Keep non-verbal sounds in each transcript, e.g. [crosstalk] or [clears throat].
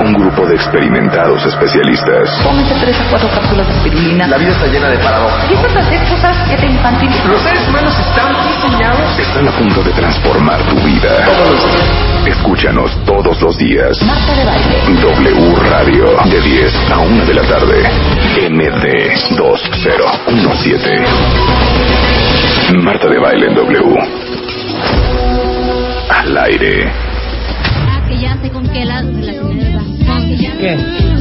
Un grupo de experimentados especialistas Cómete tres a cuatro cápsulas de espirulina. La vida está llena de paradojas. Empiezas a hacer cosas que te infantilizan. Los seres humanos están diseñados. están a punto de transformar tu vida. Todos los días. Escúchanos todos los días. Marta de baile. W Radio de 10 a 1 de la tarde. MD 2017. Marta de Baile en W. Al aire. Que ya sé con qué la relacioné de Daft Punk. ¿Qué?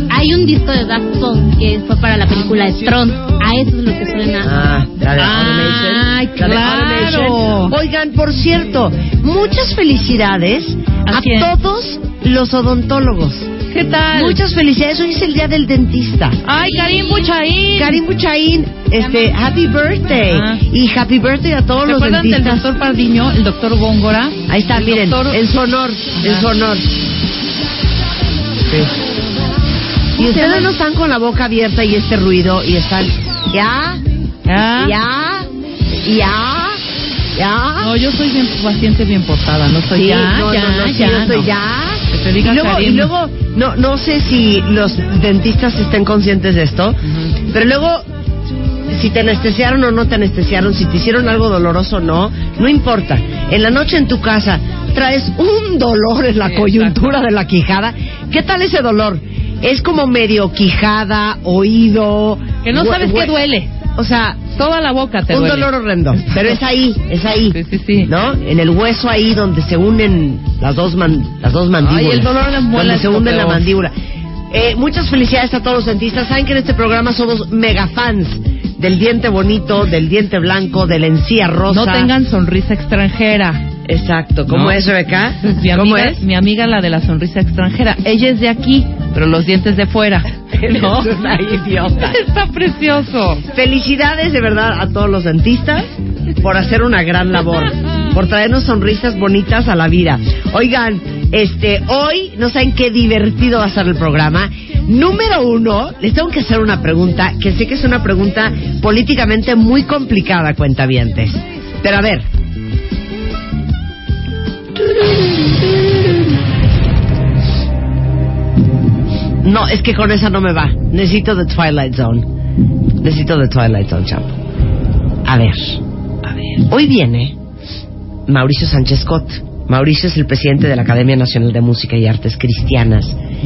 Hay un disco de Daft Punk que fue para la película de Tron. A eso es lo que suena. Ah, la de Ay. La claro. Oigan, por cierto, muchas felicidades ¿A todos los odontólogos. ¿Qué tal? Muchas felicidades. Hoy es el día del dentista. Ay, Karim Buchaín. Karim Buchaín, este, happy birthday. Ah. Y happy birthday a todos ¿Se los acuerdan del dentistas. doctor Pardiño, el doctor Góngora? Ahí está, El miren, doctor- en su honor, en su honor. Y ustedes no están con la boca abierta y este ruido y están, ya, ya, ya, ya. No, yo soy bien paciente, bien portada. No soy Sí, ya, no, ya, no, ya. yo no. ya. Que te diga y luego, Karim. y luego no, no sé si los dentistas estén conscientes de esto, pero luego, si te anestesiaron o no te anestesiaron, si te hicieron algo doloroso o no, no importa. En la noche en tu casa traes un dolor en la Sí, coyuntura de la quijada. ¿Qué tal ese dolor? Es como medio quijada, oído. Que no sabes qué duele. O sea, Toda la boca te un duele. dolor horrendo. Pero es ahí, es ahí. Sí, sí, sí. ¿No? En el hueso ahí donde se unen las dos man- las dos mandíbulas. Ay, el dolor de muela Donde se unen la mandíbula. Eh, muchas felicidades a todos los dentistas. Saben que en este programa somos mega fans del diente bonito, del diente blanco, de la encía rosa. No tengan sonrisa extranjera. Exacto. ¿Cómo No. es, Rebeca? Mi ¿Cómo amiga, es? mi amiga la de la sonrisa extranjera. Ella es de aquí, pero los dientes de fuera. [laughs] ¿No? una idiota. [laughs] Está precioso. Felicidades de verdad a todos los dentistas por hacer una gran labor, por traernos sonrisas bonitas a la vida. Oigan, este, hoy no saben qué divertido va a ser el programa. Número uno, les tengo que hacer una pregunta que sé que es una pregunta políticamente muy complicada, cuentavientes. Pero a ver. No, es que con esa no me va. Necesito The Twilight Zone. Necesito The Twilight Zone, chamo. A ver, a ver. Hoy viene Mauricio Sánchez Scott. Mauricio es el presidente de la Academia Nacional de Música y Artes Cristianas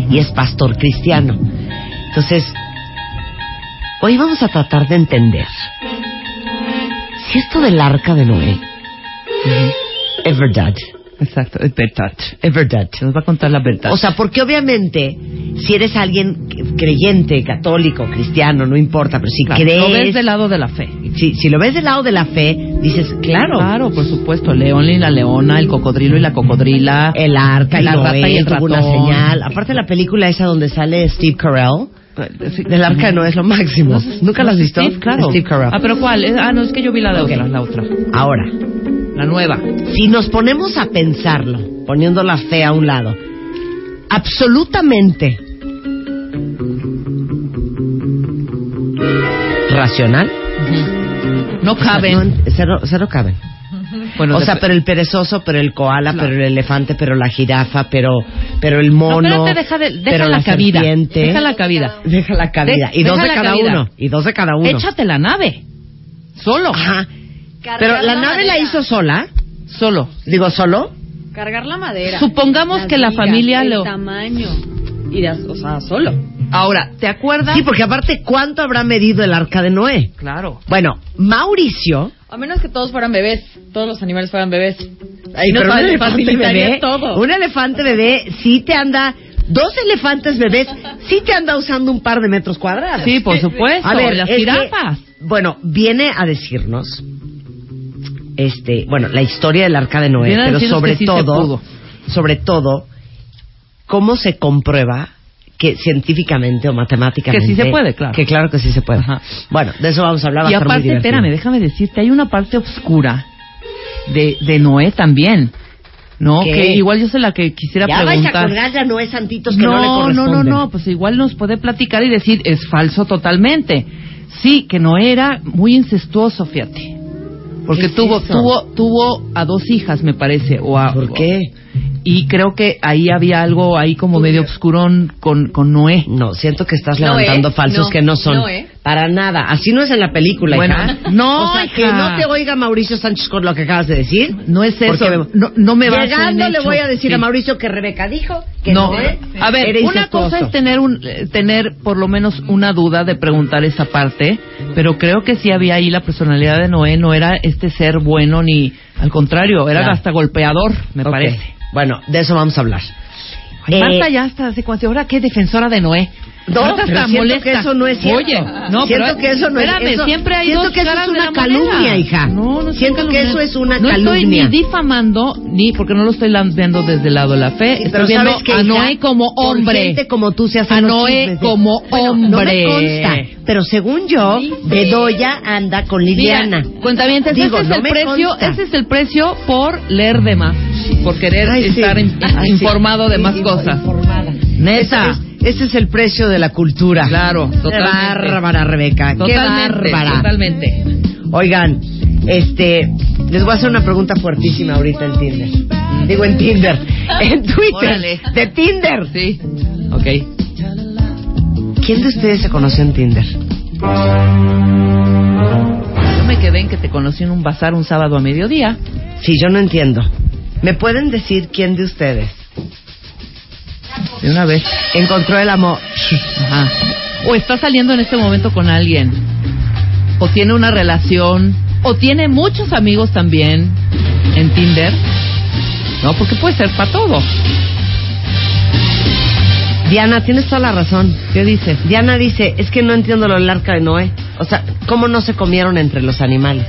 y es pastor cristiano. Entonces, hoy vamos a tratar de entender si esto del arca de Noé es verdad. Exacto, es verdad. Es verdad. Nos va a contar la verdad. O sea, porque obviamente, si eres alguien creyente, católico, cristiano, no importa, pero si Claro, crees. lo ves del lado de la fe. si, si lo ves del lado de la fe, dices, claro, Claro, por supuesto. León y la leona, el cocodrilo y la cocodrila. el arca y La rata y el tuvo una ratón. señal. Aparte la película esa donde sale Steve Carell, del arca de Noé es lo máximo. ¿Nunca la has visto? Claro. Steve Carell. Ah, pero ¿cuál? Ah, no, es que yo vi la de Ok. otra, la otra. Ahora, La nueva. si nos ponemos a pensarlo, poniendo la fe a un lado, absolutamente racional, No caben. No, cero, cero caben. Bueno, o sea, pero el perezoso, pero el koala, Claro. pero el elefante, pero la jirafa, pero pero el No, mono, espérate, deja, de- deja pero la, cabida. serpiente. Deja la cabida. Deja la cabida. De- y dos de la cada cabida. uno. Y dos de cada uno. Échate la nave. Solo. Ajá. Pero la nave la hizo sola. Solo. Digo, solo. Cargar la madera. Supongamos las que la familia el lo- tamaño. Y las, o sea, solo. Ahora, ¿te acuerdas? Sí, porque aparte, ¿cuánto habrá medido el arca de Noé? Claro. Bueno, Mauricio. A menos que todos fueran bebés. Todos los animales fueran bebés. Nos pero un fa- elefante bebé. todo. Un elefante bebé sí te anda. Dos elefantes bebés sí te anda usando un par de metros cuadrados. Sí, por supuesto. A ver, las que, jirafas. bueno, viene a decirnos, este, bueno, la historia del arca de Noé, pero sobre sí todo, sobre todo, cómo se comprueba que científicamente o matemáticamente Que sí se puede, claro. que claro que sí se puede. Ajá. Bueno, de eso vamos a hablar. va Y a muy aparte, espérame, déjame decirte, hay una parte oscura de, de Noé también. ¿no? ¿Qué? Que igual yo soy la que quisiera Ya vais a preguntar. colgar ya no es santitos que no, le no, no, corresponden. no, no, pues igual nos puede platicar y decir, es falso totalmente. Sí, que no era muy incestuoso, fíjate. Porque ¿Qué es tuvo, eso? tuvo, tuvo a dos hijas, me parece, o a, ¿Por qué? Y creo que ahí había algo ahí como medio obscurón con, con Noé. No, siento que estás No, levantando ¿eh? falsos No, que no son. no, ¿eh? Para nada. Así no es en la película, Bueno, hija. no, O sea, que no te oiga Mauricio Sánchez con lo que acabas de decir. No es eso, Porque no, no me baso en Llegando le voy a decir Sí. a Mauricio que Rebeca dijo que no, Noé a ver, era una cosa es tener un, eh, tener por lo menos una duda de preguntar esa parte, pero creo que sí había ahí la personalidad de Noé, no era este ser bueno ni al contrario, era Ya. hasta golpeador, me parece. Bueno, de eso vamos a hablar. Ay, Eh, Marta ya está hace cuánto, ahora qué defensora de Noé. No, Marta pero está siento molesta. que eso no es cierto. Oye, no, siento pero- que eso no espérame, es eso, siempre hay siento dos que eso es una moneda. calumnia, hija. No, no siento que calumniando. eso es una no calumnia. estoy ni difamando ni porque no lo estoy viendo desde el lado de la fe, Sí, estoy viendo ¿sabes qué, a? Noé como hombre. gente como tú se hacen A Noé como Bueno, hombre. No me consta, pero según yo, Bedoya anda con Liliana. Mira, cuentavientes, Digo, ese es no el precio, consta. ese es el precio por leer de más, por querer Ay, sí. estar in- Ay, sí. informado de más cosas. informada. Neta. Ese es, el precio de la cultura. Claro, Qué totalmente. bárbara, Rebeca. Qué Totalmente, bárbara. totalmente. Oigan, este, les voy a hacer una pregunta fuertísima ahorita en Tinder. Digo en Tinder, [laughs] en Twitter, Órale. de Tinder. Sí. Ok. ¿Quién de ustedes se conoció en Tinder? Yo me quedé en que te conocí en un bazar un sábado a mediodía. Sí, yo no entiendo. ¿Me pueden decir quién de ustedes De una vez. encontró el amor? Ajá. O está saliendo en este momento con alguien. O tiene una relación. O tiene muchos amigos también en Tinder. No, porque puede ser para todo. Diana, tienes toda la razón. ¿Qué dices? Diana dice, es que no entiendo lo del arca de Noé. O sea, ¿cómo no se comieron entre los animales?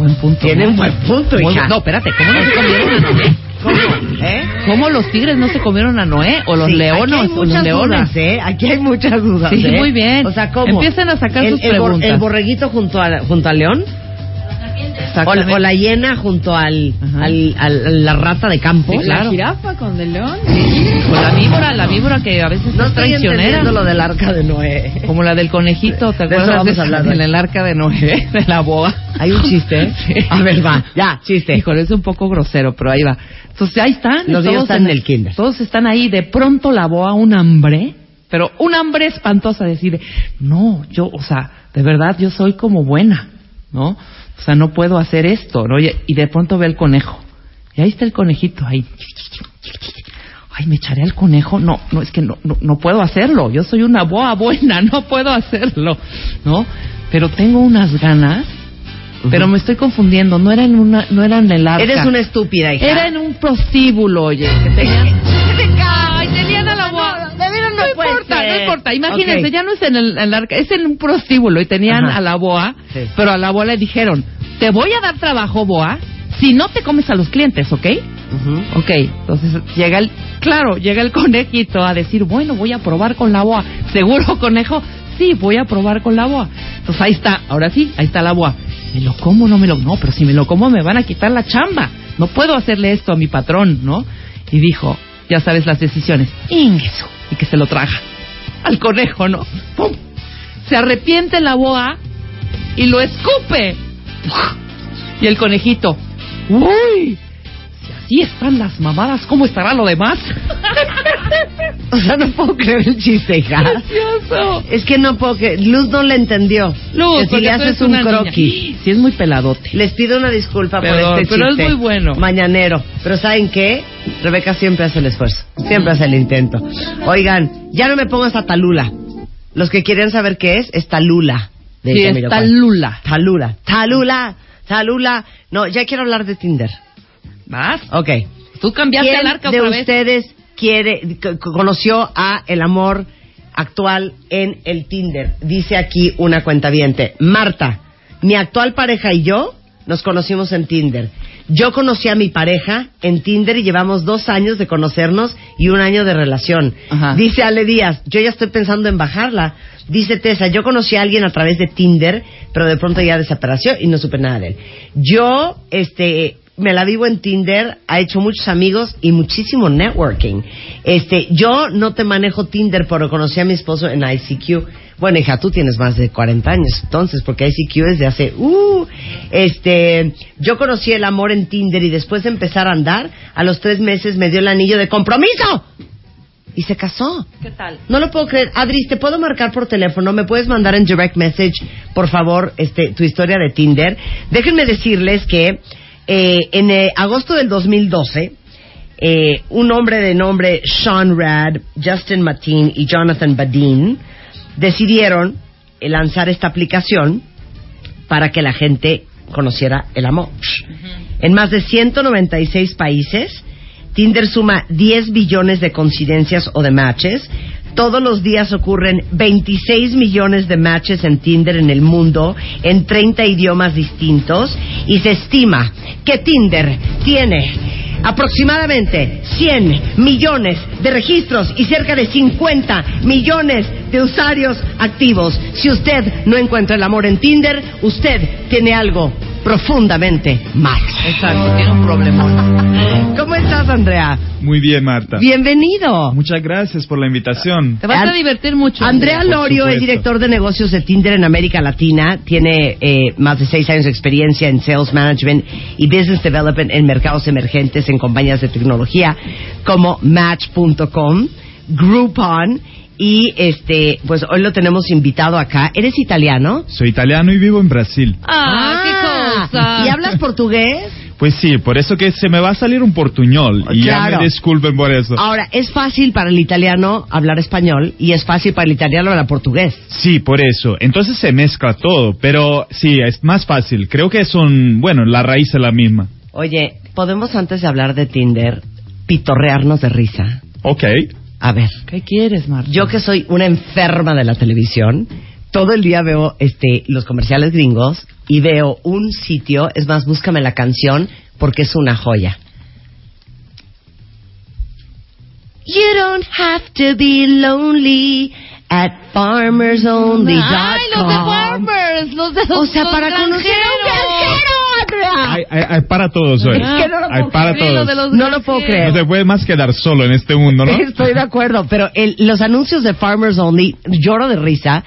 Buen punto. Tiene un buen punto, Muy hija. bu- No, espérate, ¿cómo no se comieron a Noé? ¿Cómo? ¿Eh? ¿Cómo los tigres no se comieron a Noé? ¿O los Sí, leones? Aquí hay ¿O los muchas leones? dudas, ¿eh? Aquí hay muchas dudas, Sí, ¿eh? muy bien. O sea, ¿cómo? Empiecen a sacar el, sus el bor- preguntas. el borreguito junto, a, junto al león? O, la hiena junto al, Ajá. al, al- a la rata de campo. Sí, claro. La jirafa con el león. O la víbora, la víbora que a veces No es traicionera. lo del arca de Noé. Como la del conejito, ¿te De eso vamos a hablar hoy. el arca de Noé, [laughs] de la boa? ¿Hay un chiste? ¿eh? Sí. A ver, va, ya, chiste. Híjole, es un poco grosero, pero ahí va. Entonces ahí están. Los niños todos están en el kinder. Todos están ahí. De pronto la boa, un hambre, pero un hambre espantosa, decide, no, yo, o sea, de verdad yo soy como buena, ¿no? O sea, no puedo hacer esto, ¿no? Y, y de pronto ve el conejo. Y ahí está el conejito, ahí. Ay, me echaré al conejo. No, no, es que no, no, no puedo hacerlo. Yo soy una boa buena, [laughs] no puedo hacerlo, ¿no? Pero tengo unas ganas. Pero me estoy confundiendo. No era en una, no era en el arca. Eres una estúpida, hija. Era en un prostíbulo, oye, que tenían... [laughs] importa. Imagínense, Ok. ya no es en el, arca, es en un prostíbulo y tenían Ajá. a la boa, Sí. pero a la boa le dijeron, te voy a dar trabajo, boa, si no te comes a los clientes, ¿ok? Ujú. Ok, entonces llega el, claro, llega el conejito a decir, bueno, voy a probar con la boa. ¿Seguro, [laughs] conejo? Sí, voy a probar con la boa. Entonces ahí está, ahora sí, ahí está la boa. ¿Me lo como o no me lo No, pero si me lo como me van a quitar la chamba. No puedo hacerle esto a mi patrón, ¿no? Y dijo, ya sabes las decisiones. Ingreso. Y que se lo traga. Al conejo, ¿no? ¡Pum! Se arrepiente la boa y lo escupe. Y el conejito, uy, así están las mamadas, ¿cómo estará lo demás? [laughs] O sea, no puedo creer el chiste, hija. Es que no puedo creer. Luz no le entendió. Luz, que si le haces un croquis. Sí, es muy peladote. Les pido una disculpa Perdón, por este pero es chiste. muy bueno. Mañanero. Pero ¿saben qué? Rebeca siempre hace el esfuerzo. Siempre hace el intento. Oigan, ya no me pongas a Talula. Los que quieren saber qué es, es Talula. de Sí, es Jamiroquai. Talula. Talula. Talula. Talula. No, ya quiero hablar de Tinder. ¿Vas? Ok. Tú cambiaste ¿Quién el arca de otra vez. ustedes quiere, conoció a el amor actual en el Tinder? Dice aquí una cuenta Marta, mi actual pareja y yo nos conocimos en Tinder. Yo conocí a mi pareja en Tinder y llevamos dos años de conocernos y un año de relación. Ajá. Dice Ale Díaz, yo ya estoy pensando en bajarla. Dice Tessa, yo conocí a alguien a través de Tinder, pero de pronto ya desapareció y no supe nada de él. Yo, este, me la vivo en Tinder, ha hecho muchos amigos y muchísimo networking. Este, yo no te manejo Tinder, pero conocí a mi esposo en ICQ. Bueno, hija, tú tienes más de 40 años, entonces, porque ICQ es de hace, uh, este, yo conocí el amor en Tinder y después de empezar a andar, a los tres meses me dio el anillo de compromiso. Y se casó. ¿Qué tal? No lo puedo creer. Adri, ¿te puedo marcar por teléfono? ¿Me puedes mandar en direct message, por favor, este, tu historia de Tinder? Déjenme decirles que eh, en eh, agosto del 2012, eh, un hombre de nombre Sean Rad, Justin Mateen y Jonathan Badin decidieron eh, lanzar esta aplicación para que la gente conociera el amor. En más de 196 países, Tinder suma 10 billones de coincidencias o de matches. Todos los días ocurren 26 millones de matches en Tinder en el mundo, en 30 idiomas distintos, y se estima que Tinder tiene aproximadamente 100 millones de registros y cerca de 50 millones de usuarios activos. Si usted no encuentra el amor en Tinder, usted tiene algo profundamente mal. Exacto, tiene un problemón. [laughs] ¿Cómo estás, Andrea? Muy bien, Marta. Bienvenido. Muchas gracias por la invitación. Te vas a divertir mucho. Andrea Lorio es director de negocios de Tinder en América Latina. Tiene eh, más de seis años de experiencia en sales management y business development en mercados emergentes en compañías de tecnología como Match.com, Groupon y este, pues hoy lo tenemos invitado acá. ¿Eres italiano? Soy italiano y vivo en Brasil. Ah, qué cosa. ¿Y hablas portugués? Pues sí, por eso que se me va a salir un portuñol. Y ya Claro. me disculpen por eso. Ahora, es fácil para el italiano hablar español y es fácil para el italiano hablar portugués. Sí, por eso. Entonces se mezcla todo. Pero sí, es más fácil. Creo que es un... Bueno, la raíz es la misma. Oye, ¿podemos antes de hablar de Tinder pitorrearnos de risa? Ok. A ver, ¿Qué quieres, Marta? yo que soy una enferma de la televisión, todo el día veo este los comerciales gringos y veo un sitio, es más, búscame la canción porque es una joya. You don't have to be lonely at farmersonly.com. Ay, los de Farmers, los de los O sea, para conocer a un granjero, Andrea. Hay, hay- hay para todos hoy. Es que no lo hay puedo para creer, lo todos. los No lo puedo granjeros. No se puede más quedar solo en este mundo, ¿no? Estoy de acuerdo, pero el- los anuncios de Farmers Only lloro de risa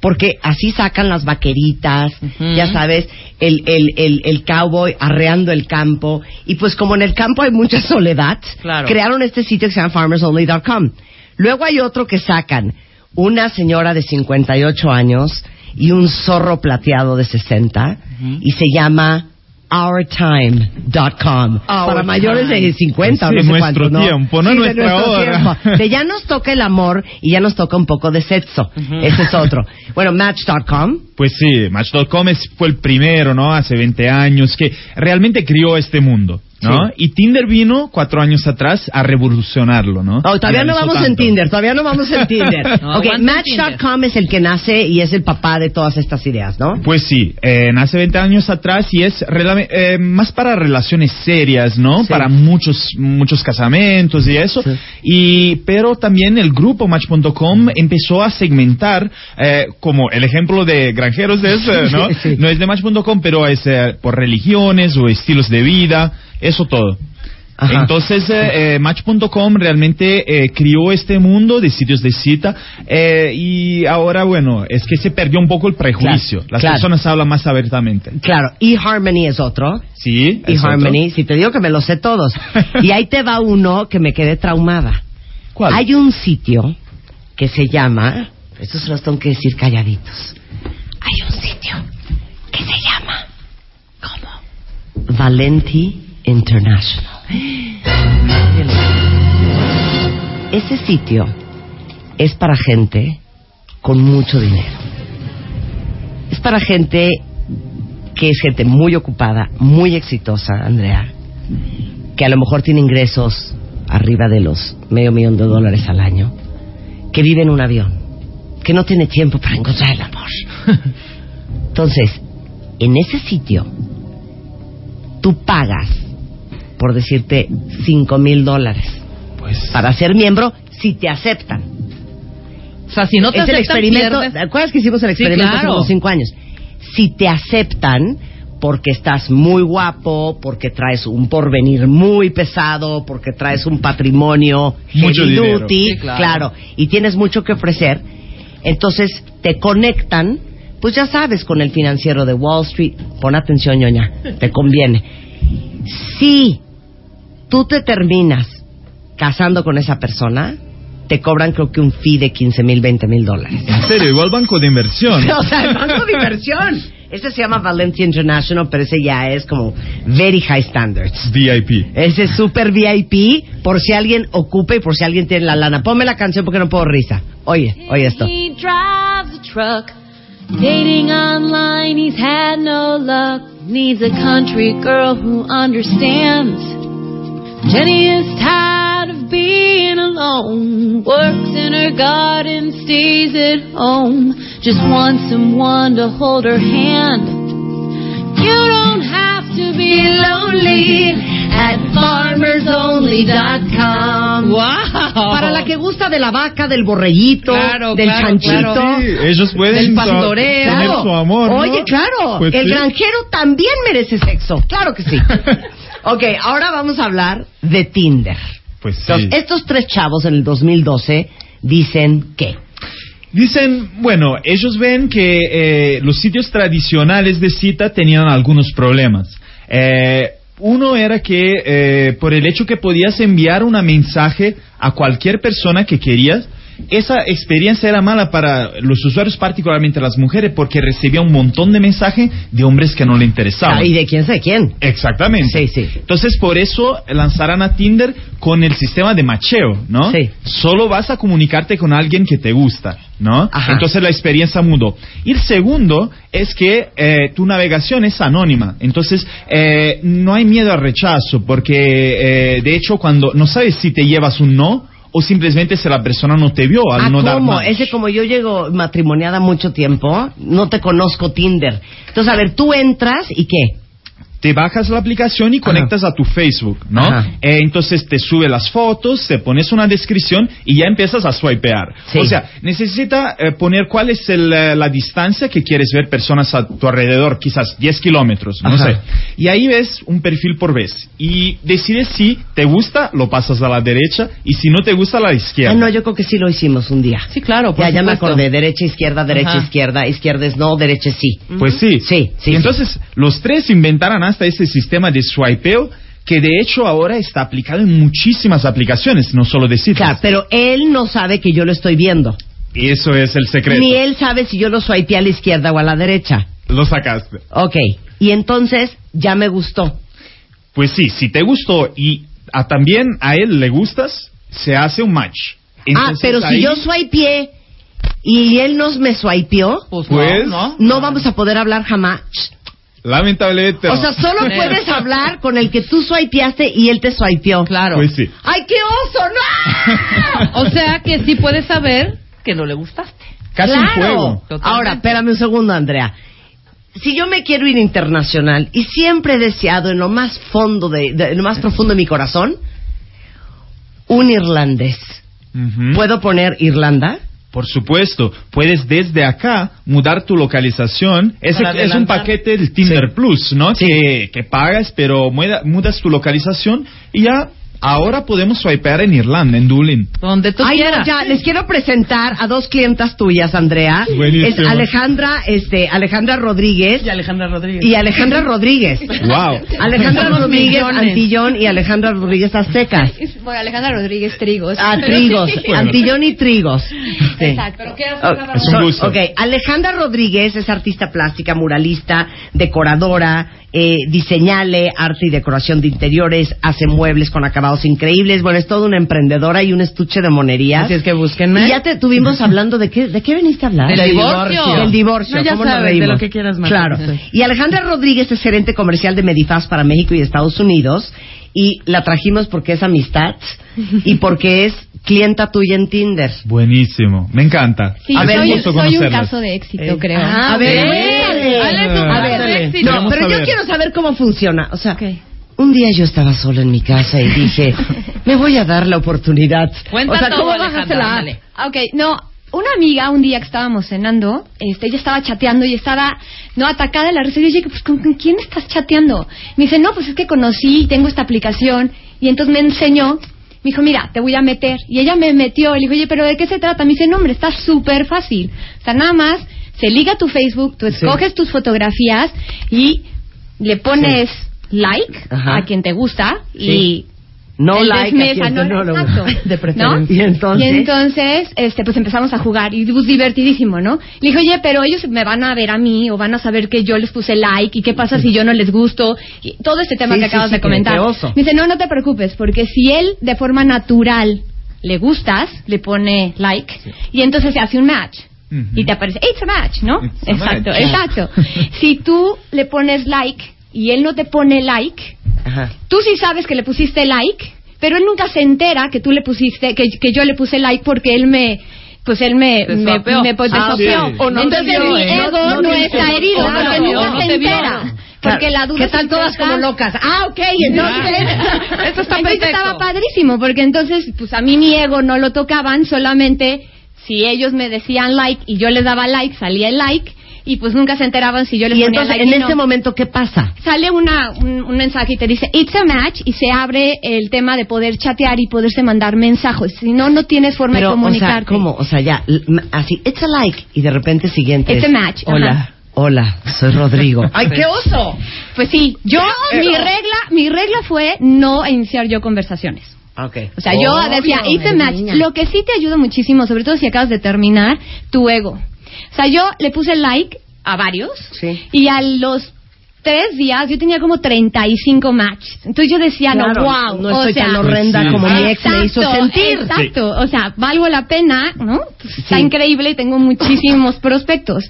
porque así sacan las vaqueritas, Ujú. ya sabes, el, el, el, el cowboy arreando el campo. Y pues como en el campo hay mucha soledad, Claro. crearon este sitio que se llama farmersonly.com. Luego hay otro que sacan una señora de 58 años y un zorro plateado de 60 y se llama ourtime.com para mayores de 50 o Sí, no sé nuestro cuántos, ¿no? tiempo, no Sí, de nuestra nuestro hora. tiempo. [laughs] De ya nos toca el amor y ya nos toca un poco de sexo. Ese es otro. [laughs] Bueno, Match.com. Pues sí, Match.com es- fue el primero, ¿no? Hace 20 años que realmente crió este mundo, ¿no? Sí. Y Tinder vino cuatro años atrás a revolucionarlo, ¿no? Oh, todavía no vamos en tanto. Tinder, todavía no vamos en Tinder. [laughs] No, ok, en Match.com es el que nace y es el papá de todas estas ideas, ¿no? Pues sí, eh, nace 20 años atrás y es eh, más para relaciones serias, ¿no? Sí. Para muchos muchos casamientos y eso. Sí. Y pero también el grupo Match.com empezó a segmentar eh, como el ejemplo de granjeros de eso, [laughs] ¿no? No es de Match.com, pero es eh, por religiones o estilos de vida, eso todo. Ajá. Entonces, eh, eh, Match.com realmente eh, crió este mundo de sitios de cita eh, y ahora, bueno, es que se perdió un poco el prejuicio. Claro, Las claro. personas hablan más abiertamente. Claro, eHarmony es otro. Sí, es eHarmony, si te digo que me lo sé todos. [laughs] y ahí te va uno que me quedé traumada. ¿Cuál? Hay un sitio que se llama, estos se los tengo que decir calladitos. Hay un sitio que se llama, ¿cómo? Valenti International. [gasps] Ese sitio es para gente con mucho dinero. Es para gente que es gente muy ocupada, muy exitosa, Andrea, que a lo mejor tiene ingresos arriba de los medio millón de dólares al año, que vive en un avión, que no tiene tiempo para encontrar el amor. [laughs] Entonces, en ese sitio, tú pagas, por decirte, cinco mil dólares Pues, para ser miembro si te aceptan. O sea, si no te es el aceptan, experimento. pierdes. ¿Te acuerdas que hicimos el Sí, experimento hace claro. unos cinco años? Si te aceptan, porque estás muy guapo, porque traes un porvenir muy pesado, porque traes un patrimonio Mucho heavy dinero. duty, Sí, claro. claro, y tienes mucho que ofrecer, entonces te conectan, pues ya sabes, con el financiero de Wall Street. Pon atención, ñoña, te conviene. Si tú te terminas casando con esa persona, te cobran creo que un fee de 15 mil, 20 mil dólares. En serio, igual banco de inversión. [laughs] o sea, el banco de inversión. Este se llama Valencia International, pero ese ya es como very high standards. VIP. Ese es super VIP, por si alguien ocupa y por si alguien tiene la lana. Ponme la canción porque no puedo risa. Oye, oye esto. He drives a truck, dating online, he's had no luck. Needs a country girl who understands. Jenny is tired of being alone. Works in her garden, stays at home. Just wants someone to hold her hand. You don't have to be lonely at farmersonly.com. ¡Wow! Para la que gusta de la vaca, del borreguito, Claro, del claro, chanchito. claro. Sí, ellos pueden Del pastoreo. su amor. ¿no? Oye, claro, Pues el sí. granjero también merece sexo. Claro que sí. [laughs] ok, ahora vamos a hablar de Tinder. Pues sí. Entonces, estos tres chavos en el 2012 dicen que. Dicen, bueno, ellos ven que eh, los sitios tradicionales de cita tenían algunos problemas. Eh, uno era que eh, por el hecho que podías enviar un mensaje a cualquier persona que querías, esa experiencia era mala para los usuarios, particularmente las mujeres, porque recibía un montón de mensajes de hombres que no le interesaban. Ah, ¿Y de quién sé quién? Exactamente. Sí, sí. Entonces, por eso lanzarán a Tinder con el sistema de macheo, ¿no? Sí. Solo vas a comunicarte con alguien que te gusta, ¿no? Ajá. Entonces la experiencia mudó. Y el segundo es que eh, tu navegación es anónima. Entonces, eh, no hay miedo al rechazo, porque eh, de hecho, cuando no sabes si te llevas un no o simplemente si la persona no te vio al Ah, no dar ¿cómo? match. Ese como yo llego matrimoniada mucho tiempo, no te conozco Tinder. Entonces, a ver, tú entras y qué? Te bajas la aplicación y conectas a tu Facebook, ¿no? Ajá. Eh, entonces te sube las fotos, te pones una descripción y ya empiezas a swipear. Sí. O sea, necesita eh, poner cuál es el, eh, la distancia que quieres ver personas a tu alrededor, quizás 10 kilómetros, no Ajá. sé. Y ahí ves un perfil por vez y decides si te gusta, lo pasas a la derecha y si no te gusta, a la izquierda. Ah, no, yo creo que sí lo hicimos un día. Sí, claro, por Ya, ya me acordé. Derecha, izquierda, derecha, Ajá. izquierda. Izquierda es no, derecha es sí. Pues sí. Sí, sí, Y entonces los tres inventaron hasta ese sistema de swipeo que de hecho ahora está aplicado en muchísimas aplicaciones, no solo de citas. Claro, pero él no sabe que yo lo estoy viendo. Eso es el secreto. Ni él sabe si yo lo swipeé a la izquierda o a la derecha. Lo sacaste. Ok. Y entonces ya me gustó. Pues sí, si te gustó y a, también a él le gustas, se hace un match. ah, Entonces, pero si ahí- yo swipeé y él nos me swipeó, Pues, Pues- no, ¿no? no vamos a poder hablar jamás. Lamentablemente. O no. sea, solo puedes hablar con el que tú swipeaste y él te swipeó. Claro. Pues sí. ¡Ay, qué oso! ¡No! [laughs] O sea que sí puedes saber que no le gustaste. Casi un claro. juego. Totalmente. Ahora, espérame un segundo, Andrea. Si yo me quiero ir internacional y siempre he deseado en lo más fondo de, de- en lo más profundo de mi corazón un irlandés. ¿Puedo poner Irlanda? Por supuesto, puedes desde acá mudar tu localización. Para es un paquete del Tinder Plus, ¿no? Que, que pagas, pero muda- mudas tu localización y ya ahora podemos swipear en Irlanda, en Dublín. Donde tú Ay, no, quieras. ya, les quiero presentar a dos clientas tuyas, Andrea. Buenísimo. Es Alejandra, este, Alejandra Rodríguez Y Alejandra Rodríguez. y Alejandra Rodríguez. Wow. Alejandra Rodríguez. Antillón y Alejandra Rodríguez Aztecas. Bueno, Alejandra Rodríguez Trigos. Ah, Pero- Trigos, Antillón y Trigos. Sí. Exacto. Oh, Es un gusto. ok, Alejandra Rodríguez es artista plástica, muralista, decoradora, eh, diseñale arte y decoración de interiores, hace muebles con acabados increíbles. Bueno, es toda una emprendedora y un estuche de monerías. Así es que búsquenme. Y ya te tuvimos hablando de qué, de qué veniste a hablar. Del divorcio. Del divorcio. No, ya ¿cómo nos sabes, de reímos? lo que quieras, Marta. Claro. Y Alejandra Rodríguez es gerente comercial de Medifaz para México y Estados Unidos. Y la trajimos porque es amistad y porque es clienta tuya en Tinder. Buenísimo, me encanta. Sí, Es un soy, soy un caso de éxito, Eh, creo. Ah, A ver. Ale, tu A ver, de. No, pero yo quiero saber cómo funciona. O sea, Ok. Un día yo estaba sola en mi casa y dije, [laughs] me voy a dar la oportunidad. Cuenta o sea, todo, ¿cómo Alejandra, la ándale. Ok, no, una amiga, un día que estábamos cenando, este, ella estaba chateando y estaba, no, atacada de la risa. Y yo dije, pues, ¿con, con quién estás chateando? Me dice, no, pues es que conocí, tengo esta aplicación. Y entonces me enseñó, me dijo, mira, te voy a meter. Y ella me metió, le dije, oye, ¿pero de qué se trata? Me dice, no, hombre, está súper fácil. O sea, nada más, se liga tu Facebook, tú escoges tus fotografías y le pones like Ajá. a quien te gusta Sí. y No el like a desmesa, quien no, no, no. exacto, [laughs] De ¿no? preferencia. Y entonces- Y entonces, este, pues empezamos a jugar y pues divertidísimo, ¿no? Le dije, oye, pero ellos me van a ver a mí o van a saber que yo les puse like y qué pasa si yo no les gusto y todo este tema Sí, que acabas sí, de comentar. Me dice, no, no te preocupes porque si él de forma natural le gustas, le pone like y entonces se hace un match. Y te aparece, it's a match, ¿no? It's a exacto, match. exacto. [laughs] si tú le pones like y él no te pone like, Ajá. tú sí sabes que le pusiste like, pero él nunca se entera que tú le pusiste, que, que yo le puse like porque él me, pues él me, me, me pues, Ah, desafió. sí. O no te Entonces vio, mi ¿eh? ego No- no, no te- está herido Claro, porque nunca no se entera. Porque la duda ¿Qué tal se todas como locas? Ah, ok, [laughs] entonces... [laughs] Eso está entonces estaba padrísimo, porque entonces, pues a mí mi ego no lo tocaban, solamente si ellos me decían like y yo les daba like, salía el like, y pues nunca se enteraban si yo les Y ponía entonces, like en y no. ese momento, ¿qué pasa? Sale una, un, un mensaje y te dice, it's a match, y se abre el tema de poder chatear y poderse mandar mensajes. Si no, no tienes forma Pero, de o sea, comunicarte. ¿cómo? O sea, ya, así, it's a like, y de repente siguiente It's es, a match, Hola, ajá. hola, soy Rodrigo. [laughs] ¡Ay, qué oso! Pues sí, yo, mi regla, mi regla fue no iniciar yo conversaciones. Ok. O sea, yo Obvio, decía, it's a match. niña. Lo que sí te ayuda muchísimo, sobre todo si acabas de terminar, tu ego. O sea, yo le puse like a varios Sí. y a los tres días yo tenía como 35 matches. Entonces yo decía, Claro, no, wow. no o sea, tan horrenda Sí. como mi ex me hizo Exacto, sentir. Exacto, o sea, valgo la pena, ¿no? Pues, Está Sí. increíble y tengo muchísimos [laughs] prospectos.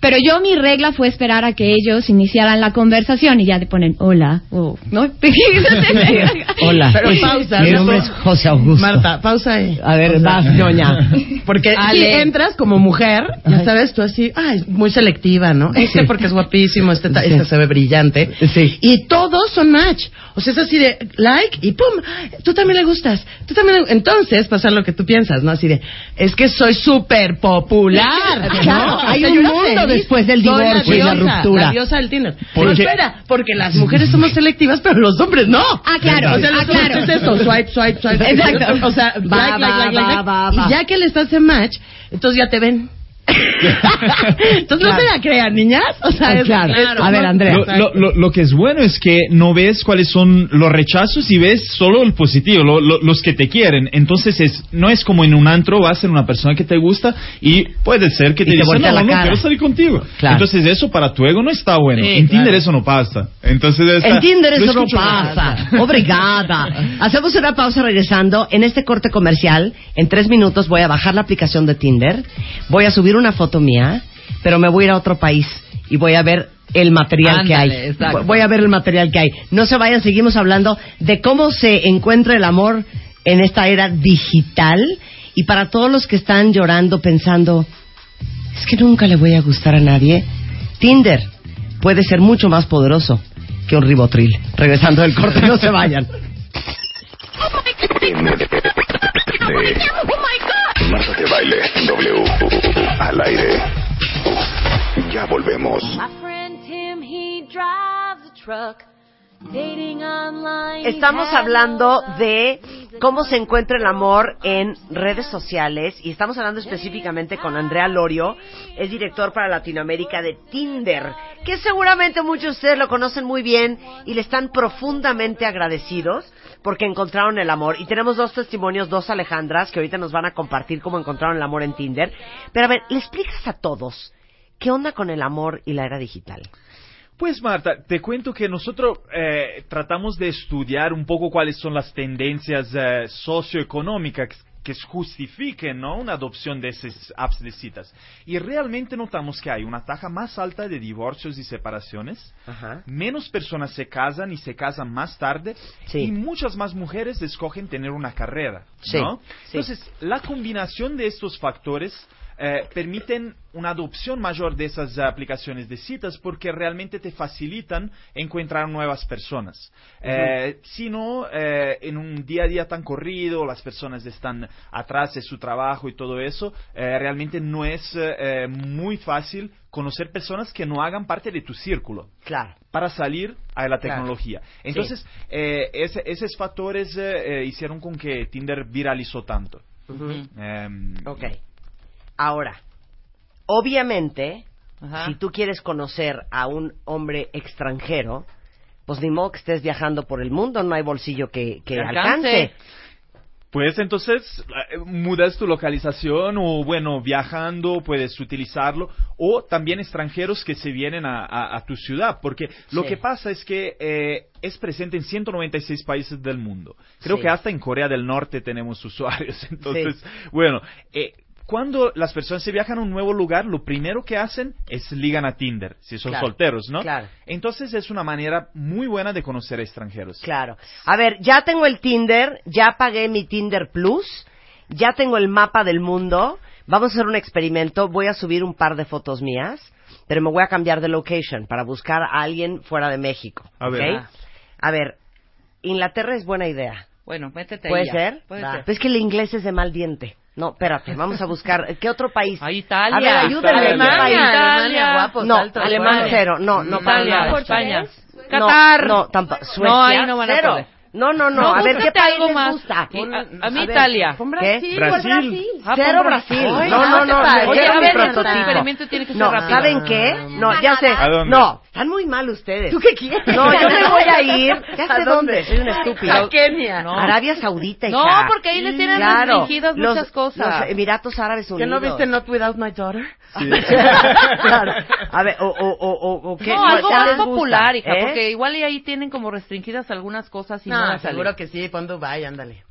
Pero yo mi regla fue esperar a que ellos iniciaran la conversación y ya te ponen hola o no. [laughs] Hola. Pero pausa, Mi ¿no? nombre es José Augusto. Marta, pausa ahí. A ver, vas, ñoña. Porque [laughs] si Ale. entras como mujer, ya sabes, tú así, ay, muy selectiva, ¿no? Este Sí. porque es guapísimo, este, Sí. este se ve brillante. Sí. Y todos son match. O sea, es así de like y pum, tú también le gustas. Tú también le- Entonces pasa lo que tú piensas, ¿no? Así de, es que soy súper popular. [laughs] Claro, hay O sea, un mundo después del divorcio y la ruptura. La diosa del Tinder. Porque- Pero espera, porque las mujeres somos selectivas, pero los hombres no. Ah, claro, O sea, ah, claro. es eso, swipe, swipe, swipe. Exacto. O sea, Va, like, va, like, va, like. va, va. Y ya que les estás en match, entonces ya te ven. Entonces no Claro. se la crean, niñas. O sea, Ah, es, claro. es A ver, Andrea. Lo, lo- lo- que es bueno es que no ves cuáles son los rechazos y ves solo el positivo, lo- lo- los que te quieren. Entonces es, no es como en un antro vas en una persona que te gusta y puede ser que te, te voltea no, la no cara". quiero salir contigo. Claro. Entonces eso para tu ego no está bueno. Sí, en Tinder claro. eso no pasa. Entonces está- En Tinder eso no pasa. Obrigada. Hacemos una pausa regresando. En este corte comercial, en tres minutos voy a bajar la aplicación de Tinder, voy a subir una foto mía, pero me voy a ir a otro país y voy a ver el material que hay. exacto. Voy a ver el material que hay. No se vayan, seguimos hablando de cómo se encuentra el amor en esta era digital y para todos los que están llorando pensando, es que nunca le voy a gustar a nadie. Tinder puede ser mucho más poderoso que un ribotril. Regresando del corte, no se vayan. [laughs] Marta de Baile W. Al aire. Ya volvemos. Estamos hablando de cómo se encuentra el amor en redes sociales y estamos hablando específicamente con Andrea Lorio, es director para Latinoamérica de Tinder, que seguramente muchos de ustedes lo conocen muy bien y le están profundamente agradecidos porque encontraron el amor. Y tenemos dos testimonios, dos Alejandras, que ahorita nos van a compartir cómo encontraron el amor en Tinder. Pero a ver, ¿le explicas a todos qué onda con el amor y la era digital? Pues Marta, te cuento que nosotros eh, tratamos de estudiar un poco cuáles son las tendencias eh, socioeconómicas que justifiquen ¿no? una adopción de esas apps de citas. Y realmente notamos que hay una tasa más alta de divorcios y separaciones, Ajá. menos personas se casan y se casan más tarde, Sí. y muchas más mujeres escogen tener una carrera. Sí, ¿no? sí. Entonces, la combinación de estos factores eh, permiten una adopción mayor de esas aplicaciones de citas porque realmente te facilitan encontrar nuevas personas. Eh, si no, eh, en un día a día tan corrido, las personas están atrás de su trabajo y todo eso, eh, realmente no es eh, muy fácil conocer personas que no hagan parte de tu círculo Claro. para salir a la Claro. tecnología. Entonces, eh, ese- esos factores eh, eh, hicieron con que Tinder viralizó tanto. Em, Ok. Ahora, obviamente, Ajá. si tú quieres conocer a un hombre extranjero, pues ni modo que estés viajando por el mundo, no hay bolsillo que, alcance. alcance. Pues entonces eh, mudas tu localización o bueno, viajando puedes utilizarlo o también extranjeros que se vienen a, a- a tu ciudad porque lo Sí. que pasa es que eh, es presente en 196 países del mundo. Creo Sí. que hasta en Corea del Norte tenemos [laughs] usuarios. Entonces, bueno, eh, cuando las personas se viajan a un nuevo lugar, lo primero que hacen es ligan a Tinder, si son Claro, solteros, ¿no? claro. Entonces es una manera muy buena de conocer a extranjeros. Claro. A ver, ya tengo el Tinder, ya pagué mi Tinder Plus, ya tengo el mapa del mundo. Vamos a hacer un experimento. Voy a subir un par de fotos mías, pero me voy a cambiar de location para buscar a alguien fuera de México. A ver. ¿ok? A ver, Inglaterra es buena idea. Bueno, métete ¿Puede ahí ser? Puede ser. Pero es que el inglés es de mal diente. No, espérate, vamos a buscar. ¿Qué otro país? A Italia. A ver, ayúdenme. ¿qué Alemania, país? Alemania, guapos, no, buenos. cero. No, no, para Italia, nada. España. No, Qatar. No, tampoco. Suecia. No, ahí no van a cero. poder. No, no, no. No, a ver, ¿qué país algo les más. gusta? Y a- a mí ver, Italia. pon Brasil. ¿Qué? Brasil. Ah, Cero Brasil. Ay, no, no, no. Oye, a ver, el experimento tiene que ser no, rápido. ¿saben qué? No, ya sé. ¿A dónde? No, están muy mal ustedes. ¿Tú qué quieres? No, yo me voy a ir. [laughs] Ya ¿A sé dónde. Soy una estúpida. A Kenia. No. Arabia Saudita, No, hija. porque ahí les tienen Claro. restringidas Los- muchas cosas. Los Emiratos Árabes ¿Que Unidos. no viste Not Without My Daughter? [laughs] claro. A ver, o, o, o, o, qué. No, algo ¿qué más popular, hija, ¿Eh? porque igual y ahí tienen como restringidas algunas cosas y no, A salir. seguro que sí, pon Dubai, ándale.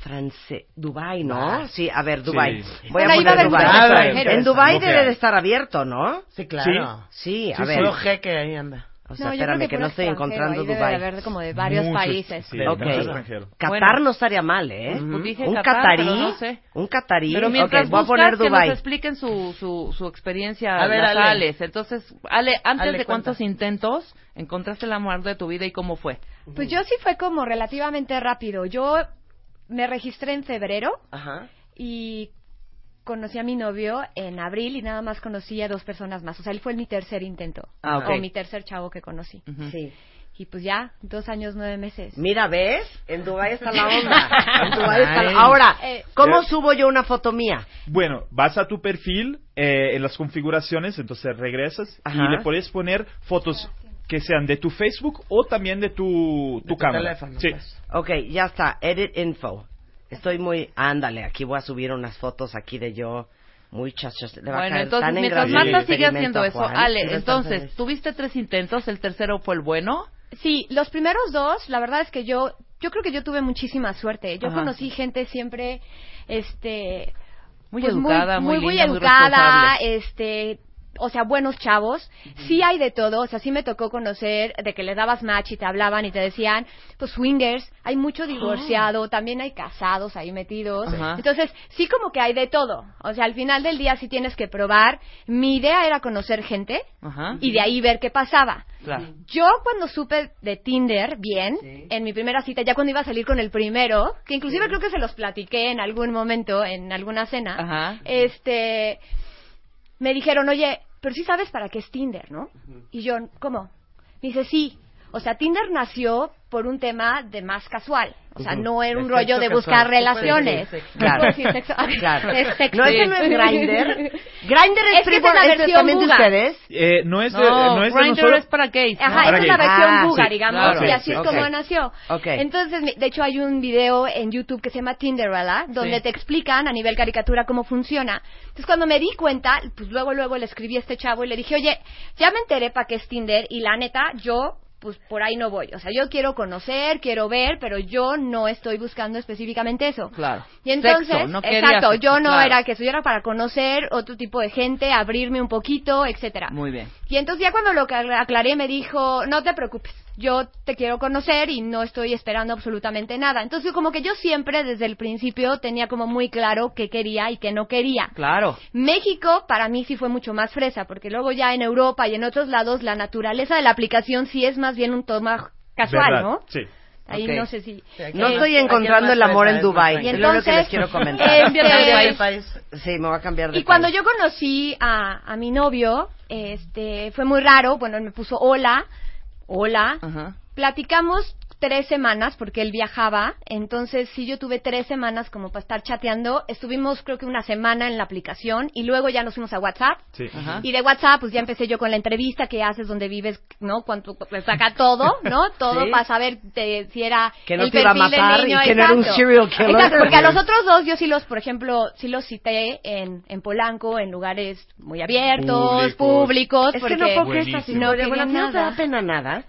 France, Dubai, ¿no? Sí, a ver, Dubai. Sí. Voy Bueno, a a poner haber Dubai. Ah. En Dubai debe de estar abierto, ¿no? Sí, claro. Sí, a Sí, ver. puro jeque ahí anda. O sea, No, yo espérame que, puro no estoy encontrando ahí debe Dubai. haber como de varios Muchos, países. sí, Ok. mucho extranjero. Qatar Bueno. no estaría mal, ¿eh? Pues dije un catarí, no sé. un catarí. Pero mientras ok, voy a buscas poner que Dubai. nos expliquen su, su, su experiencia A ver, Ale. Ales. Entonces, Ale, antes Ale, de cuántos cuenta. intentos encontraste el amor de tu vida y cómo fue. Pues yo sí fue como relativamente rápido. Yo me registré en febrero Ajá. y conocí a mi novio en abril y nada más conocí a dos personas más. O sea, él fue mi tercer intento. Ah, ok. O mi tercer chavo que conocí. Sí. Y pues ya, dos años, nueve meses. Mira, ¿ves? En Dubai está la onda. [laughs] En Dubái está la- Ay. Ahora, Eh, ¿cómo Eh. subo yo una foto mía? Bueno, vas a tu perfil eh, en las configuraciones, entonces regresas Ajá. y le puedes poner fotos que sean de tu Facebook o también de tu, tu tu cámara. teléfono, sí. pues. Ok, ya está. Edit info. Estoy muy... Ándale, aquí voy a subir unas fotos aquí de yo muy chachas. Le va a Bueno, caer entonces, tan en mientras Marta sigue haciendo eso, Juan. Ale, entonces, tuviste tres intentos, el tercero fue el bueno. Sí, los primeros dos, la verdad es que yo, yo creo que yo tuve muchísima suerte. Yo Ajá. conocí gente siempre, este, Muy pues, educada, muy, muy, linda, muy educada, este, o sea, buenos chavos. Sí hay de todo, o sea, sí me tocó conocer de que le dabas match y te hablaban y te decían, pues swingers, hay mucho divorciado, también hay casados ahí metidos. Ajá. Entonces, sí como que hay de todo. O sea, al final del día sí tienes que probar. Mi idea era conocer gente Ajá. y de ahí ver qué pasaba. Claro. Yo cuando supe de Tinder bien, en mi primera cita, ya cuando iba a salir con el primero, que inclusive creo que se los platiqué en algún momento, en alguna cena, Ajá. este, me dijeron, oye, pero sí sabes para qué es Tinder, ¿no? Y yo, ¿cómo? Me dice, sí. O sea, Tinder nació por un tema de más casual. O sea, no era un rollo sexo de casual. buscar relaciones. Claro. Sexo- Claro. Es sexy. ¿No ese no es Grindr? ¿Grindr es, Es que es la es versión también de ustedes? Eh, no es de, No, no es de Grindr nosotros. es para gays. Ajá, Para es gay. la versión Ah, buga, sí, digamos, claro. y así es como nació. Ok. Entonces, mi- de hecho, hay un video en YouTube que se llama Tinderella, donde Sí. te explican a nivel caricatura cómo funciona. Entonces, cuando me di cuenta, pues luego, luego le escribí a este chavo y le dije, oye, ya me enteré para qué es Tinder, y la neta, yo pues por ahí no voy. O sea, yo quiero conocer, quiero ver, pero yo no estoy buscando específicamente eso. Claro. Y entonces, Sexo, no exacto, yo no claro. era que eso, yo era para conocer otro tipo de gente, abrirme un poquito, etcétera. Muy bien. Y entonces ya cuando lo aclaré me dijo, no te preocupes, yo te quiero conocer y no estoy esperando absolutamente nada. Entonces, como que yo siempre desde el principio tenía como muy claro qué quería y qué no quería. Claro. México para mí sí fue mucho más fresa, porque luego ya en Europa y en otros lados la naturaleza de la aplicación sí es más bien un toma casual, ¿Verdad? ¿no? Sí. Ahí no sé si... No Eh, estoy encontrando el amor en Dubai. Y es lo que entonces, les quiero comentar. este, Cambiar de país. Sí, me voy a cambiar de Y cuando yo conocí a, a mi novio, este, fue muy raro. Bueno, él me puso hola, hola. Ajá. Platicamos tres semanas porque él viajaba. Entonces, sí, yo tuve tres semanas como para estar chateando. Estuvimos, creo que una semana en la aplicación y luego ya nos fuimos a WhatsApp. Sí. Ajá. Y de WhatsApp, pues ya empecé yo con la entrevista que haces donde vives, ¿no? Cuánto le saca todo, ¿no? [laughs] Todo Sí. para saber de- si era Que no el te iba a perfil del matar y niño, que no era un serial killer. Exacto, porque a los [laughs] otros dos yo sí los, por ejemplo, sí los cité en, en Polanco, en lugares muy abiertos, Públicos. públicos. Es que porque no puedo creer esta historia. Bueno, no te da pena nada.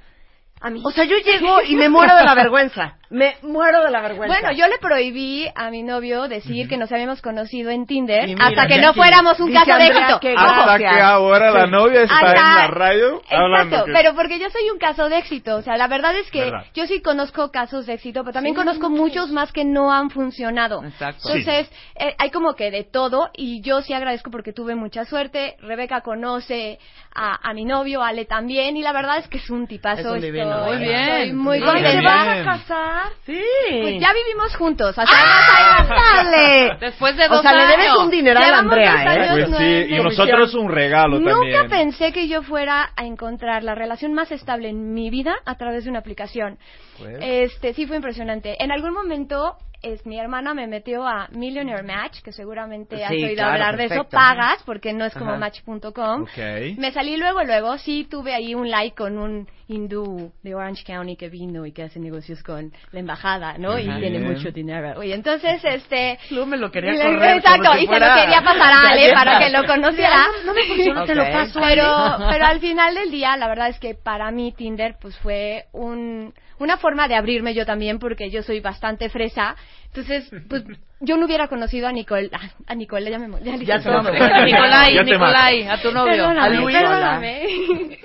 A mí. O sea, yo llego [laughs] y me muero de la vergüenza. Me muero de la vergüenza. Bueno, yo le prohibí a mi novio decir que nos habíamos conocido en Tinder mira, hasta que no fuéramos un dice caso de éxito. que-. Hasta que ahora la novia está Hasta- en la radio hablando. Exacto, que- pero porque yo soy un caso de éxito. O sea, la verdad es que Verdad. yo sí conozco casos de éxito, pero también conozco muchos más que no han funcionado. Exacto. Entonces, eh, hay como que de todo y yo sí agradezco porque tuve mucha suerte. Rebeca conoce a, a mi novio, Ale también, y la verdad es que es un tipazo. Es un Estoy- Muy bien. estoy muy Muy ¿Ay, ¿Se bien. contenta. van a casar? Sí. Pues ya vivimos juntos. O sea, ¡Ah, dale! [laughs] Después de O dos sea, le debes años. un dineral a Andrea, ¿eh? años. Pues sí, y nosotros un regalo Nunca también. pensé que yo fuera a encontrar la relación más estable en mi vida a través de una aplicación. Pues. Este, sí fue impresionante. En algún momento es mi hermana me metió a Millionaire Match, que seguramente has oído claro, hablar de eso, pagas porque no es como match.com. Ok. Me salí luego, luego, sí tuve ahí un like con un hindú de Orange County que vino y que hace negocios con la embajada, ¿no? Y tiene mucho dinero. Y entonces, este... Lu me lo quería le- correr Exacto, si y se lo quería pasar a [laughs] Ale para que lo conociera. No me funcionó, te lo paso. Pero, pero al final del día, la verdad es que para mí Tinder pues fue un, una forma de abrirme yo también porque yo soy bastante fresa. Entonces, [laughs] pues yo no hubiera conocido a Nicole, ah, a Nicole, ya me ya, le Ya su nombre. [laughs] Nicolai, Ya Nicolai, a tu novio. Perdóname, A Luis. perdóname.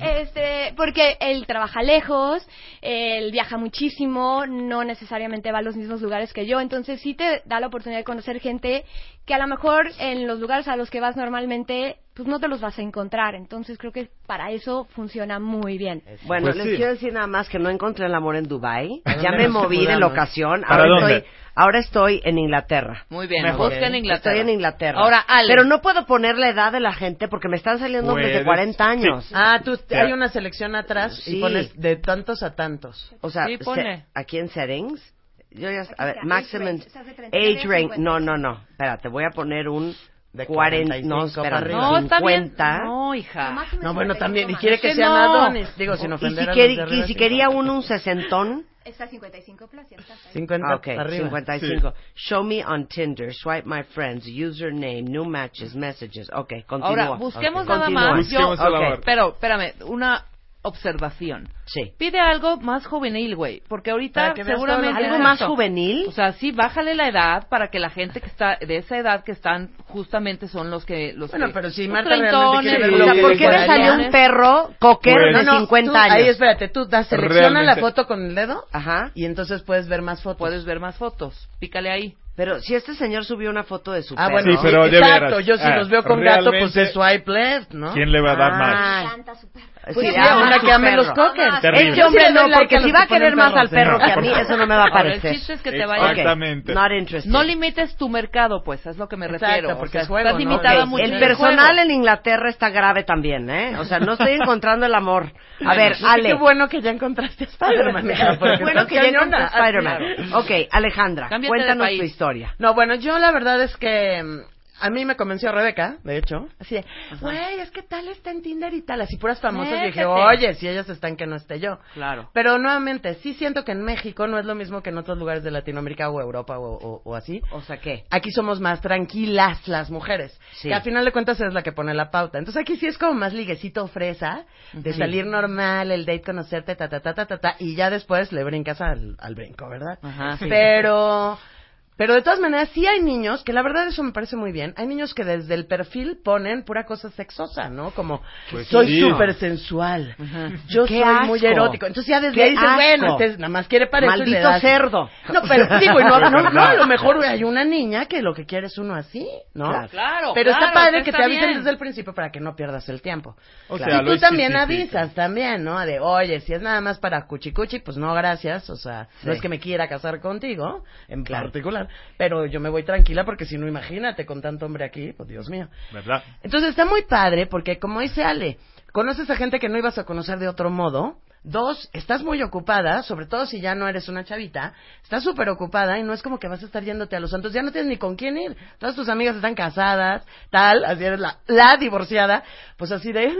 [laughs] este, porque él trabaja lejos, él viaja muchísimo, no necesariamente va a los mismos lugares que yo, entonces sí te da la oportunidad de conocer gente que a lo mejor en los lugares a los que vas normalmente, pues no te los vas a encontrar. Entonces creo que para eso funciona muy bien. Bueno, Pues les sí. quiero decir nada más que no encontré el amor en Dubai. ¿A Ya me moví de locación. ¿Para Ahora dónde? estoy, ahora estoy en Inglaterra. Muy bien, Mejor. busca en Inglaterra. Estoy en Inglaterra. Ahora, Ale. Pero no puedo poner la edad de la gente porque me están saliendo hombres de Puedes, 40 años. sí. Ah, tú, Ya. hay una selección atrás Sí. y pones de tantos a tantos. O sea, Sí, pone. se- aquí en settings. Yo ya, a ver, maximum age range, estás de 39 age a range. 50. No, no, no. Espérate, voy a poner un De 40. 45 No, para espera, arriba. No, está bien. 50. No, hija. No, bueno, también. Y quiere que sean no. Adonis. Digo, sin Y ofender si, a queri- los de y si sí. quería uno un sesentón. Está 55 plus, ya está. 50 Ah, ok, para arriba. 55. Show me on Tinder, swipe my friends, username, new matches, messages. Ok, continúa. Ahora, busquemos Ok. nada más. Yo, Busquemos el Ok. amor. pero, espérame, una observación. Sí. Pide algo más juvenil, güey, porque ahorita Para que veas seguramente... todo lo ¿Algo más Exacto. juvenil? O sea, sí, bájale la edad para que la gente que está de esa edad que están justamente son los que los Bueno, que- pero si los Marta realmente treintones, quiere ver los lo O sea, que ¿por qué me salió un perro cocker Pues- de No, no, 50 tú- años? Ahí, espérate, tú das, selecciona Realmente. la foto con el dedo Ajá. y entonces puedes ver más fotos. Puedes ver más fotos. Pícale ahí. Pero si este señor subió una foto de su Ah, perro. bueno, Sí, pero de exacto. veras, Yo si ah, los veo con gato, pues realmente, es swipe left, ¿no? ¿Quién le va a dar Ah. más? encanta su perro. Sí, Pues sí, ama una que ame perro. los cockers. Este hombre no, porque a si va a querer más al perro que a mí, eso no me va a Ahora, el parecer. chiste es que te. Exactamente. No limites tu mercado, pues, es lo que me Exacto, refiero. porque o sea, es juego, estás ¿no? limitada mucho el personal en Inglaterra está grave también, ¿eh? O sea, no estoy encontrando el amor. A ver, Ale. Qué bueno que ya encontraste a Spider-Man. [laughs] porque bueno que ya encontré a Spider-Man. Ok, Alejandra, cuéntanos tu historia. No, bueno, yo la verdad es que mm, a mí me convenció Rebeca, de hecho, así de, güey, es que tal está en Tinder y tal, así puras famosas. Y dije, oye, si ellas están que no esté yo. Claro. Pero nuevamente, sí siento que en México no es lo mismo que en otros lugares de Latinoamérica o Europa o, o- o así. O sea, ¿qué? Aquí somos más tranquilas las mujeres. Sí. Que al final de cuentas es la que pone la pauta. Entonces aquí sí es como más liguecito fresa, de salir normal, el date, conocerte, ta, ta, ta, ta, ta, ta, y ya después le brincas al, al brinco, ¿verdad? Ajá. Pero, Pero de todas maneras, sí hay niños, que la verdad eso me parece muy bien, hay niños que desde el perfil ponen pura cosa sexosa, ¿no? Como, Pues soy sí. súper sensual, yo soy muy erótico. Entonces ya desde ahí dices, bueno, este nada más quiere y le Maldito das- cerdo. No, pero digo, y no, no, no, a lo mejor hay una niña que lo que quiere es uno así, ¿no? Claro. Claro, Pero claro, está padre está que te avisen bien. desde el principio para que no pierdas el tiempo. O y sea, tú lo también avisas también, ¿no? De, oye, si es nada más para cuchicuchi, pues no, gracias. O sea, no es que me quiera casar contigo, en particular, pero yo me voy tranquila porque si no, imagínate con tanto hombre aquí, pues Dios mío. ¿Verdad? Entonces está muy padre porque, como dice Ale, conoces a gente que no ibas a conocer de otro modo. Dos, estás muy ocupada, sobre todo si ya no eres una chavita, estás súper ocupada y no es como que vas a estar yéndote a los santos, ya no tienes ni con quién ir. Todas tus amigas están casadas, tal, así eres la, la divorciada, pues así de,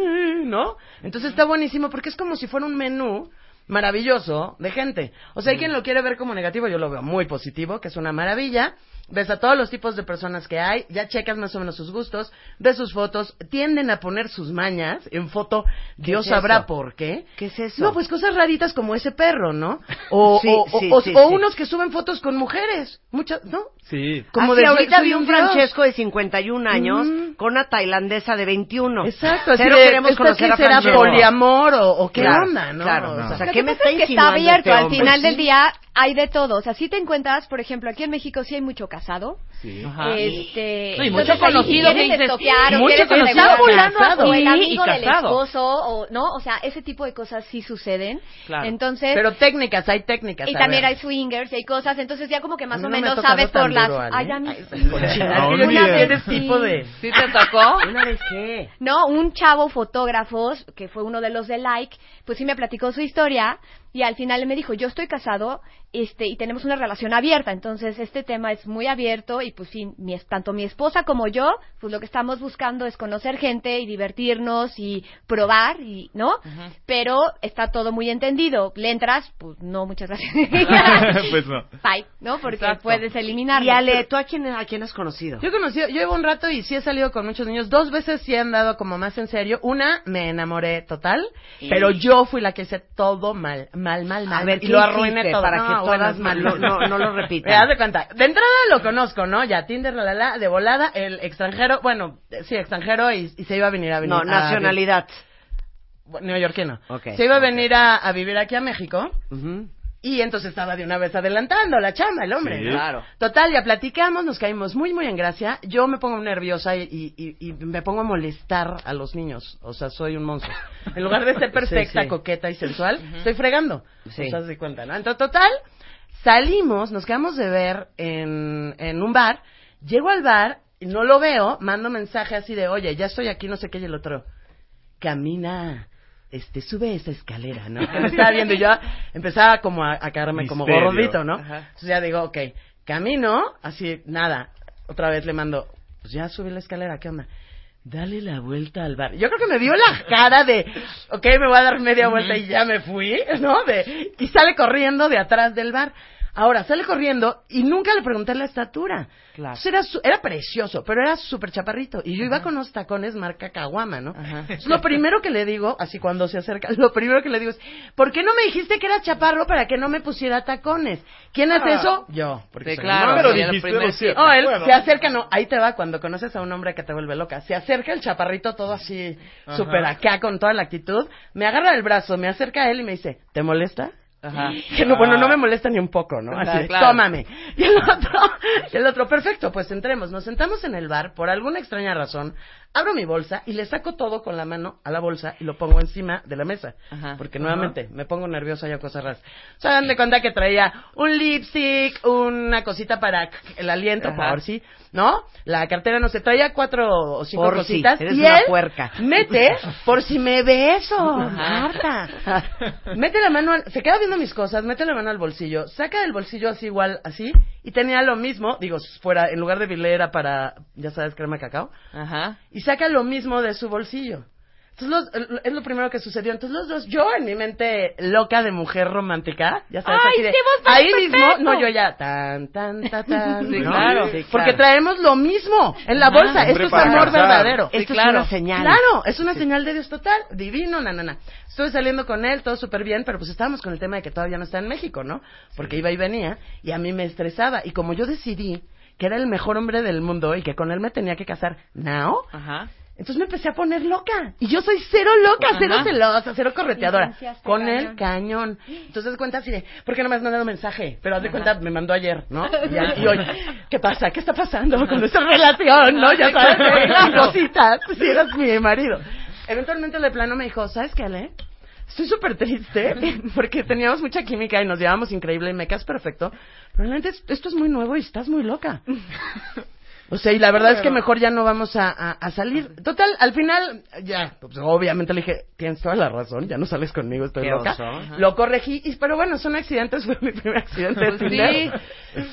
[laughs] ¿no? Entonces está buenísimo porque es como si fuera un menú maravilloso de gente. O sea, hay quien lo quiere ver como negativo, yo lo veo muy positivo, que es una maravilla. Ves a todos los tipos de personas que hay, ya checas más o menos sus gustos, ves sus fotos, tienden a poner sus mañas en foto, Dios es sabrá eso? por qué. ¿Qué es eso? No, pues cosas raritas como ese perro, ¿no? O, [laughs] Sí, o, o- sí, o- sí, o sí. unos que suben fotos con mujeres, muchas, ¿no? Sí. Como Así, de ahorita vi un dios. Francesco de 51 años Mm. con una tailandesa de 21. Exacto, así Cero de, queremos ¿esta conocer qué a será poliamor o, o qué Claro, onda, no? claro. O sea, O sea, ¿qué que me está es que está abierto. este Al final del día hay de todo. O sea, si te encuentras, por ejemplo, aquí en México sí hay mucho casado. Sí. Ajá. Este, No, y mucho entonces ahí conocido que dices, mucho conocido o el amigo y del esposo, o, ¿no? O sea, ese tipo de cosas sí suceden. Claro. Entonces, Pero técnicas, hay técnicas. y también hay swingers y hay cosas, entonces ya como que más o me menos sabes tan por las... duro, Ale. Ay, a mí Ay, sí. cochina. No Es que yo olvides. una vez tipo de... ¿Sí te tocó? ¿Una vez qué? No, un chavo fotógrafos, que fue uno de los de Like, pues sí me platicó su historia y al final me dijo, yo estoy casado este y tenemos una relación abierta, entonces este tema es muy abierto y pues sí, mi, es- tanto mi esposa como yo, pues lo que estamos buscando es conocer gente y divertirnos y probar, y ¿no? Pero está todo muy entendido. ¿Le entras? Pues no, muchas gracias. [laughs] pues no. Bye, ¿no? Porque Exacto. puedes eliminarlo. Y Ale, ¿tú a quién, a quién has conocido? Yo he conocido, yo llevo un rato y sí he salido con muchos niños. Dos veces sí he andado como más en serio. Una, me enamoré total, pero yo fui la que hice todo mal, mal, mal, mal. A ver, y ¿qué lo arruiné hiciste todo. para No, que todas mal- malo. no- no lo repitan? [laughs] Me das de cuenta. De entrada lo conozco, ¿no? Ya Tinder, la, la, la, de volada, el extranjero, bueno, sí, extranjero y, y se iba a venir a venir. No, a- nacionalidad. Neoyorquino. Ok. Se iba a venir a, a vivir aquí a México. Ujú. Y entonces estaba de una vez adelantando la chama, el hombre. Claro. Total, ya platicamos, nos caímos muy, muy en gracia. Yo me pongo nerviosa y, y- me pongo a molestar a los niños. O sea, soy un monstruo. [laughs] En lugar de ser perfecta, Sí, sí. coqueta y sensual, estoy fregando. Sí. O sea, se cuenta, ¿no? Entonces, total, salimos, nos quedamos de ver en, en un bar. Llego al bar y no lo veo, mando mensaje así de, oye, ya estoy aquí, no sé qué, y el otro, camina, este, sube esa escalera, ¿no? Que [laughs] me estaba viendo y yo empezaba como a, a caerme como gordito, ¿no? Ajá. Entonces ya digo, ok, camino, así, nada, otra vez le mando, pues ya subí la escalera, ¿qué onda? Dale la vuelta al bar. Yo creo que me dio la cara de, ok, me voy a dar media vuelta y ya me fui, ¿no? De, y sale corriendo de atrás del bar. Ahora, sale corriendo y nunca le pregunté la estatura. Claro. Entonces era, su- era precioso, pero era súper chaparrito. Y yo iba con unos tacones marca Caguama, ¿no? Entonces, lo primero que le digo, así cuando se acerca, [laughs] lo primero que le digo es, ¿por qué no me dijiste que era chaparro para que no me pusiera tacones? ¿Quién hace eso? Yo. Porque Sí, claro. Pero dijiste lo cierto. No, él Bueno. se acerca, no, ahí te va cuando conoces a un hombre que te vuelve loca. Se acerca el chaparrito todo así, súper acá, con toda la actitud. Me agarra el brazo, me acerca a él y me dice, ¿te molesta? Ajá. Que no, bueno, no me molesta ni un poco, ¿no? Así, Ah, claro. tómame. Y el otro, [laughs] y el otro, perfecto, pues entremos. Nos sentamos en el bar, por alguna extraña razón, abro mi bolsa y le saco todo con la mano a la bolsa y lo pongo encima de la mesa. Ajá. Porque nuevamente me pongo nerviosa y hago cosas raras. O sea, de cuenta que traía un lipstick, una cosita para el aliento, Ajá. por si, ¿no? La cartera, no sé, traía cuatro o cinco Por si, cositas. eres y una él puerca. mete, por si me beso, Marta. Mete la mano, al- se queda viendo mis cosas, mete la mano al bolsillo, saca del bolsillo así igual, así, y tenía lo mismo, digo, fuera, en lugar de bilera para, ya sabes, crema de cacao, Ajá. y saca lo mismo de su bolsillo. Entonces los- es lo primero que sucedió. Entonces los dos, yo en mi mente loca de mujer romántica, ya sabes, Ay, así de, sí, vos sos ahí perfecto. mismo, no yo ya, tan, tan, tan, tan, [laughs] Sí, ¿no? claro. Sí, Porque claro. traemos lo mismo en la Ajá. bolsa. Esto es amor casar. verdadero. Sí, Esto es una señal. Claro, es una señal de Dios total, divino, na, na, na. Estuve saliendo con él, todo súper bien, pero pues estábamos con el tema de que todavía no está en México, ¿no? Porque iba y venía, y a mí me estresaba. Y como yo decidí que era el mejor hombre del mundo y que con él me tenía que casar now, Ajá. Entonces me empecé a poner loca. Y yo soy cero loca, Ajá. cero celosa, cero correteadora. Con cañón. el cañón. Entonces, cuenta así de, ¿por qué no me has mandado mensaje? Pero haz de cuenta, me mandó ayer, ¿no? Y, [laughs] ya- y hoy, ¿qué pasa? ¿Qué está pasando con nuestra relación? ¿No? Ya sabes, las cositas, si eras mi marido. Eventualmente, de plano me dijo, ¿sabes qué, Ale? Estoy súper triste [laughs] porque teníamos mucha química y nos llevábamos increíble y me caes perfecto. Pero neta, esto es muy nuevo y estás muy loca. O sea, y la verdad es que mejor ya no vamos a, a- a salir. Total, al final, ya, pues obviamente le dije, tienes toda la razón, ya no sales conmigo, estoy Qué loca. oso. Lo corregí, y, pero bueno, son accidentes, [laughs] fue mi primer accidente de Pues Tinder.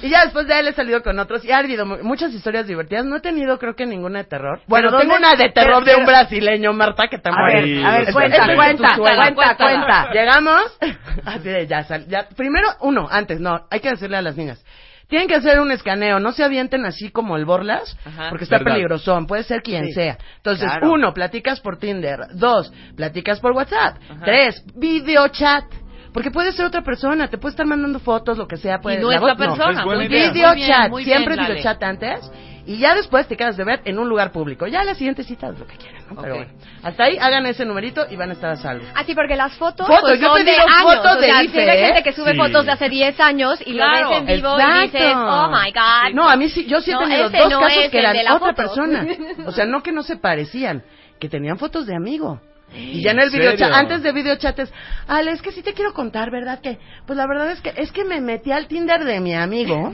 Y ya después de él he salido con otros, y ha habido mu- muchas historias divertidas. No he tenido, creo que ninguna de terror. Bueno, tengo ¿dónde- una de terror de un brasileño, Marta, que te muere. a ver, cuenta, cuenta, cuenta, cuenta. Llegamos, [laughs] así de ya, ya, primero, uno, antes, no, hay que decirle a las niñas. Tienen que hacer un escaneo, no se avienten así como el Borlas, Ajá. porque está Verdad. peligrosón, puede ser quien Sí, sea. Entonces, claro. uno, platicas por Tinder. Dos, platicas por WhatsApp. Ajá. Tres, videochat. Porque puede ser otra persona, te puede estar mandando fotos, lo que sea. Puede, Y no es la persona, Es buena muy idea. bien, muy bien, siempre Lale. videochat antes. Y ya después te quedas de ver en un lugar público. Ya la siguiente cita es lo que quieran, ¿no? Pero Ok. bueno. Hasta ahí hagan ese numerito y van a estar a salvo. Ah, sí, porque las fotos, Fotos, pues, yo son te de digo años. fotos o sea, de IFE, hay gente ¿eh? que sube Sí. fotos de hace 10 años y Claro. lo ves en vivo Exacto. y dices, oh my God. No, a mí sí, yo sí he No, tenido dos no casos que eran de la otra foto. persona. [laughs] O sea, no que no se parecían, que tenían fotos de amigo. Y ya en el ¿En videochat, antes de videochat es, Ale, es que sí te quiero contar, ¿verdad? Que, pues la verdad es que, es que me metí al Tinder de mi amigo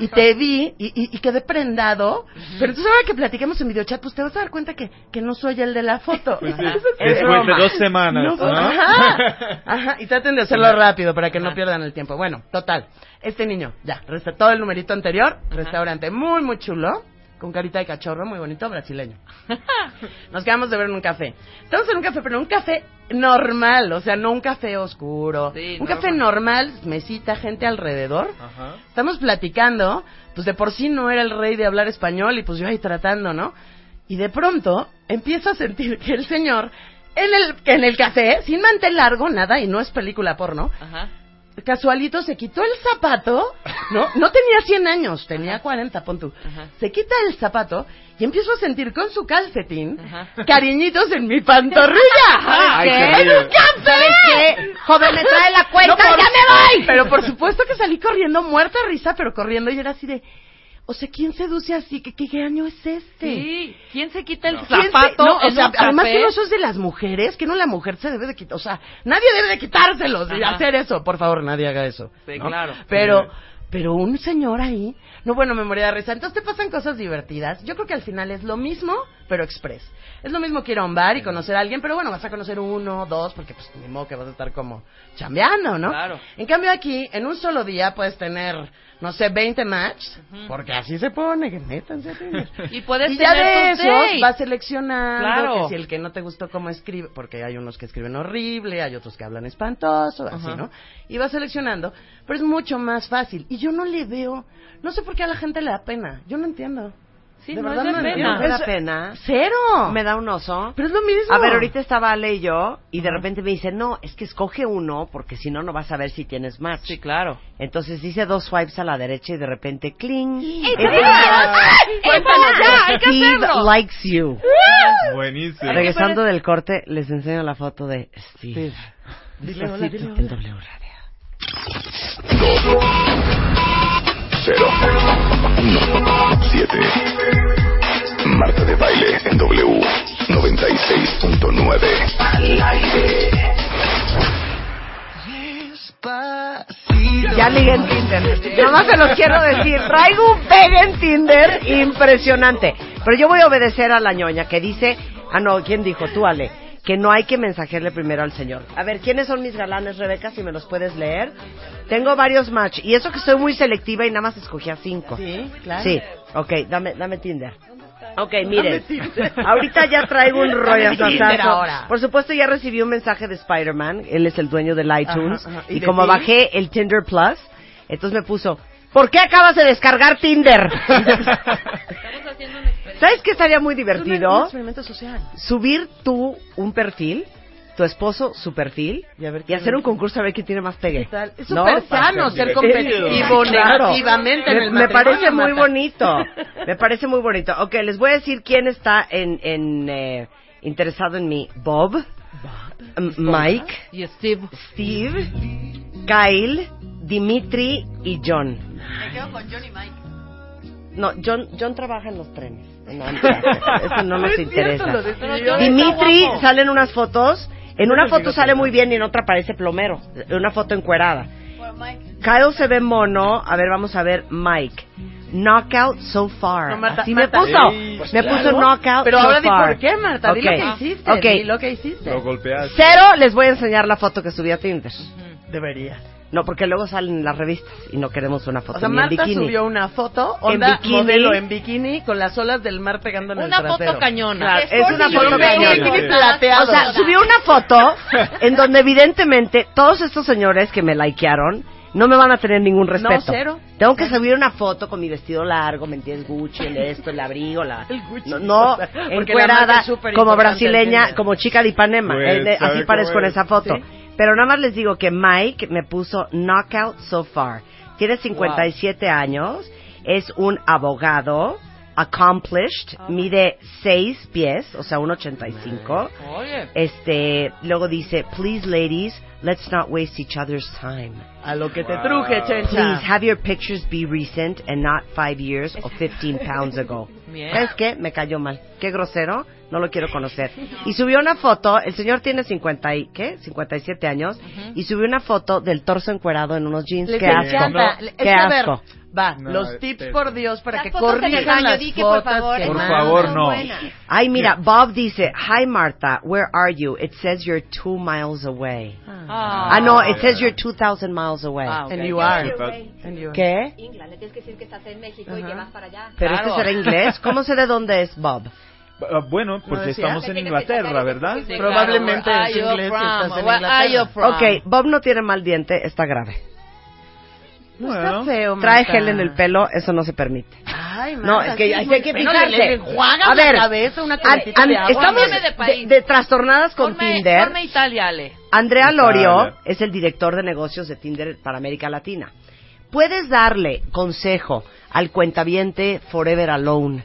y te vi y, y, y quedé prendado. Pero entonces ahora que platiquemos en videochat, pues te vas a dar cuenta que, que no soy el de la foto. Después de dos semanas, No, ¿no? Ajá, [laughs] ajá, y traten de hacerlo rápido para que no pierdan el tiempo. Bueno, total. Este niño, ya, resta todo el numerito anterior, restaurante muy, muy chulo, con carita de cachorro, muy bonito, brasileño. [laughs] Nos quedamos de ver en un café. Estamos en un café, pero un café normal, o sea, no un café oscuro. Sí, un normal. café normal, mesita, gente alrededor. Ajá. Estamos platicando, pues de por sí no era el rey de hablar español y pues yo ahí tratando, ¿no? Y de pronto empiezo a sentir que el señor en el en el café, sin mantel largo, nada, y no es película porno, Ajá. Casualito se quitó el zapato, [laughs] ¿no? No tenía 100 años, tenía 40, pon tú. Ajá. Se quita el zapato y empiezo a sentir con su calcetín Ajá. cariñitos en mi pantorrilla. [laughs] Ay, ¿Qué? qué ¡En bello. un café! ¿Sabes qué? Joven, me trae la [laughs] cuenta, No, por- ya me voy. Pero por supuesto que salí corriendo, muerta de risa, pero corriendo y era así de... O sea, ¿quién seduce así? ¿Qué, qué, qué año es este? Sí. ¿Quién se quita el ¿Quién se- zapato no, o sea, un además café? que no eso es de las mujeres, que no la mujer se debe de quitar, o sea, nadie debe de quitárselos y hacer eso, por favor, nadie haga eso. Sí, ¿no? claro. Pero, pero un señor ahí, no bueno, me moría de risa. Entonces te pasan cosas divertidas. Yo creo que al final es lo mismo, pero express. Es lo mismo que ir a un bar y conocer a alguien, pero bueno, vas a conocer uno, dos, porque pues ni modo que vas a estar como chambeando, ¿no? Claro. En cambio aquí, en un solo día puedes tener, no sé, 20 matches, porque así se pone, que métanse a. [laughs] Y puedes Y ya de esos vas seleccionando Claro. que si el que no te gustó cómo escribe, porque hay unos que escriben horrible, hay otros que hablan espantoso, así. ¿no? Y vas seleccionando, pero es mucho más fácil. Y yo no le veo, no sé por qué a la gente le da pena, yo no entiendo. Sí, De no verdad es de no pena. Me da pena. ¡Cero! Me da un oso. Pero es lo mismo. A ver, ahorita estaba Ale y yo, y de repente me dice, no, es que escoge uno, porque si no, no vas a ver si tienes match. Sí, claro. Entonces hice dos swipes a la derecha y de repente, cling. ¡Ey, Este- Cuéntanos ya, hay que Steve hacerlo. likes you. Buenísimo. Regresando del corte, les enseño la foto de Steve. Dile hola, Despacito dile hola. en W Radio. 2 0 1 7 Marta de baile en W 96.9 al aire. Ya ligué en Tinder. Nada más se los quiero decir. Traigo un pegue en Tinder impresionante. Pero yo voy a obedecer a la ñoña que dice... Ah, no, ¿quién dijo? Tú, Ale. Que no hay que mensajearle primero al señor. A ver, ¿quiénes son mis galanes, Rebeca? Si me los puedes leer. Tengo varios match. Y eso que soy muy selectiva y nada más escogí a cinco. Sí, claro. Sí, ok, dame, dame Tinder. Ok, miren, [laughs] ahorita ya traigo un rollo. Por supuesto, ya recibí un mensaje de Spider-Man, él es el dueño del iTunes, Ajá, ajá. y, ¿Y de como ti? bajé el Tinder Plus, entonces me puso, ¿por qué acabas de descargar Tinder? [laughs] ¿Sabes qué estaría muy Un divertido? experimento social. Subir tú un perfil, tu esposo su perfil, Y a ver y quién- hacer un concurso a ver quién tiene más pegue. Es ¿No? súper sano ser competitivo negativamente en me, me parece muy bonito. Me parece muy bonito. Ok, les voy a decir quién está en, en eh, interesado en mí. Bob, Mike, Y Steve. Steve, Kyle, Dimitri y John. Me quedo con John y Mike. No, John, John trabaja en los trenes. No, eso no [laughs] nos interesa. Dimitri Está guapo. sale en unas fotos. En una foto sale muy bien y en otra parece plomero. En una foto encuerada. Kyle se ve mono. A ver, vamos a ver. Mike. Knockout so far. No, Marta, Así Marta. me puso. Ey, pues me claro. puso knockout Pero so ahora di far. por qué, Marta. Di lo que hiciste. Ok. Di lo que hiciste. Lo golpeaste. Cero les voy a enseñar la foto que subí a Tinder. Debería. No, porque luego salen en las revistas y no queremos una foto O sea, ni en Marta bikini. subió una foto, En onda bikini. modelo en bikini, con las olas del mar pegando en el Una trasero. foto cañona. Claro, Es es una foto cañona. O sea, subió una foto [laughs] en donde evidentemente todos estos señores que me likearon no me van a tener ningún respeto. cero. Tengo que subir una foto con mi vestido largo, ¿me entiendes? Gucci, el esto, el abrigo, la... El Gucci. No, no, [laughs] encuerada, como en brasileña, como chica de Ipanema. Pues, Eh, de- ¿sabe así parezco en es? esa foto. Sí. Pero nada más les digo que Mike me puso knockout so far. Tiene 57 años, es un abogado, accomplished, mide 6 pies, o sea, 1.85. Oye. Este, luego dice, please ladies, let's not waste each other's time. A lo que te truje, Please chencha. have your pictures be recent and not five years or 15 [laughs] pounds ago. Bien. ¿Sabes qué? Me cayó mal. Qué grosero. No lo quiero conocer. Y subió una foto. El señor tiene 50 y, ¿qué? 57 años. Y subió una foto del torso encuerado en unos jeans. Les qué asco. Qué que, a ver, asco. Va, No, los tips eso. por Dios para que fotos corrijan las que, por fotos favor, Por favor, no. Ay, mira, Bob dice, Hi Martha, where are you? It says you're two miles away. Ah, Ah, no, it says you're 2,000 miles away. Ah, ok. And you are. You're away. And you are. ¿Qué? England, le tienes que decir que estás en México y Ajá. que vas para allá. ¿Pero Claro. este será inglés? ¿Cómo sé de dónde es Bob? Ah, Bueno, porque decía? estamos en Inglaterra, ¿verdad? Sí, Probablemente claro. es inglés y estás en Inglaterra. Ok, Bob no tiene mal diente, está grave. No está feo, Trae Marta. gel en el pelo, eso no se permite. Ay, No, Marta, es que sí, hay que fijarse. Le A ver, la cabeza una An- cantidad an- de agua. estamos de de, país. de trastornadas con Ponme- Tinder. ponme Italia, Ale. Andrea Lorio Italia. es el director de negocios de Tinder para América Latina. ¿Puedes darle consejo al cuentaviente Forever Alone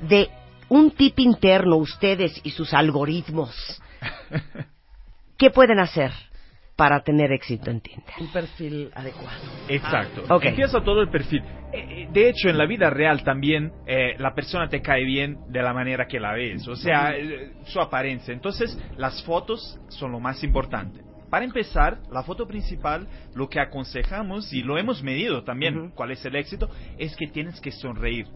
de un tip interno, ustedes y sus algoritmos? [laughs] ¿Qué pueden hacer para tener éxito en Tinder? Un perfil adecuado. Exacto. Ok. Empieza todo el perfil. Eh, eh, De hecho, en la vida real también eh, la persona te cae bien de la manera que la ves, o sea, eh, su apariencia. Entonces, las fotos son lo más importante. Para empezar, la foto principal, lo que aconsejamos y lo hemos medido también, cuál es el éxito, es que tienes que sonreír.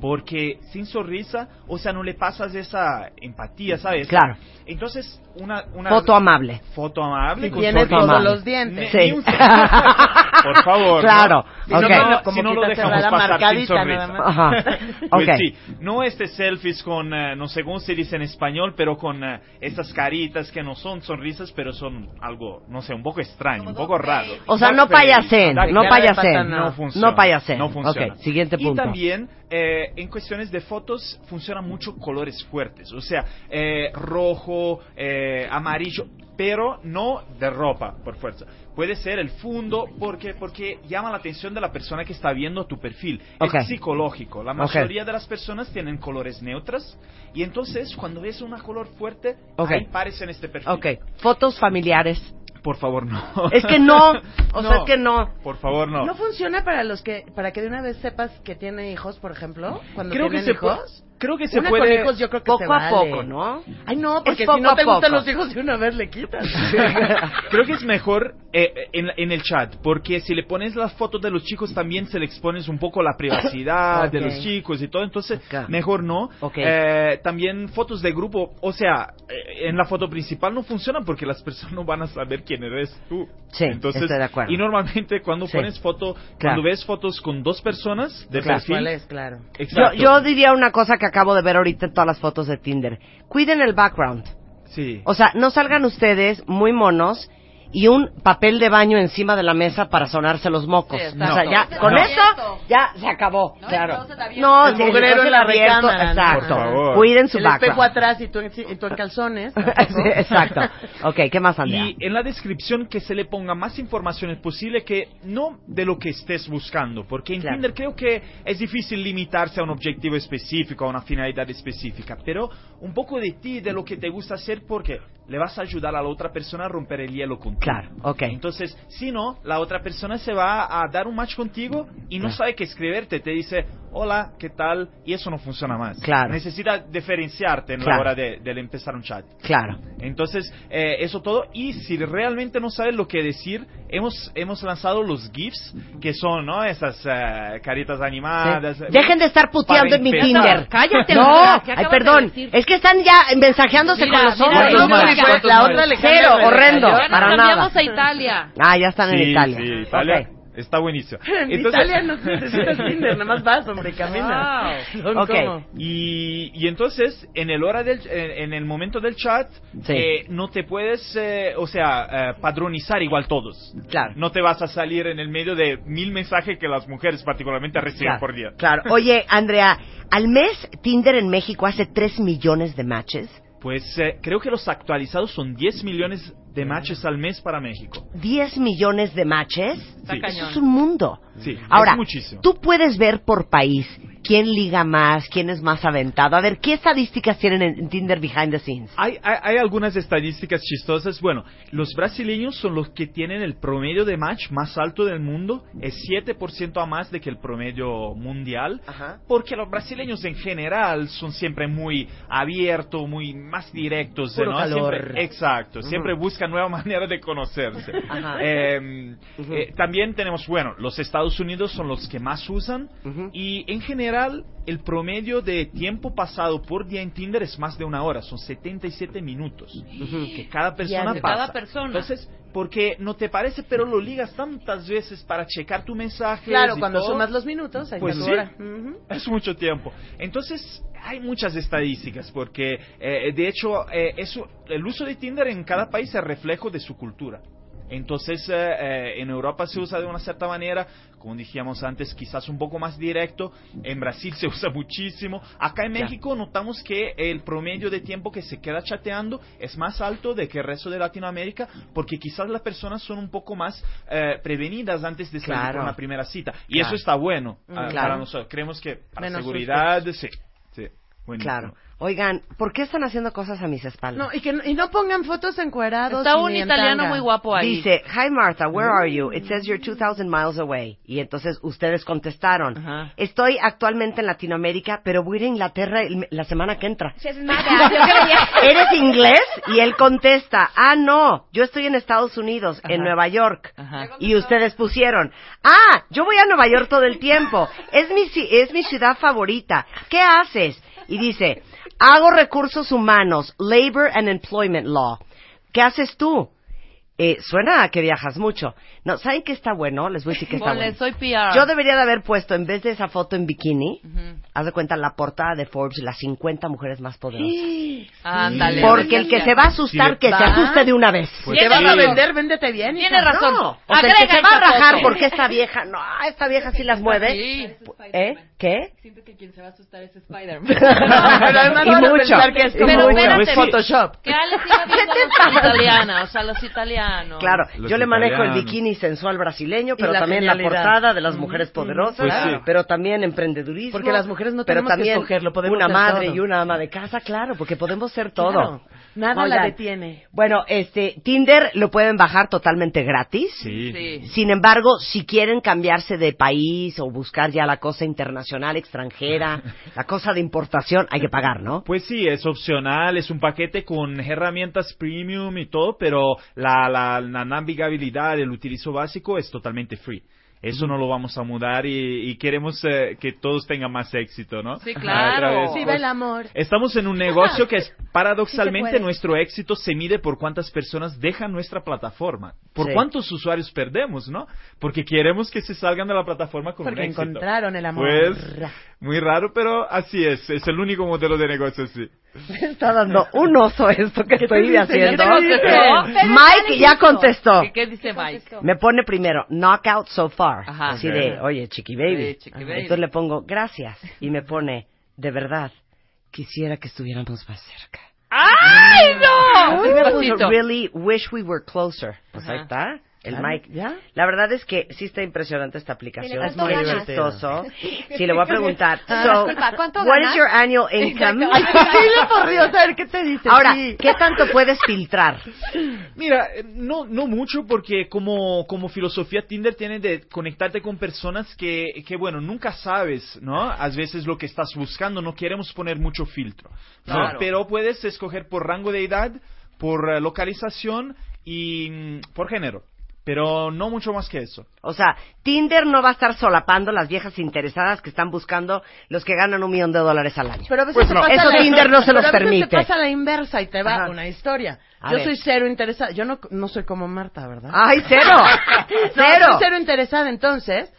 Porque sin sonrisa, o sea, no le pasas esa empatía, ¿sabes? Claro. Entonces, una, una Foto amable. foto amable. Y con tiene todos amable. los dientes. Sí. [laughs] Por favor. Claro. ¿no? Si no, no, Como si no lo dejamos pasar sin sonrisa. nada más. Ajá. [laughs] Pues Ok. sí, no este selfies con, eh, no sé cómo se dice en español, pero con eh, estas caritas que no son sonrisas, pero son algo, no sé, un poco extraño, un poco raro. O sea, no payasen, no payasen. No funciona. No payasen. No funciona. Ok, siguiente Y punto. también, eh, en cuestiones de fotos, funcionan mucho colores fuertes. O sea, eh, rojo, eh, amarillo, pero no de ropa, por fuerza. Puede ser el fondo, porque porque llama la atención de la persona que está viendo tu perfil. Es psicológico. La mayoría de las personas tienen colores neutras. Y entonces, cuando ves un color fuerte, Ok. ahí pares en este perfil. Ok, fotos familiares. Por favor, no. Es que no, o sea, es que no. Por favor, no. ¿No funciona para los que, para que de una vez sepas que tiene hijos, por ejemplo? Cuando creo que se hijos. Creo que se Una puede. con hijos yo creo que Poco se a vale. poco, ¿no? Ay, no, porque si no a te gustan los hijos de una vez le quitas. [laughs] Creo que es mejor eh, eh, en, en el chat, porque si le pones las fotos de los chicos también se le expones un poco la privacidad de Ok. los chicos y todo, entonces Ok. mejor no. Ok. Eh, también fotos de grupo, o sea, eh, en la foto principal no funcionan porque las personas [laughs] no van a saber quién eres tú. Sí, entonces, estoy de acuerdo. Y normalmente cuando Sí. pones foto, Claro. cuando ves fotos con dos personas de Claro. perfil, ¿Cuál es? Claro. Yo, exacto. yo diría una cosa que acabo de ver ahorita en todas las fotos de Tinder. Cuiden el background. Sí. O sea, no salgan ustedes muy monos y un papel de baño encima de la mesa para sonarse los mocos. Sí, o exacto. sea, ya, No. con No. eso ya se acabó. No, claro. el. No, El sí, mugrero closet en la abierto, recámara, ¿no? Exacto. Por favor. Cuiden su el espejo background. atrás y tú en, y tú en calzones. [laughs] Sí, exacto. Ok, ¿qué más, Andrea? Y en la descripción que se le ponga más informaciones posible que no de lo que estés buscando, porque en Claro. Tinder creo que es difícil limitarse a un objetivo específico, a una finalidad específica, pero un poco de ti, de lo que te gusta hacer, porque le vas a ayudar a la otra persona a romper el hielo contigo. Claro, ok. Entonces, si no, la otra persona se va a dar un match contigo y no Claro. sabe qué escribirte, te dice, hola, ¿qué tal? Y eso no funciona más. Claro. Necesita diferenciarte en Claro. la hora de, de empezar un chat. Claro. Entonces, eh, eso todo. Y si realmente no sabes lo que decir, hemos, hemos lanzado los GIFs, que son, ¿no? Esas eh, caritas animadas. Sí. Dejen de estar puteando en mi. Tinder. Cállate, No, Laura, ¿qué ay, de perdón. Es que están ya mensajeándose Mira, con los mira, no, ¿Cuántos la otra le Cero, horrendo. cayó. Ya nos Para cambiamos nada. a Italia. Ah, ya están en Sí, Italia. sí, Italia. Ok. Está buenísimo. [laughs] En Entonces- Italia no [laughs] necesitas Tinder, nada más vas, hombre, [laughs] como- Y, y entonces, en el hora del, en, en el momento del chat, Sí. eh, no te puedes, eh, o sea, eh, padronizar igual todos. Claro. No te vas a salir en el medio de mil mensajes que las mujeres particularmente reciben Claro, por día. Claro. Oye, Andrea, al mes Tinder en México hace 3 millones de matches. Pues eh, creo que los actualizados son 10 millones de matches al mes para México. 10 millones de matches. Sí. Eso es un mundo. Sí, Ahora, es muchísimo. tú puedes ver por país quién liga más, quién es más aventado. A ver, ¿qué estadísticas tienen en, Tinder behind the scenes? Hay, hay, hay algunas estadísticas chistosas. Bueno, los brasileños son los que tienen el promedio de match más alto del mundo. Es 7% a más de que el promedio mundial. Ajá. Porque los brasileños en general son siempre muy abiertos, muy más directos. Puro ¿no? calor. Siempre- exacto. Siempre buscan nueva [laughs] manera de conocerse. Ajá. Eh, Ujú. eh, también tenemos, bueno, los Estados Unidos son los que más usan. Ujú. Y en general, el promedio de tiempo pasado por día en Tinder es más de una hora, son 77 minutos. Que cada persona pasa. cada persona. Entonces, porque no te parece, pero lo ligas tantas veces para checar tu mensaje. Claro, cuando sumas los minutos, ahí Pues sí. hora. Es mucho tiempo. Entonces, hay muchas estadísticas, porque eh, de hecho, eh, eso, el uso de Tinder en cada país es reflejo de su cultura. Entonces, eh, eh, en Europa se usa de una cierta manera, como dijimos antes, quizás un poco más directo. En Brasil [laughs] se usa muchísimo. Acá en México notamos que el promedio de tiempo que se queda chateando es más alto de que el resto de Latinoamérica, porque quizás las personas son un poco más eh, prevenidas antes de salir Claro. por una primera cita. Y Claro. eso está bueno ah, claro. para nosotros. Creemos que para Menos seguridad, sí. sí. Claro. Oigan, ¿por qué están haciendo cosas a mis espaldas? No, y que no, y no pongan fotos encuerados. Está un italiano tanga. muy guapo ahí. Dice, Hi Martha, where are you? It says you're 2000 miles away. Y entonces ustedes contestaron, Ajá. estoy actualmente en Latinoamérica, pero voy a ir a Inglaterra el- la semana que entra. [laughs] ¿Eres inglés? Y él contesta, ah, no, yo estoy en Estados Unidos, en. Nueva York. Ajá. Y ustedes pusieron, ah, yo voy a Nueva York todo el tiempo, es mi, ci- es mi ciudad favorita, ¿qué haces? Y dice, hago recursos humanos, Labor and Employment Law. ¿Qué haces tú? Eh, suena a que viajas mucho. No, ¿saben qué está bueno? Les voy a decir que está bueno. soy PR. Yo debería de haber puesto, en vez de esa foto en bikini, Ujú. haz de cuenta la portada de Forbes, las 50 mujeres más poderosas. Ándale. Porque el que se va a asustar, Sí, que se va. asuste de una vez. Pues Te vas sí. a vender, véndete bien. Tiene hija. razón. No, o sea, el que Agrega se va a rajar foto. porque esta vieja, no, esta vieja sí las mueve. Sí. ¿Eh? ¿Qué? Siento que quien se va a asustar es Spider-Man. [laughs] Pero además Y van a mucho. pensar que es Y como Pero mucho. espérate. Photoshop. Que Ale siga [laughs] viendo a los italianos, o sea, los italianos. Claro, Los yo le manejo el bikini sensual brasileño, pero la también la portada de las mujeres poderosas, Pues sí. pero también emprendedurismo. Porque las mujeres no pero tenemos que también escoger, lo podemos una ser madre todo. y una ama de casa, claro, porque podemos ser todo. Claro. Nada Oigan, la detiene. Bueno, este, Tinder lo pueden bajar totalmente gratis. Sí. Sí. Sin embargo, si quieren cambiarse de país o buscar ya la cosa internacional, extranjera, [laughs] la cosa de importación, hay que pagar, ¿no? Pues sí, es opcional, es un paquete con herramientas premium y todo, pero la, la, la navegabilidad, el utilizo básico es totalmente free. Eso no lo vamos a mudar y, y queremos eh, que todos tengan más éxito, ¿no? Sí, A claro. Viva el amor. Estamos en un negocio que es paradoxalmente puede. nuestro éxito se mide por cuántas personas dejan nuestra plataforma, por Sí. cuántos usuarios perdemos, ¿no? Porque queremos que se salgan de la plataforma con Porque un éxito. encontraron el amor. Pues muy raro, pero así es, es el único modelo de negocio así. Me [laughs] está dando un oso esto que estoy dice? haciendo. Mike ya contestó. ¿Qué, qué dice Mike? Me pone primero, knockout so far. Ajá. Así de, oye, chiqui baby. Sí, chiqui baby. Entonces le pongo, gracias. Y me pone, de verdad, quisiera que estuviéramos más cerca. ¡Ay, no! Me puso, really wish we were closer. Pues ahí Ajá. está. El Mike. ¿ya? La verdad es que sí está impresionante esta aplicación. Es muy chistoso. [laughs] Sí, le voy a preguntar. Ah, So, disculpa, ¿cuánto what ganas? is your annual income? [laughs] Ay, dile por Dios, a ver qué te dice. Ahora, Sí. ¿qué tanto puedes filtrar? [laughs] Mira, eh, no, no mucho porque como, como filosofía Tinder tiene de conectarte con personas que, que, bueno, nunca sabes, ¿no? A veces lo que estás buscando, no queremos poner mucho filtro, ¿no? Claro. Pero puedes escoger por rango de edad, por eh, localización y mm, por género. Pero no mucho más que eso. O sea, Tinder no va a estar solapando las viejas interesadas que están buscando los que ganan un millón de dólares al año. Pero a veces Pues no. pasa Eso la- Tinder no se pero los a veces permite. te pasa la inversa y te va Ajá. una historia. A Yo ver. soy cero interesada. Yo no, no soy como Marta, ¿verdad? ¡Ay, cero! [laughs] No, ¡Cero! soy cero interesada. Entonces,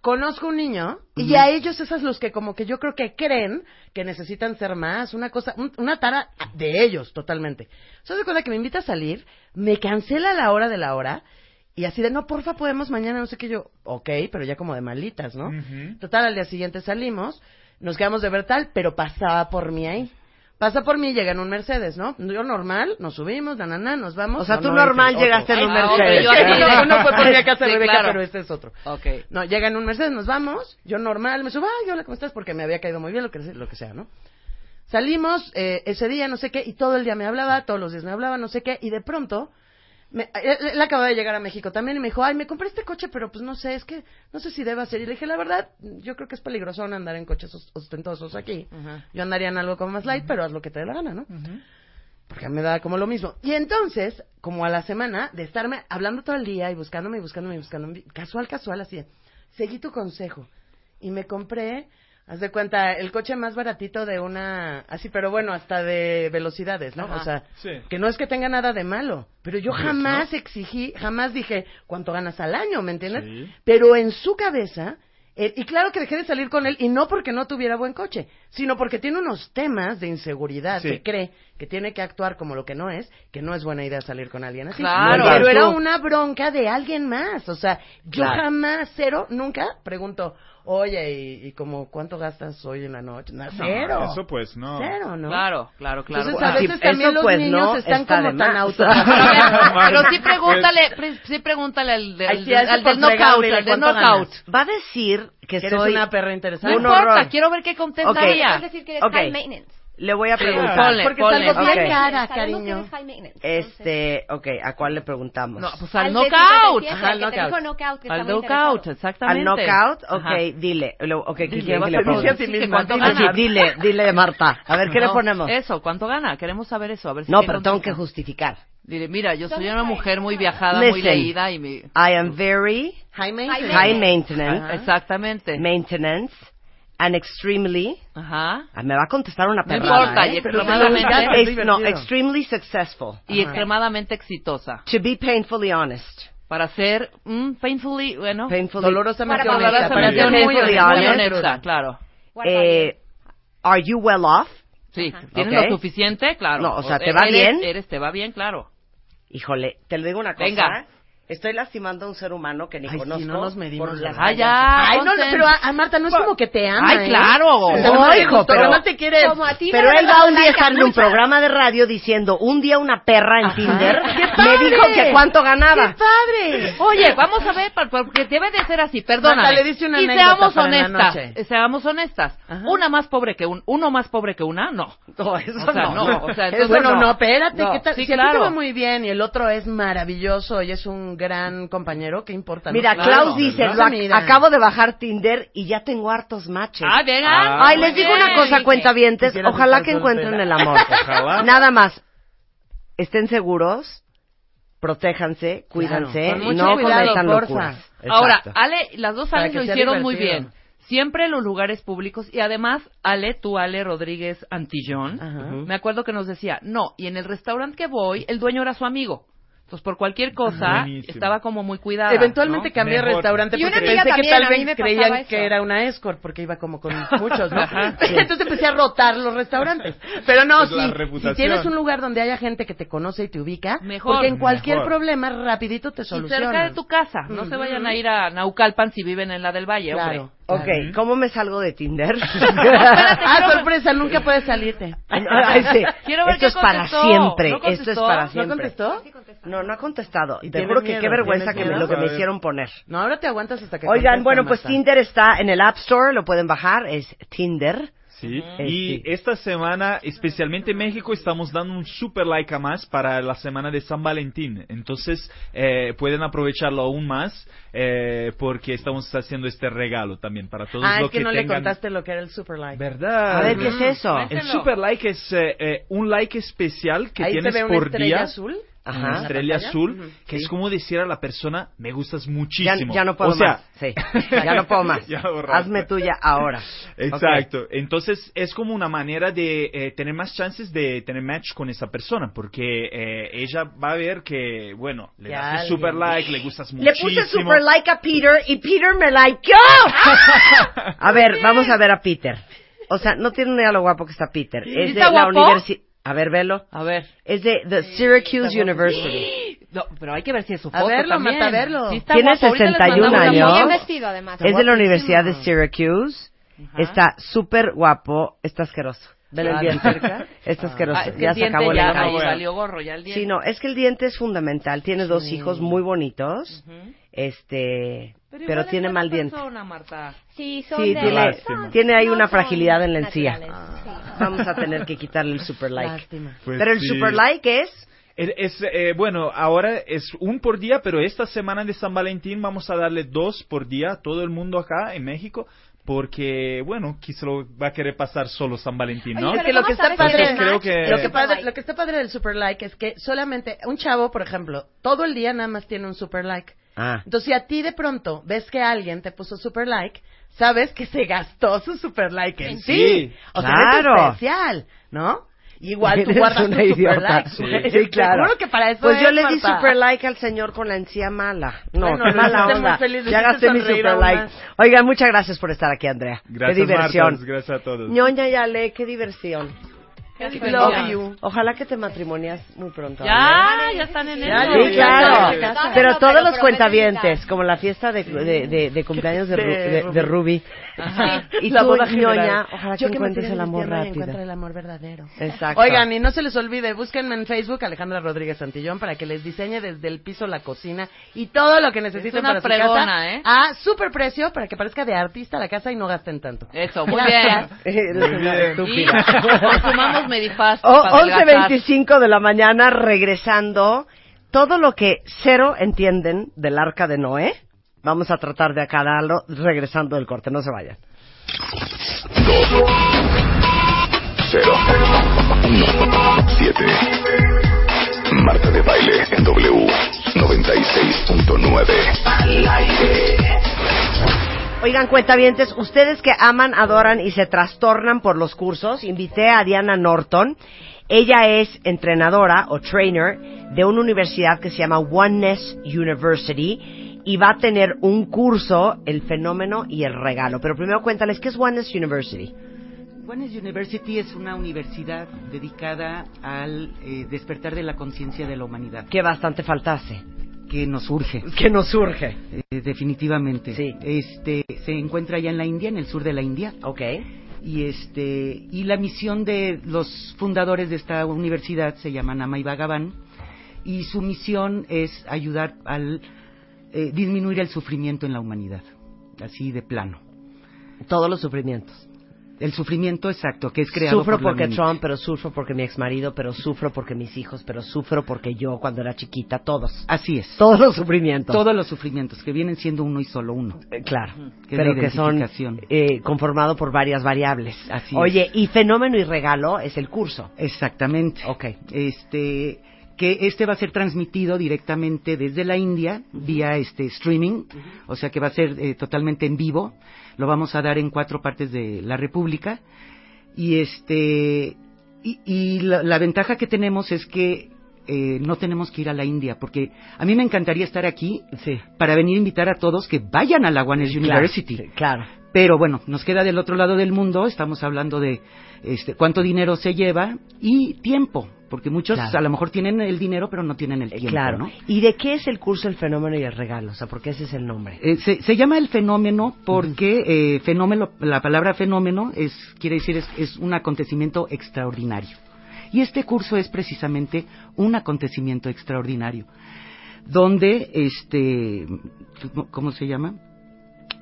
conozco un niño y a ellos esas los que como que yo creo que creen que necesitan ser más, una cosa, un- una tara de ellos totalmente. ¿Se de cuenta que me invita a salir, me cancela la hora de la hora y así de, no, porfa, podemos mañana, no sé qué yo, ok, pero ya como de malitas, ¿no? Total, al día siguiente salimos, nos quedamos de ver tal, pero pasaba por mí ahí. Pasa por mí, llega en un Mercedes, ¿no? Yo normal, nos subimos, na, na, na, nos vamos. O sea, No, tú no, normal llegaste en un Ah, Mercedes. yo Uno, uno fue por mi casa de Sí, Rebeca, claro. pero este es otro. Ok. No, llega en un Mercedes, nos vamos, yo normal, me subo, ay, hola, ¿cómo estás? Porque me había caído muy bien, lo que, lo que sea, ¿no? Salimos eh, ese día, no sé qué, y todo el día me hablaba, todos los días me hablaba, no sé qué, y de pronto, me, él, él acaba de llegar a México también y me dijo, ay, me compré este coche, pero pues no sé, es que no sé si deba ser. Y le dije, la verdad, yo creo que es peligroso andar en coches os- ostentosos aquí. Yo andaría en algo como más light, pero haz lo que te dé la gana, ¿no? Porque me da como lo mismo. Y entonces, como a la semana de estarme hablando todo el día y buscándome y buscándome y buscándome, casual, casual, así, seguí tu consejo. Y me compré, haz de cuenta, el coche más baratito de una, así, pero bueno, hasta de velocidades, ¿no? Ajá. O sea, Sí. que no es que tenga nada de malo, pero yo jamás exigí, jamás dije, ¿cuánto ganas al año? ¿Me entiendes? Sí. Pero en su cabeza, eh, y claro que dejé de salir con él, y no porque no tuviera buen coche, sino porque tiene unos temas de inseguridad, Sí. que cree que tiene que actuar como lo que no es, que no es buena idea salir con alguien así. Claro. Pero era una bronca de alguien más, o sea, yo Claro. jamás, cero, nunca pregunto, oye, ¿y, y como cuánto gastas hoy en la noche? No, cero. Eso pues no. Cero, ¿no? Claro, claro, claro. Entonces, a Ah, sí, veces también los pues, niños no están está como tan más. auto... [laughs] Pero, a sí pregúntale, pre- sí pregúntale al, del- Ay, sí, a al del knockout, al del ¿cuánto knockout. ganas? Va a decir que soy... una perra No interesante. Un importa, quiero ver qué contestaría. Es decir, que eres Ok. high maintenance. Le voy a Sí, preguntar. ponle, Porque ponle. es algo bien Ok. cara, cariño. high maintenance, Este, ok, ¿a cuál le preguntamos? No, pues al Al knockout. 57, Ajá, al knockout. knockout, Al muy knockout, exactamente. ¿Al knockout? Ok, Ajá. dile. Ok, ¿qué Dile, que le ponga? Sí, misma, que ¿cuánto cuánto Ah, sí, gana? dile, dile, Marta. A ver, ¿qué le No, ponemos? Eso, ¿cuánto gana? Queremos saber eso. A ver si No, pero tengo que justificar. Dile, mira, yo soy ¿Dónde una mujer muy viajada, muy Listen. leída y me... I am very High maintenance. high maintenance, Ajá. Exactamente. maintenance, and extremely... Ajá. Ah, me va a contestar una No perrada, importa, ¿eh? y extremadamente, no, extremely successful. y extremadamente exitosa. To be painfully honest. Para ser mm, painfully, bueno, Painfully... Dolorosamente Para honesta. Para ser muy Muy honesta. claro. Eh, are you well off? Sí, Ajá. ¿tienes Ok. lo suficiente? Claro. No, o sea, ¿te va eres- bien? Eres, te va bien, claro. Híjole, te lo digo una cosa. Venga. Estoy lastimando a un ser humano que ni Ay, conozco. no nos medimos por las. Ay, ya. Ay, no, no, pero a, a Marta no es como que te ama. Ay, ¿eh? claro. O sea, No, no, hijo, pero- no te quiere. Como a ti, Pero él va un día estar en un programa de radio diciendo, un día una perra en Tinder [laughs] ¡Qué me dijo que cuánto ganaba. ¡Qué padre! Oye, vamos a ver, porque debe de ser así. Marta, le dice una y seamos honestas, seamos honestas. Ajá. Una más pobre que un, uno más pobre que una, no. No, eso O sea, no, o sea, Es entonces bueno, no. no, espérate, No, ¿qué tal? sí, si a ti claro. te va muy bien y el otro es maravilloso y es un gran compañero, ¿qué importa? Mira, Klaus dice, no "Lo se ac- mida. acabo de bajar Tinder y ya tengo hartos matches. Ah, venga. Ay, les digo una cosa, cuentavientes, ojalá estar que encuentren soltera. el amor. [laughs] Ojalá. Nada más, estén seguros, protéjanse, cuídense, con y mucho no cuidado, cometan porfa. locuras. Ahora. Ale, las dos Para Ale que lo sea hicieron muy divertido. bien. Siempre en los lugares públicos y además, Ale, tú, Ale Rodríguez Antillón, Ajá. me acuerdo que nos decía, no, y en el restaurante que voy, el dueño era su amigo. Entonces, por cualquier cosa, Buenísimo. estaba como muy cuidada. Eventualmente ¿no? cambié Mejor. restaurante Y una porque pensé que tal vez me creían eso. que era una escort porque iba como con [laughs] muchos, ¿no? [laughs] Entonces empecé a rotar los restaurantes. Pero no, Es la sí, reputación. si tienes un lugar donde haya gente que te conoce y te ubica, Mejor. porque en cualquier Mejor. problema rapidito te Y soluciona. cerca de tu casa. No se vayan a ir a Naucalpan si viven en la del Valle, Claro. hombre. Ok, ¿cómo me salgo de Tinder? [laughs] ah, sorpresa, nunca puedes salirte. Ay, [laughs] sí. Quiero ver Esto es para siempre. ¿No Esto es contestó? para ¿No siempre. contestó? No, no ha contestado. Y Te juro que miedo, qué vergüenza que me, lo que me hicieron poner. No, ahora te aguantas hasta que Oigan, bueno, pues. Tinder está en el App Store, lo pueden bajar, es Tinder. Sí, Eh, y esta semana, especialmente en México, estamos dando un super like a más para la semana de San Valentín. Entonces, eh, pueden aprovecharlo aún más eh, porque estamos haciendo este regalo también para todos Ah, los es que no tengan... le contaste lo que era el super like. ¿Verdad? A ver, ¿qué es eso? El Cuéntelo. super like es eh, eh, un like especial que Ahí tienes se ve una por estrella día. azul. Ajá. Una ¿En la estrella pantalla? azul, Ujú. que Sí. es como decir a la persona, me gustas Ya, muchísimo. ya no puedo o sea, más. Sí, ya no puedo más. [laughs] Ya. Hazme tuya ahora. [laughs] Exacto. Entonces es como una manera de eh, tener más chances de tener match con esa persona, porque eh, ella va a ver que, bueno, le Que das el super like, le gustas Le muchísimo. puse super like a Peter y Peter me likeó. [laughs] a ver, vamos a ver a Peter. O sea, no tiene idea lo guapo que está Peter. Es de ¿Está la universidad. A ver, velo. A ver. Es de the Syracuse University. No, pero hay que ver si es su A foto verlo, también. Marta, a verlo. Sí está Tiene guapo. Ahorita les 61 mandamos la años. Bien vestido, además. Es de la. Universidad de Syracuse. Ajá. Está súper guapo. Está asqueroso. Velo el Ah, diente. [laughs] Está asqueroso. Ah, es que ya el se acabó el ya ahí valió gorro, ya el diente. Sí, no, es que el diente es fundamental. Tiene dos hijos muy bonitos. Este, pero, tiene mal diente. persona, Marta. Sí, son Sí, de... tiene, tiene ahí no una fragilidad en la encía. Vamos a tener que quitarle el super like. Pues pero el sí. super like es Es, es, eh, bueno, ahora es un por día, pero esta semana de San Valentín vamos a darle dos por día a todo el mundo acá en México, porque, bueno, quizá lo va a querer pasar solo San Valentín, ¿no? Oye, pero lo ¿cómo que está padre, creo que- lo que padre, lo que está padre del super like es que solamente un chavo, por ejemplo, todo el día nada más tiene un super like. Ah. Entonces, si a ti de pronto ves que alguien te puso super like, sabes que se gastó su super like en Sí, ti. O sea, claro. es especial, ¿no? Igual [laughs] tú Eres guardas tu una super idiota. like. [laughs] Sí, Te claro. juro que para eso Pues yo le di Marta. super like al señor con la encía mala. No, Bueno, qué mala onda. muy feliz, ya gasté mi super like. Oigan, muchas gracias por estar aquí, Andrea. Gracias, qué diversión. Marta, gracias a todos. Ñoña y Ale, qué diversión. Love you. Ojalá que te matrimonias muy pronto. Ya, ya están en Ya, eso. ya, Sí, claro. Pero todos pero los cuentavientes, como la fiesta de, de, de, de cumpleaños de, Ru- De de, Ruby. Ajá. Y La tú, boda ñoña, ojalá que me encuentres el amor y rápido. encuentre el amor verdadero. Exacto. Oigan, y no se les olvide, búsquenme en Facebook Alejandra Rodríguez Santillón para que les diseñe desde el piso la cocina y todo lo que necesiten para su fregona, casa ¿eh? a super precio para que parezca de artista la casa y no gasten tanto. Eso, muy bien. [laughs] Muy una bien. Y estúpida. [laughs] consumamos Medifast O- para adelgazar. 11.25 de la mañana, regresando. Todo lo que cero entienden del arca de Noé, vamos a tratar de aclararlo regresando del corte. No se vayan. 2 0 1 7 Marta de baile en W 96.9 al aire. Oigan, cuentavientes, ustedes que aman, adoran y se trastornan por los cursos, invité a Diana Norton. Ella es entrenadora o trainer de una universidad que se llama Oneness University y va a tener un curso, el fenómeno y el regalo. Pero primero cuéntales, ¿qué es Oneness University? Oneness University es una universidad dedicada al eh, despertar de la conciencia de la humanidad. Que bastante faltase. Que nos urge. Que nos surge. Eh, definitivamente. Sí. Este se encuentra allá en la India, en el sur de la India. Ok. Y este y la misión de los fundadores de esta universidad se llama Namai Bhagavan y su misión es ayudar al eh, disminuir el sufrimiento en la humanidad, así de plano. Todos los sufrimientos. El sufrimiento exacto que es creado Sufro por porque. Trump, pero sufro porque mi exmarido, pero sufro porque mis hijos, pero sufro porque yo cuando era chiquita, todos. Así es. Todos los sufrimientos. Todos los sufrimientos que vienen siendo uno y solo uno. Eh, Claro, Que pero que son eh, conformado por varias variables. Así Oye, es. y fenómeno y regalo es el curso. Exactamente. Ok. Este que este va a ser transmitido directamente desde la India vía este streaming, o sea que va a ser eh, totalmente en vivo. Lo vamos a dar en cuatro partes de la República y este y, y la, la ventaja que tenemos es que eh, no tenemos que ir a la India porque a mí me encantaría estar aquí Sí. para venir a invitar a todos que vayan a la One University. Claro, sí, claro. Pero bueno, nos queda del otro lado del mundo, estamos hablando de este, cuánto dinero se lleva y tiempo, porque muchos Claro. a lo mejor tienen el dinero pero no tienen el tiempo, claro. ¿no? ¿Y de qué es el curso El fenómeno y el regalo? O sea, porque ese es el nombre. Eh, se, se llama el fenómeno porque eh, fenómeno, la palabra fenómeno es, quiere decir es, es un acontecimiento extraordinario. Y este curso es precisamente un acontecimiento extraordinario, donde este, ¿cómo se llama?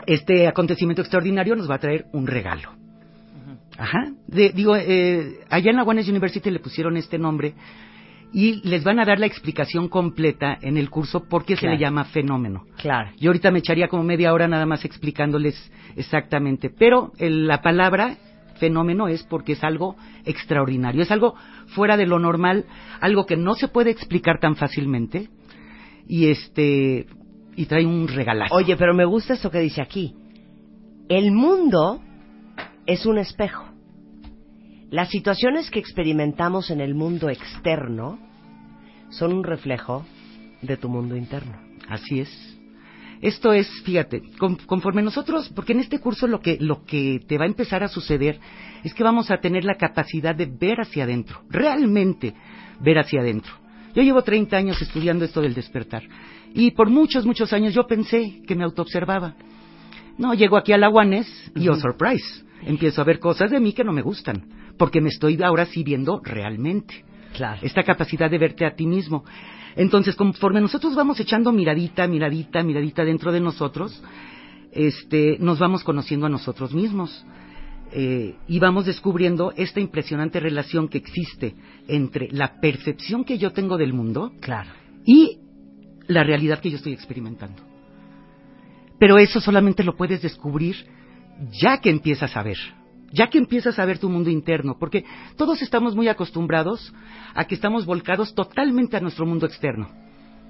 Este acontecimiento extraordinario nos va a traer un regalo. Ajá. De- digo, eh, allá en la One University le pusieron este nombre y les van a dar la explicación completa en el curso por qué se le llama fenómeno. Claro. Yo ahorita me echaría como media hora nada más explicándoles exactamente, pero el- la palabra fenómeno es porque es algo extraordinario, es algo fuera de lo normal, algo que no se puede explicar tan fácilmente y este y trae un regalazo. Oye, pero me gusta esto que dice aquí. El mundo es un espejo. Las situaciones que experimentamos en el mundo externo son un reflejo de tu mundo interno. Así es. Esto es, fíjate, con- conforme nosotros, porque en este curso lo que, lo que te va a empezar a suceder es que vamos a tener la capacidad de ver hacia adentro, realmente ver hacia adentro. Yo llevo 30 años estudiando esto del despertar y por muchos, muchos años yo pensé que me autoobservaba. No, llego aquí a la Guanes y, oh, surprise, empiezo a ver cosas de mí que no me gustan, porque me estoy ahora sí viendo realmente Claro. esta capacidad de verte a ti mismo. Entonces, conforme nosotros vamos echando miradita, miradita, miradita dentro de nosotros, este, nos vamos conociendo a nosotros mismos. Eh, y vamos descubriendo esta impresionante relación que existe entre la percepción que yo tengo del mundo Claro. y la realidad que yo estoy experimentando. Pero eso solamente lo puedes descubrir ya que empiezas a ver, ya que empiezas a ver tu mundo interno, porque todos estamos muy acostumbrados a que estamos volcados totalmente a nuestro mundo externo.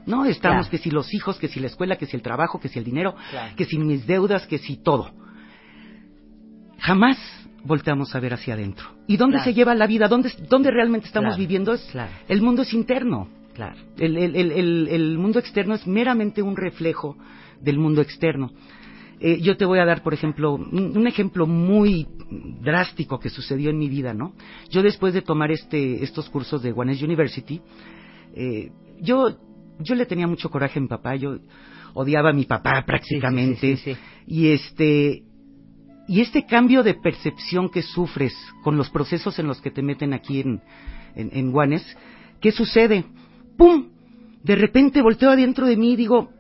¿No? Estamos Claro. que si los hijos, que si la escuela, que si el trabajo, que si el dinero, Claro. que si mis deudas, que si todo. Jamás volteamos a ver hacia adentro. ¿Y dónde Claro. se lleva la vida? ¿Dónde, dónde realmente estamos viviendo? Es. El mundo es interno. Claro. El, el- el- el- el mundo externo es meramente un reflejo del mundo externo. Eh, yo te voy a dar, por ejemplo, un, un ejemplo muy drástico que sucedió en mi vida, ¿no? Yo después de tomar este, estos cursos de One University, eh, yo, yo le tenía mucho coraje a mi papá, yo odiaba a mi papá prácticamente, sí, sí, sí. y este, y este cambio de percepción que sufres con los procesos en los que te meten aquí en, en, en Guanes, ¿qué sucede? ¡Pum! De repente volteo adentro de mí y digo,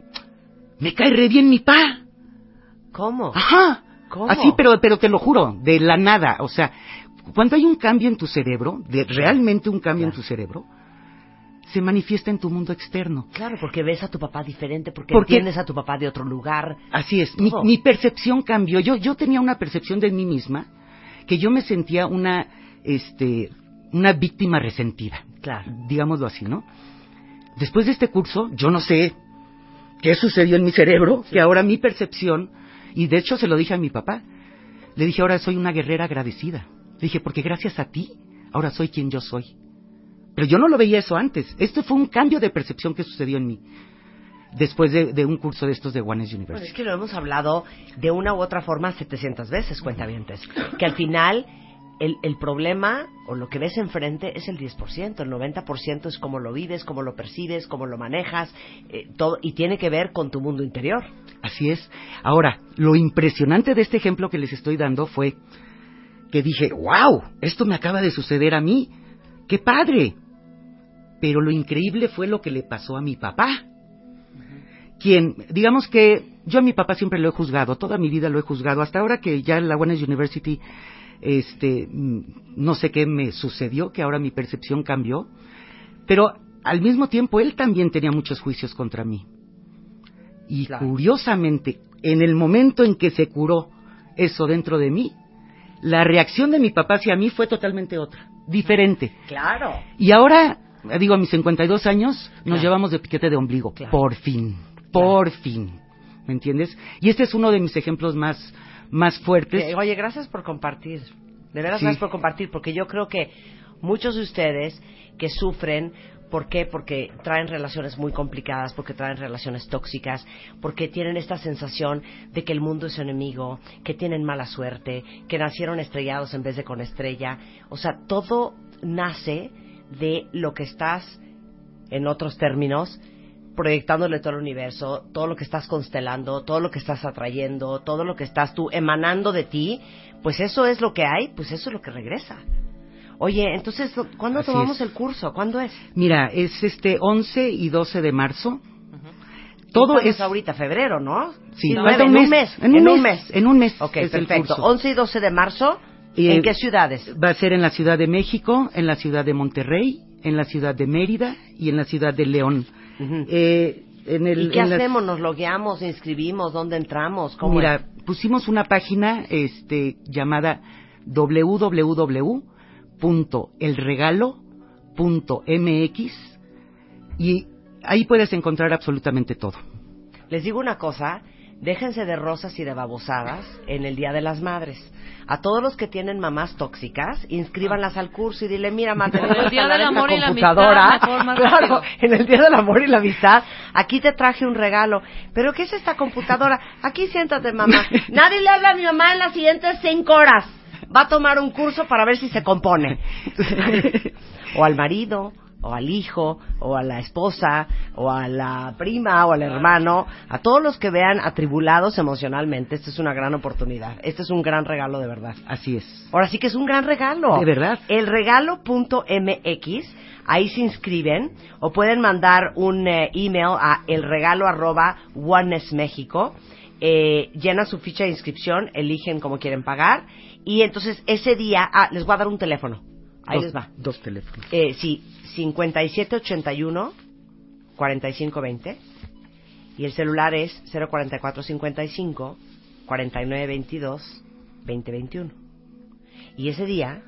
me cae re bien mi pa. ¿Cómo? Ajá. ¿Cómo? Así, pero, pero te lo juro, de la nada. O sea, cuando hay un cambio en tu cerebro, de realmente un cambio en tu cerebro, se manifiesta en tu mundo externo. Claro, porque ves a tu papá diferente, porque Porque- entiendes a tu papá de otro lugar. Así es, mi, mi percepción cambió. Yo, yo tenía una percepción de mí misma que yo me sentía una, este, una víctima resentida. Claro. Digámoslo así, ¿no? Después de este curso, yo no sé qué sucedió en mi cerebro, que ahora mi percepción, y de hecho se lo dije a mi papá, le dije, ahora soy una guerrera agradecida. Le dije, porque gracias a ti, ahora soy quien yo soy. Pero yo no lo veía eso antes. Esto fue un cambio de percepción que sucedió en mí. Después de, un curso de estos de Bueno, University. es que lo hemos hablado de una u otra forma 700 veces, cuentavientes. Que al final el, el problema o lo que ves enfrente es el 10%, el 90% es cómo lo vives, cómo lo percibes, cómo lo manejas, eh, todo, y tiene que ver con tu mundo interior. Así es. Ahora, lo impresionante de este ejemplo que les estoy dando fue que dije, wow, esto me acaba de suceder a mí. ¡Qué padre! Pero lo increíble fue lo que le pasó a mi papá. Quien, digamos que yo a mi papá siempre lo he juzgado, toda mi vida lo he juzgado, hasta ahora que ya la Buenos University, este, mm, no sé qué me sucedió, que ahora mi percepción cambió, pero al mismo tiempo él también tenía muchos juicios contra mí. Y curiosamente, en el momento en que se curó eso dentro de mí, la reacción de mi papá hacia mí fue totalmente otra, diferente. Claro. Y ahora, digo, a mis 52 años, nos Claro. llevamos de piquete de ombligo. Por fin, por fin. ¿Me entiendes? Y este es uno de mis ejemplos más, más fuertes. Oye, gracias por compartir. De veras, Sí. gracias por compartir, porque yo creo que muchos de ustedes que sufren, ¿por qué? Porque traen relaciones muy complicadas, porque traen relaciones tóxicas, porque tienen esta sensación de que el mundo es su enemigo, que tienen mala suerte, que nacieron estrellados en vez de con estrella. O sea, todo nace de lo que estás, en otros términos, proyectándole todo el universo, todo lo que estás constelando, todo lo que estás atrayendo, todo lo que estás tú emanando de ti, pues eso es lo que hay, pues eso es lo que regresa. Oye, entonces, ¿cuándo Así tomamos es. el curso? ¿Cuándo es? Mira, es este 11 y 12 de marzo. Todo es ahorita, febrero, ¿no? Sí, en un mes. En un mes. En un mes. Ok, es el perfecto. curso. 11 y 12 de marzo, ¿en eh, qué ciudades? Va a ser en la Ciudad de México, en la Ciudad de Monterrey, en la Ciudad de Mérida y en la Ciudad de León. Eh, en el, ¿Y qué en las- hacemos? ¿Nos logueamos, inscribimos? ¿Dónde entramos? ¿Cómo Mira, es? pusimos una página este, llamada www.elregalo.mx y ahí puedes encontrar absolutamente todo. Les digo una cosa, déjense de rosas y de babosadas en el Día de las Madres. A todos los que tienen mamás tóxicas, inscríbanlas al curso y dile, mira, mamá, a [laughs] El Día del Amor y la. Amistad, claro, en el Día del Amor y la Amistad, aquí te traje un regalo. ¿Pero qué es esta computadora? Aquí siéntate, mamá. [laughs] Nadie le habla a mi mamá en las siguientes cinco horas. Va a tomar un curso para ver si se compone. [laughs] o al marido, o al hijo, o a la esposa, o a la prima, o al hermano, a todos los que vean atribulados emocionalmente, esta es una gran oportunidad. Este es un gran regalo de verdad. Así es. Ahora sí que es un gran regalo. De verdad. El regalo.mx, ahí se inscriben, o pueden mandar un eh, email a elregalo arroba México. Eh, llenan su ficha de inscripción, eligen cómo quieren pagar, y entonces ese día, ah, les voy a dar un teléfono. Ahí dos, les va. Dos teléfonos. Eh, sí, 5781 4520 y el celular es 04455 4922 2021. Y ese día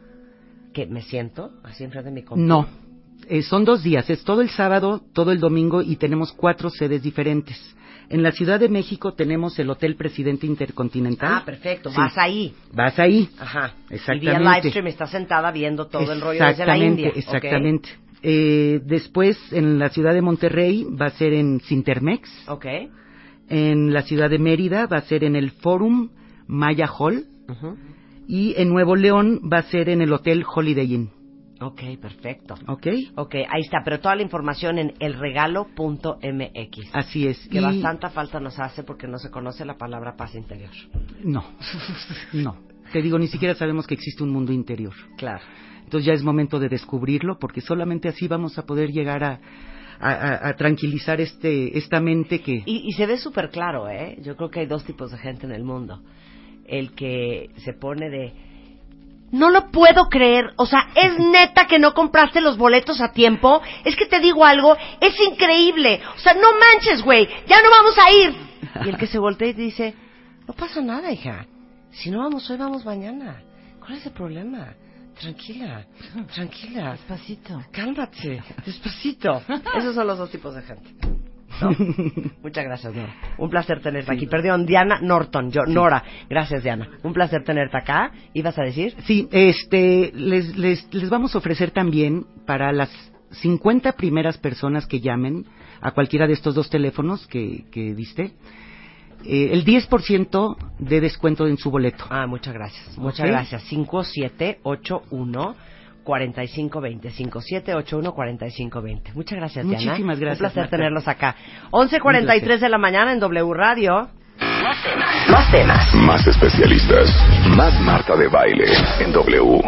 que me siento así enfrente de mi compu. No, eh, son dos días, es todo el sábado, todo el domingo y tenemos cuatro sedes diferentes. En la Ciudad de México tenemos el Hotel Presidente Intercontinental. Ah, perfecto, Sí. vas ahí. Vas ahí. Ajá. Exactamente. Y vía live stream está sentada viendo todo el rollo desde la Exactamente, India. Exactamente. Eh, después, en la ciudad de Monterrey, va a ser en Cintermex. Ok. En la ciudad de Mérida, va a ser en el Forum Maya Hall. Y en Nuevo León, va a ser en el Hotel Holiday Inn. Ok, perfecto. ¿Ok? Ok, ahí está, pero toda la información en elregalo.mx. Así es. Que Y- bastante falta nos hace porque no se conoce la palabra paz interior. No, [laughs] no. Te digo, ni siquiera sabemos que existe un mundo interior. Claro. Entonces ya es momento de descubrirlo, porque solamente así vamos a poder llegar a, a- a- a tranquilizar este, esta mente que... Y, y se ve súper claro, ¿eh? Yo creo que hay dos tipos de gente en el mundo. El que se pone de... No lo puedo creer. O sea, ¿es neta que no compraste los boletos a tiempo? Es que te digo algo, es increíble. O sea, no manches, güey, ya no vamos a ir. Y el que se voltea y dice, no pasa nada, hija. Si no vamos hoy, vamos mañana. ¿Cuál es el problema? Tranquila, tranquila. Despacito. Cálmate, despacito. Esos son los dos tipos de gente. No. [laughs] Muchas gracias, Nora. Un placer tenerte aquí. Perdón, Diana Norton. Yo, Nora. Gracias, Diana. Un placer tenerte acá. ¿Ibas a decir? Sí, este, les, les, les vamos a ofrecer también para las 50 primeras personas que llamen a cualquiera de estos dos teléfonos que, que diste, eh, el 10% de descuento en su boleto. Ah, muchas gracias. Muchas Ok. gracias. 5781 4520 5781 4520. Muchas gracias, Diana. Muchísimas gracias, Un placer Marta. tenerlos acá. 11:43 de la mañana en W Radio. Más temas. Más especialistas. Más Marta de Baile en W.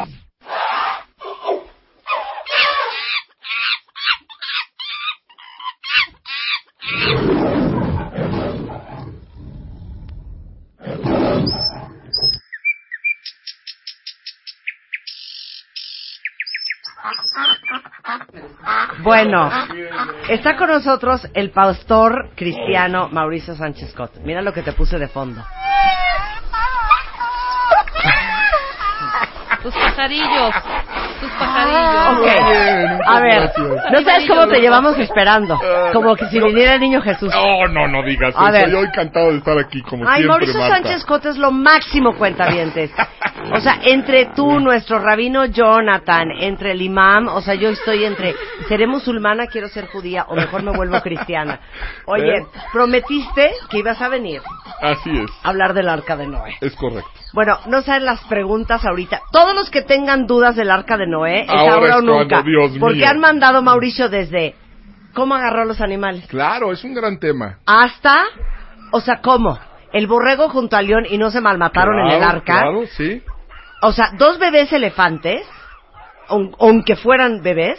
Bueno, está con nosotros el pastor cristiano Mauricio Sánchez Scott. Mira lo que te puse de fondo. Tus pajarillos. Tus pajarillos. Ok. A ver, no sabes cómo te llevamos esperando. Como que si viniera el niño Jesús. No, no, no digas A eso. ver. Yo encantado de estar aquí, como Ay, siempre, Mauricio Marta. Sánchez Scott es lo máximo, cuentavientes. [laughs] O sea, entre tú, nuestro rabino Jonathan, entre el imam, o sea, yo estoy entre, ¿seré musulmana, quiero ser judía, o mejor me vuelvo cristiana? Oye, ¿Eh? prometiste que ibas a venir Así es, a hablar del arca de Noé. es correcto. Bueno, no saben las preguntas ahorita. Todos los que tengan dudas del arca de Noé, es Ahora o nunca. Dios porque mío. han mandado Mauricio desde cómo agarró a los animales Claro, es un gran tema. hasta, o sea, cómo el borrego junto al león y no se malmataron en el arca. Claro, sí. O sea, dos bebés elefantes, aun- aunque fueran bebés,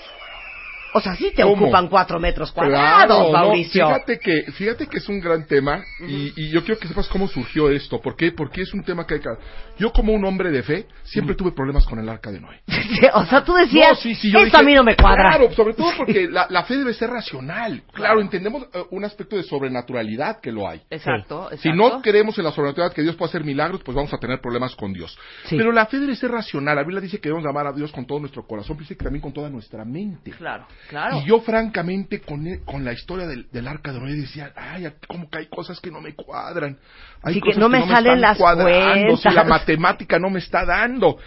o sea, sí te ¿Cómo? ocupan cuatro metros cuadrados, Claro, no, Mauricio. fíjate que fíjate que es un gran tema y, y yo quiero que sepas cómo surgió esto. ¿Por qué? Porque es un tema que hay que... Yo como un hombre de fe siempre tuve problemas con el arca de Noé. [laughs] o sea, tú decías, No, sí, sí, yo esto dije, a mí no me cuadra. Claro, sobre todo porque [laughs] la, la fe debe ser racional. Claro, entendemos eh, un aspecto de sobrenaturalidad que lo hay. Exacto, Si exacto. no creemos en la sobrenaturalidad que Dios puede hacer milagros, pues vamos a tener problemas con Dios. Sí. Pero la fe debe ser racional. La Biblia dice que debemos amar a Dios con todo nuestro corazón, pero dice que también con toda nuestra mente. Claro, claro. Y yo, francamente, con, e- con la historia del, del arca de Noé decía, ay, como que hay cosas que no me cuadran. Hay Sí, que cosas no me salen están las cuadrando, si la cuentas. [laughs] matemática no me está dando.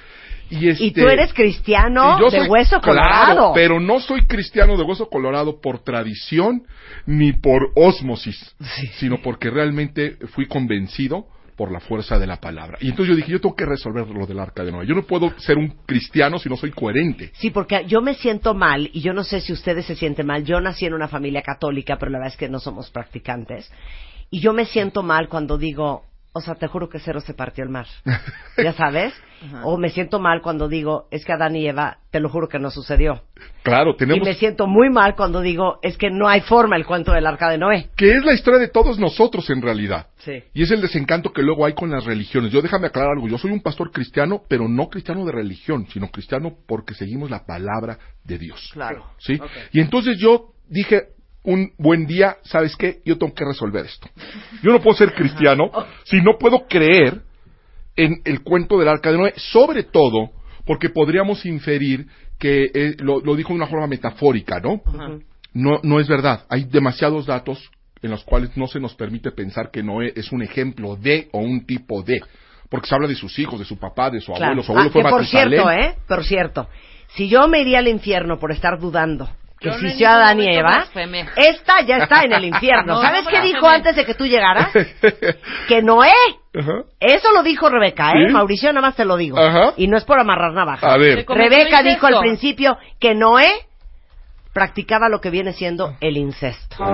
Y, Y este, tú eres cristiano de soy- hueso colorado. Claro, pero no soy cristiano de hueso colorado por tradición ni por ósmosis, sino porque realmente fui convencido por la fuerza de la palabra. Y entonces yo dije, yo tengo que resolver lo del arca de Noé. Yo no puedo ser un cristiano si no soy coherente. Sí, porque yo me siento mal, y yo no sé si ustedes se sienten mal. Yo nací en una familia católica, pero la verdad es que no somos practicantes. Y yo me siento mal cuando digo, o sea, te juro que cero se partió el mar. [laughs] ¿Ya sabes? O me siento mal cuando digo, es que Adán y Eva, te lo juro que no sucedió. Claro, Y tenemos me siento muy mal cuando digo, es que no hay forma el cuento del arca de Noé. que es la historia de todos nosotros en realidad. Sí. Y es el desencanto que luego hay con las religiones. Yo déjame aclarar algo, yo soy un pastor cristiano, pero no cristiano de religión, sino cristiano porque seguimos la palabra de Dios. Claro. ¿Sí? Y entonces yo dije un buen día, ¿sabes qué? Yo tengo que resolver esto. Yo no puedo ser cristiano si no puedo creer en el cuento del arca de Noé, sobre todo porque podríamos inferir que eh, lo, lo dijo de una forma metafórica, ¿no? No, no es verdad. Hay demasiados datos en los cuales no se nos permite pensar que Noé es un ejemplo de o un tipo de. Porque se habla de sus hijos, de su papá, de su Claro. abuelo. Su abuelo Ah, fue que por cierto, ¿eh? Por cierto, si yo me iría al infierno por estar dudando que no Adán y Eva, blasfemé. esta ya está en el [laughs] infierno. No, ¿Sabes no qué dijo antes de que tú llegaras? [laughs] Que Noé. Ajá. Eso lo dijo Rebeca, ¿eh? ¿Sí? Mauricio, nada más te lo digo. Ajá. Y no es por amarrar. A ver. Cometió Rebeca dijo al principio que Noé practicaba lo que viene siendo el incesto. Yo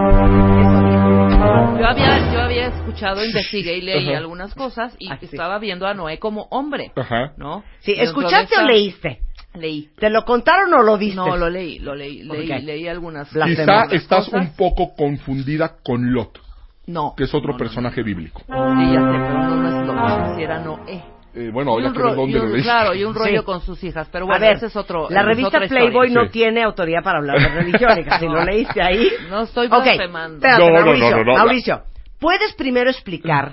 había, yo había escuchado, investigué y leí Ajá. algunas cosas y Ah, estaba viendo a Noé como hombre, Ajá. ¿no? Sí, ¿escuchaste o leíste? Leí. ¿Te lo contaron o lo viste? No, lo leí, lo leí, leí, Ok. leí algunas Quizá estás cosas. un poco confundida con Lot, No. que es otro no, no, personaje bíblico. no. Sí, ya sé, pero no, no es lo que si era Noé. Eh, bueno, Y ya un que dónde lo leíste. Claro, y un rollo Sí. con sus hijas, pero a bueno, ver, ese es otro. la revista otra historia. Playboy no Sí. tiene autoridad para hablar de religión. Si lo leíste ahí. No estoy Ok, blasfemando. espérate, No, no, no, Mauricio, no, no, no. Mauricio, ¿puedes primero explicar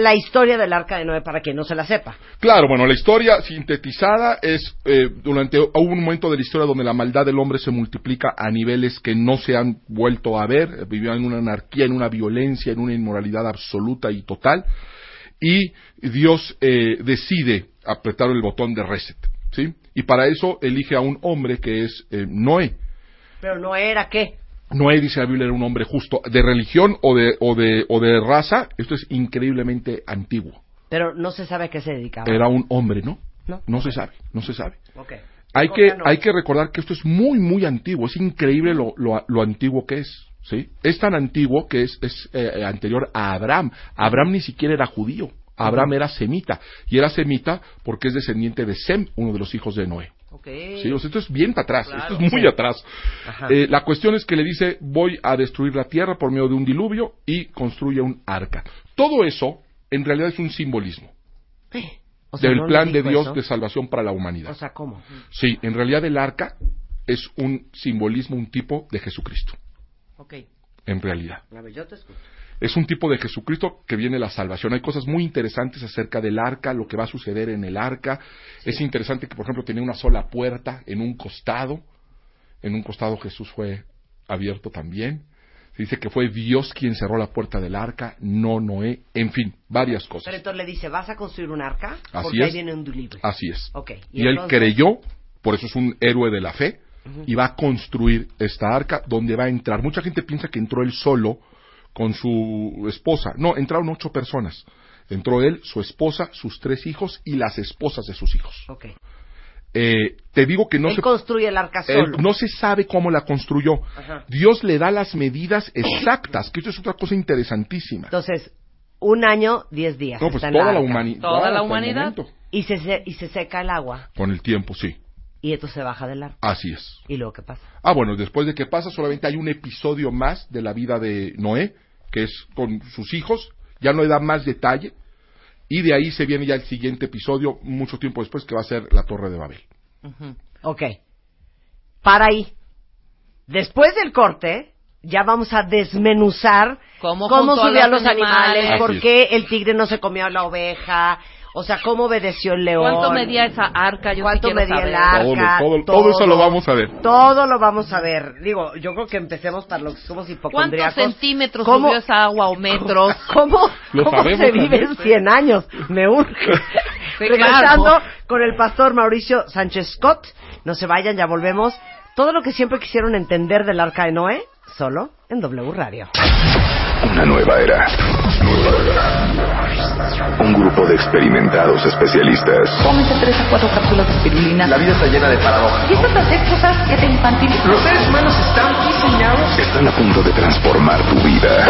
la historia del Arca de Noé para quien no se la sepa? Claro, bueno, la historia sintetizada es eh, durante un momento de la historia donde la maldad del hombre se multiplica a niveles que no se han vuelto a ver, eh, vivían en una anarquía, en una violencia, en una inmoralidad absoluta y total, y Dios eh, decide apretar el botón de reset, ¿sí? Y para eso elige a un hombre que es eh, Noé. Pero Noé era qué? Noé dice la Biblia era un hombre justo de religión o de o de o de raza. Esto es increíblemente antiguo. Pero no se sabe a qué se dedicaba. Era un hombre, ¿no? No. se sabe, no se sabe. Ok. Hay que, hay que recordar que esto es muy, muy antiguo. Es increíble lo, lo, lo antiguo que es. ¿sí? Es tan antiguo que es, es eh, anterior a Abraham. Abraham ni siquiera era judío. Abraham era semita. Y era semita porque es descendiente de Sem, uno de los hijos de Noé. Ok. Sí, o sea, esto es bien para atrás, Claro. esto es muy Sí. atrás. Eh, la cuestión es que le dice, voy a destruir la tierra por medio de un diluvio y construye un arca. Todo eso, en realidad, es un simbolismo O sea, del ¿no plan de Dios eso? de salvación para la humanidad. O sea, ¿cómo? Sí, en realidad el arca es un simbolismo, un tipo de Jesucristo, Ok. en realidad. A ver, yo te escucho. Es un tipo de Jesucristo que viene la salvación. Hay cosas muy interesantes acerca del arca, lo que va a suceder en el arca. Es interesante que, por ejemplo, tenía una sola puerta en un costado. En un costado Jesús fue abierto también. Se dice que fue Dios quien cerró la puerta del arca, no Noé. En fin, varias cosas. Pero entonces le dice, ¿vas a construir un arca? Así Porque ahí es. viene un diluvio. Así es. Y, él entonces- creyó, por eso es un héroe de la fe, y va a construir esta arca donde va a entrar. Mucha gente piensa que entró él solo con su esposa. No, entraron ocho personas. Entró él, su esposa, sus tres hijos y las esposas de sus hijos. Ok. Eh, te digo que no Él se construye el arca él- solo. no se sabe cómo la construyó. Ajá. Dios le da las medidas exactas, que esto es otra cosa interesantísima. Entonces, un año, diez días. No, pues toda la humani- Toda toda la humanidad. Y se, se- y se seca el agua. Con el tiempo, sí. Y entonces se baja del arca. Así es. ¿Y luego qué pasa? Ah, bueno, después de que pasa, solamente hay un episodio más de la vida de Noé, que es con sus hijos. Ya no le da más detalle. Y de ahí se viene ya el siguiente episodio, mucho tiempo después, que va a ser la Torre de Babel. Ok. Para ahí. Después del corte, ya vamos a desmenuzar Cómo cómo subió a los los animales, animales. por qué el tigre no se comió a la oveja, o sea, cómo obedeció el león. ¿Cuánto medía esa arca? Yo ¿Cuánto sí medía el saber. arca? Todo, todo, todo eso lo vamos a ver. Todo lo vamos a ver. Digo, yo creo que empecemos para los que somos ¿Cuántos hipocondriacos. centímetros ¿Cómo- subió esa agua o metros? [laughs] ¿Cómo, Lo cómo sabemos se vive en también. 100 años? Me urge. [laughs] Sí, Regresando claro. con el pastor Mauricio Sánchez Scott. No se vayan, ya volvemos. Todo lo que siempre quisieron entender del arca de Noé, solo en W Radio. Una nueva era. Un grupo de experimentados especialistas Cómete tres a cuatro cápsulas de espirulina. La vida está llena de paradojas. Empiezas a hacer cosas que te infantilizan. Los seres humanos están diseñados. están a punto de transformar tu vida.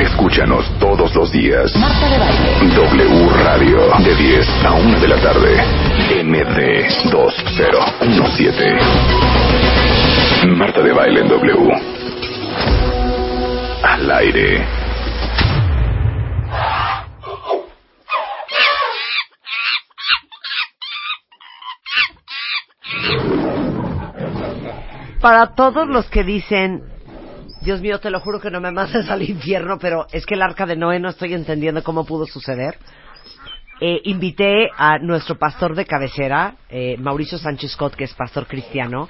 Escúchanos todos los días. Marta de baile. W Radio, de 10 a 1 de la tarde. MD 2017. Marta de Baile en W. Al aire. Para todos los que dicen, Dios mío, te lo juro que no me mandes al infierno, pero es que el arca de Noé no estoy entendiendo cómo pudo suceder. Eh, invité a nuestro pastor de cabecera, eh, Mauricio Sánchez Scott, que es pastor cristiano,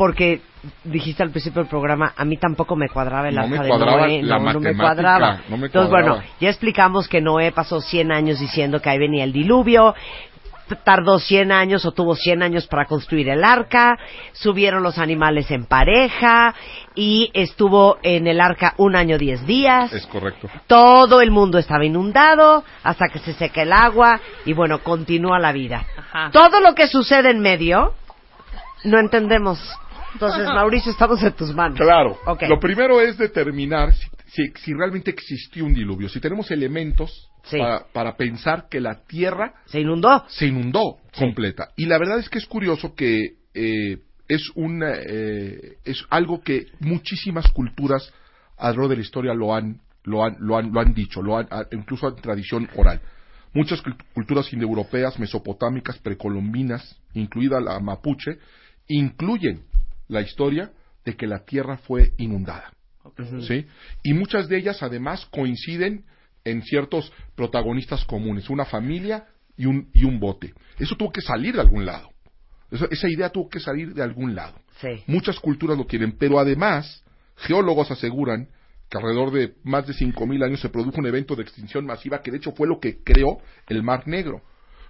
porque dijiste al principio del programa, a mí tampoco me cuadraba el No arca me de Noé, la no, no me cuadraba. no me Entonces, cuadraba. bueno, ya explicamos que Noé pasó 100 años diciendo que ahí venía el diluvio, tardó 100 años o tuvo 100 años para construir el arca, subieron los animales en pareja y estuvo en el arca un año 10 días. Es correcto. Todo el mundo estaba inundado hasta que se seca el agua y bueno, continúa la vida. Ajá. Todo lo que sucede en medio no entendemos. Entonces, Mauricio, estamos en tus manos. Claro. Lo primero es determinar si, si- si realmente existió un diluvio. Si tenemos elementos Sí. para, para pensar que la Tierra Se inundó. se inundó Sí. completa. Y la verdad es que es curioso que eh, es, un, eh, es algo que muchísimas culturas alrededor de la historia lo han, lo han, lo han, lo han dicho, lo han, incluso en tradición oral. Muchas cult- culturas indoeuropeas, mesopotámicas, precolombinas, incluida la mapuche, incluyen la historia de que la tierra fue inundada. ¿sí? Y muchas de ellas además coinciden en ciertos protagonistas comunes, una familia y un, y un bote. Eso tuvo que salir de algún lado. Esa, esa idea tuvo que salir de algún lado. Sí. Muchas culturas lo tienen, pero además geólogos aseguran que alrededor de más de 5.000 años se produjo un evento de extinción masiva que de hecho fue lo que creó el Mar Negro.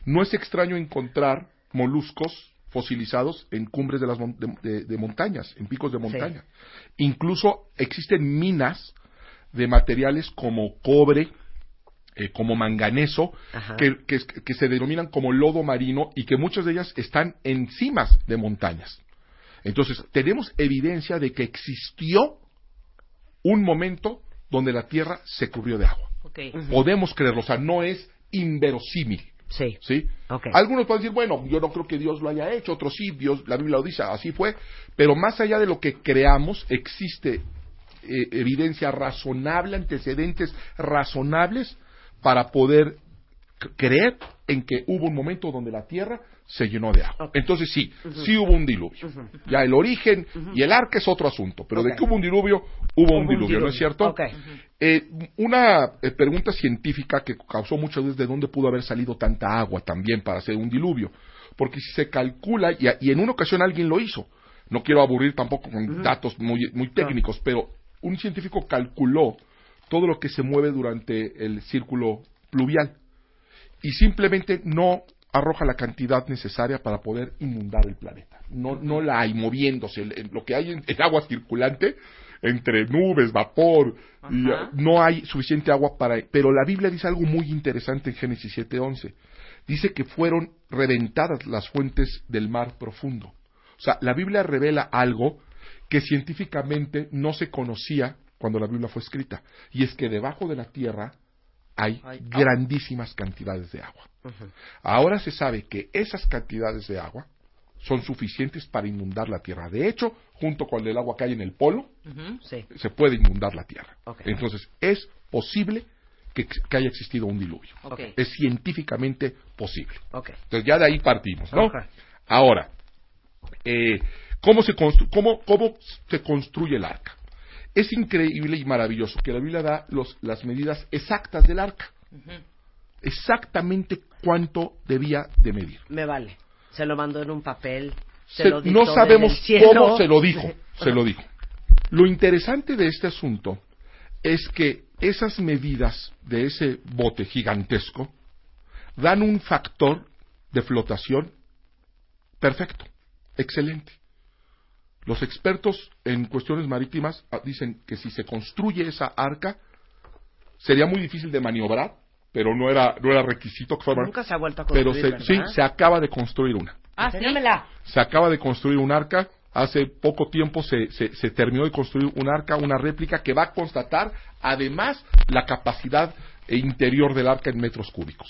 No es extraño encontrar moluscos fosilizados en cumbres de, las mon- de- de- de montañas, en picos de montaña. Incluso existen minas de materiales como cobre, eh, como manganeso, que, que- que se denominan como lodo marino y que muchas de ellas están en cimas de montañas. Entonces, tenemos evidencia de que existió un momento donde la Tierra se cubrió de agua. Okay. Podemos creerlo, o sea, no es inverosímil. Sí. ¿Sí? Algunos pueden decir, bueno, yo no creo que Dios lo haya hecho, otros sí, Dios, la Biblia lo dice, así fue, pero más allá de lo que creamos, existe eh, evidencia razonable, antecedentes razonables para poder creer en que hubo un momento donde la tierra se llenó de agua. Entonces sí, sí hubo un diluvio. Ya el origen y el arca es otro asunto, pero de que hubo un diluvio, hubo, un un diluvio, ¿no es cierto? Ok. Eh, una eh, pregunta científica que causó mucho dudas de dónde pudo haber salido tanta agua también para hacer un diluvio. Porque si se calcula, y, a- y en una ocasión alguien lo hizo, no quiero aburrir tampoco con datos muy, muy técnicos, pero un científico calculó todo lo que se mueve durante el círculo pluvial y simplemente no arroja la cantidad necesaria para poder inundar el planeta. No, no la hay moviéndose. Lo que hay en, en agua circulante, entre nubes, vapor, y, no hay suficiente agua para... Pero la Biblia dice algo muy interesante en Génesis 7.11. Dice que fueron reventadas las fuentes del mar profundo. O sea, la Biblia revela algo que científicamente no se conocía cuando la Biblia fue escrita. Y es que debajo de la tierra hay grandísimas cantidades de agua. Ahora se sabe que esas cantidades de agua son suficientes para inundar la tierra. De hecho, junto con el agua que hay en el polo, Sí. se puede inundar la tierra. Entonces, es posible que, haya existido un diluvio. Es científicamente posible. Entonces, ya de ahí partimos, ¿no? Ahora, eh, ¿cómo, se cómo, ¿cómo se construye el arca? Es increíble y maravilloso que la Biblia da los, las medidas exactas del arca. Exactamente cuánto debía de medir. Me vale. Se lo mandó en un papel. Se Se- lo no sabemos cómo se lo dijo, [laughs] se lo dijo. Lo interesante de este asunto es que esas medidas de ese bote gigantesco dan un factor de flotación perfecto, excelente. Los expertos en cuestiones marítimas ah, dicen que si se construye esa arca sería muy difícil de maniobrar, pero no era no era requisito que fuera Nunca se ha vuelto a pero construir, se- sí, se acaba de construir una Ah, Enséñamela. se acaba de construir un arca. Hace poco tiempo se, se- se terminó de construir un arca, una réplica que va a constatar además la capacidad eh, interior del arca en metros cúbicos.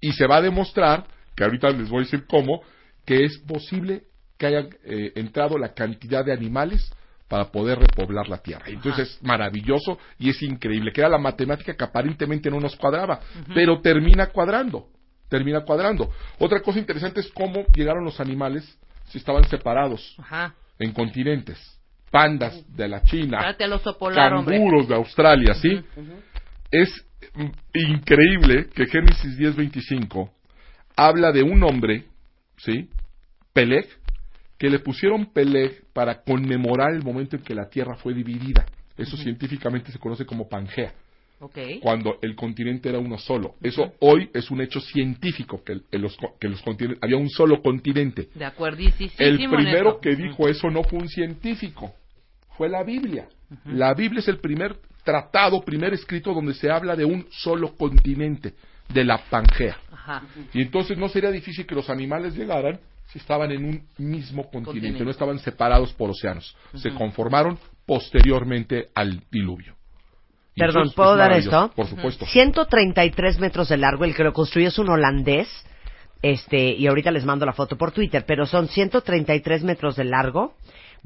Y se va a demostrar, que ahorita les voy a decir cómo, que es posible que haya eh, entrado la cantidad de animales para poder repoblar la tierra. Entonces es maravilloso y es increíble, que era la matemática que aparentemente no nos cuadraba, pero termina cuadrando, termina cuadrando. Otra cosa interesante es cómo llegaron los animales si estaban separados Ajá. en continentes. Pandas de la China, hombre. canguros de Australia, ¿sí? Es mm, increíble que Génesis 10:25 habla de un hombre, ¿sí? Peleg, que le pusieron Peleg para conmemorar el momento en que la Tierra fue dividida. Eso científicamente se conoce como Pangea, cuando el continente era uno solo. Eso hoy es un hecho científico, que, los, que los continentes, había un solo continente. De acuerdísimo El primero que dijo eso no fue un científico, fue la Biblia. La Biblia es el primer tratado, primer escrito donde se habla de un solo continente, de la Pangea. Ajá. Y entonces no sería difícil que los animales llegaran si estaban en un mismo continente, Continente. no estaban separados por océanos. Se conformaron posteriormente al diluvio. Y Perdón, ¿puedo es dar esto? Por supuesto. 133 metros de largo, el que lo construyó es un holandés, este, y ahorita les mando la foto por Twitter, pero son 133 metros de largo,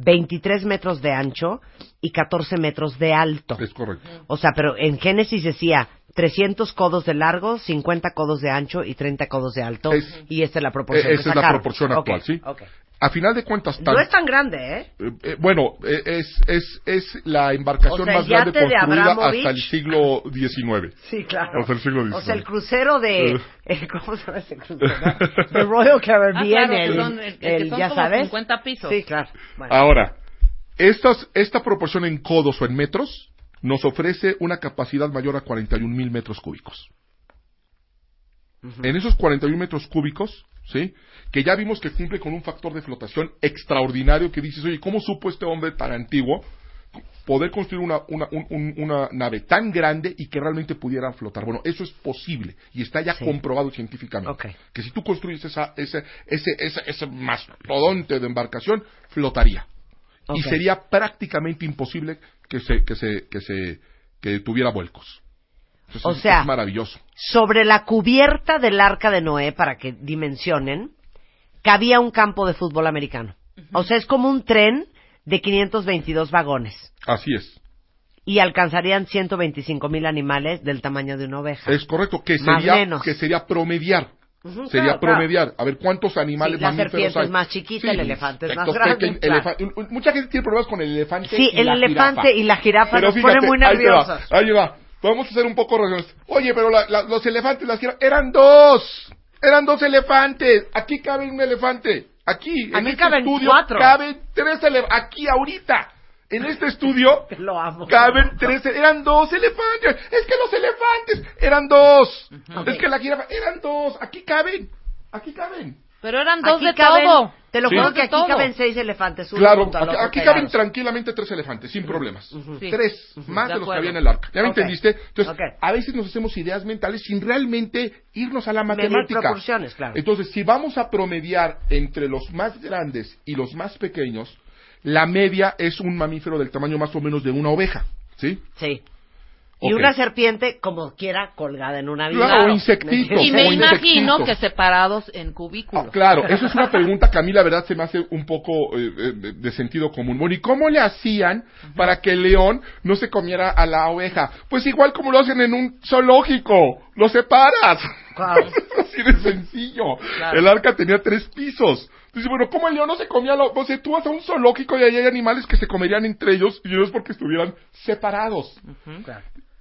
23 metros de ancho y 14 metros de alto. Es correcto. O sea, pero en Génesis decía 300 codos de largo, 50 codos de ancho y 30 codos de alto, Es- y esta es la proporción Eh, que esa es la proporción actual, ¿sí? ok. A final de cuentas, No es tan grande, ¿eh? Eh, eh, bueno, eh, es, es, es la embarcación O sea, más grande construida hasta el siglo XIX. Sí, claro. Hasta el siglo XIX. O sea, el crucero de... Eh. [laughs] eh, ¿Cómo se llama ese crucero? The Royal Caribbean, [laughs] Ah, claro, el, son- el- el son ya como sabes. 50 pisos. Sí, claro. Bueno. Ahora, estas, esta proporción en codos o en metros nos ofrece una capacidad mayor a 41 mil metros cúbicos. en esos 41 metros cúbicos, ¿sí? Que ya vimos que cumple con un factor de flotación extraordinario que dices, oye, ¿cómo supo este hombre tan antiguo poder construir una, una, un- un- una nave tan grande y que realmente pudiera flotar? Bueno, eso es posible y está ya Sí. comprobado científicamente. Que si tú construyes esa, ese, ese, ese, ese mastodonte de embarcación, flotaría. Y sería prácticamente imposible que se, que se, que se, que tuviera vuelcos. Entonces, O sea, es maravilloso. Sobre la cubierta del arca de Noé, para que dimensionen, cabía un campo de fútbol americano. O sea, es como un tren de 522 vagones. Así es. Y alcanzarían 125 mil animales del tamaño de una oveja. Es correcto, que sería, menos. que sería promediar. Ujú, sería claro, claro. promediar. A ver, ¿cuántos animales Sí, la serpiente hay? es más chiquita, el elefante es más grande, claro. Mucha gente tiene problemas con el elefante Sí, y el la elefante jirafa. y la jirafa Pero nos fíjate, ponen muy ahí te va, nerviosos. Ahí va. Vamos a ser un poco razonables. Oye, pero la- la- los elefantes, las jirafas, eran dos. Eran dos elefantes. Aquí cabe un elefante. Aquí, en Aquí este caben estudio, cuatro. caben tres elefantes. Aquí, ahorita. En este estudio, [laughs] Lo amo. caben tres. Eran dos elefantes. Es que los elefantes eran dos. Es que la jirafa, eran dos. Aquí caben. Aquí caben. Pero eran dos Aquí de caben- todo. Te lo juro que aquí todo. caben seis elefantes. uno Claro, aquí, caben tranquilamente tres elefantes, sin problemas. Sí. Tres, más de de, los que había en el arca. ¿Ya me entendiste? Entonces, a veces nos hacemos ideas mentales sin realmente irnos a la matemática. proporciones, claro. Entonces, si vamos a promediar entre los más grandes y los más pequeños, la media es un mamífero del tamaño más o menos de una oveja. ¿Sí? Sí. Y una serpiente, como quiera, colgada en una vida. Claro, o insectito. Y me imagino insectito. que separados en cubículos. Ah, claro, eso es una [laughs] pregunta que a mí la verdad se me hace un poco eh, eh, de- sentido común. Bueno, ¿y cómo le hacían para que el león no se comiera a la oveja? Pues igual como lo hacen en un zoológico, lo separas. Claro. [laughs] Así de sencillo. Claro. El arca tenía tres pisos. Dice, bueno, ¿cómo el león no se comía a la O sea, tú vas a un zoológico y ahí hay animales que se comerían entre ellos y no es porque estuvieran separados.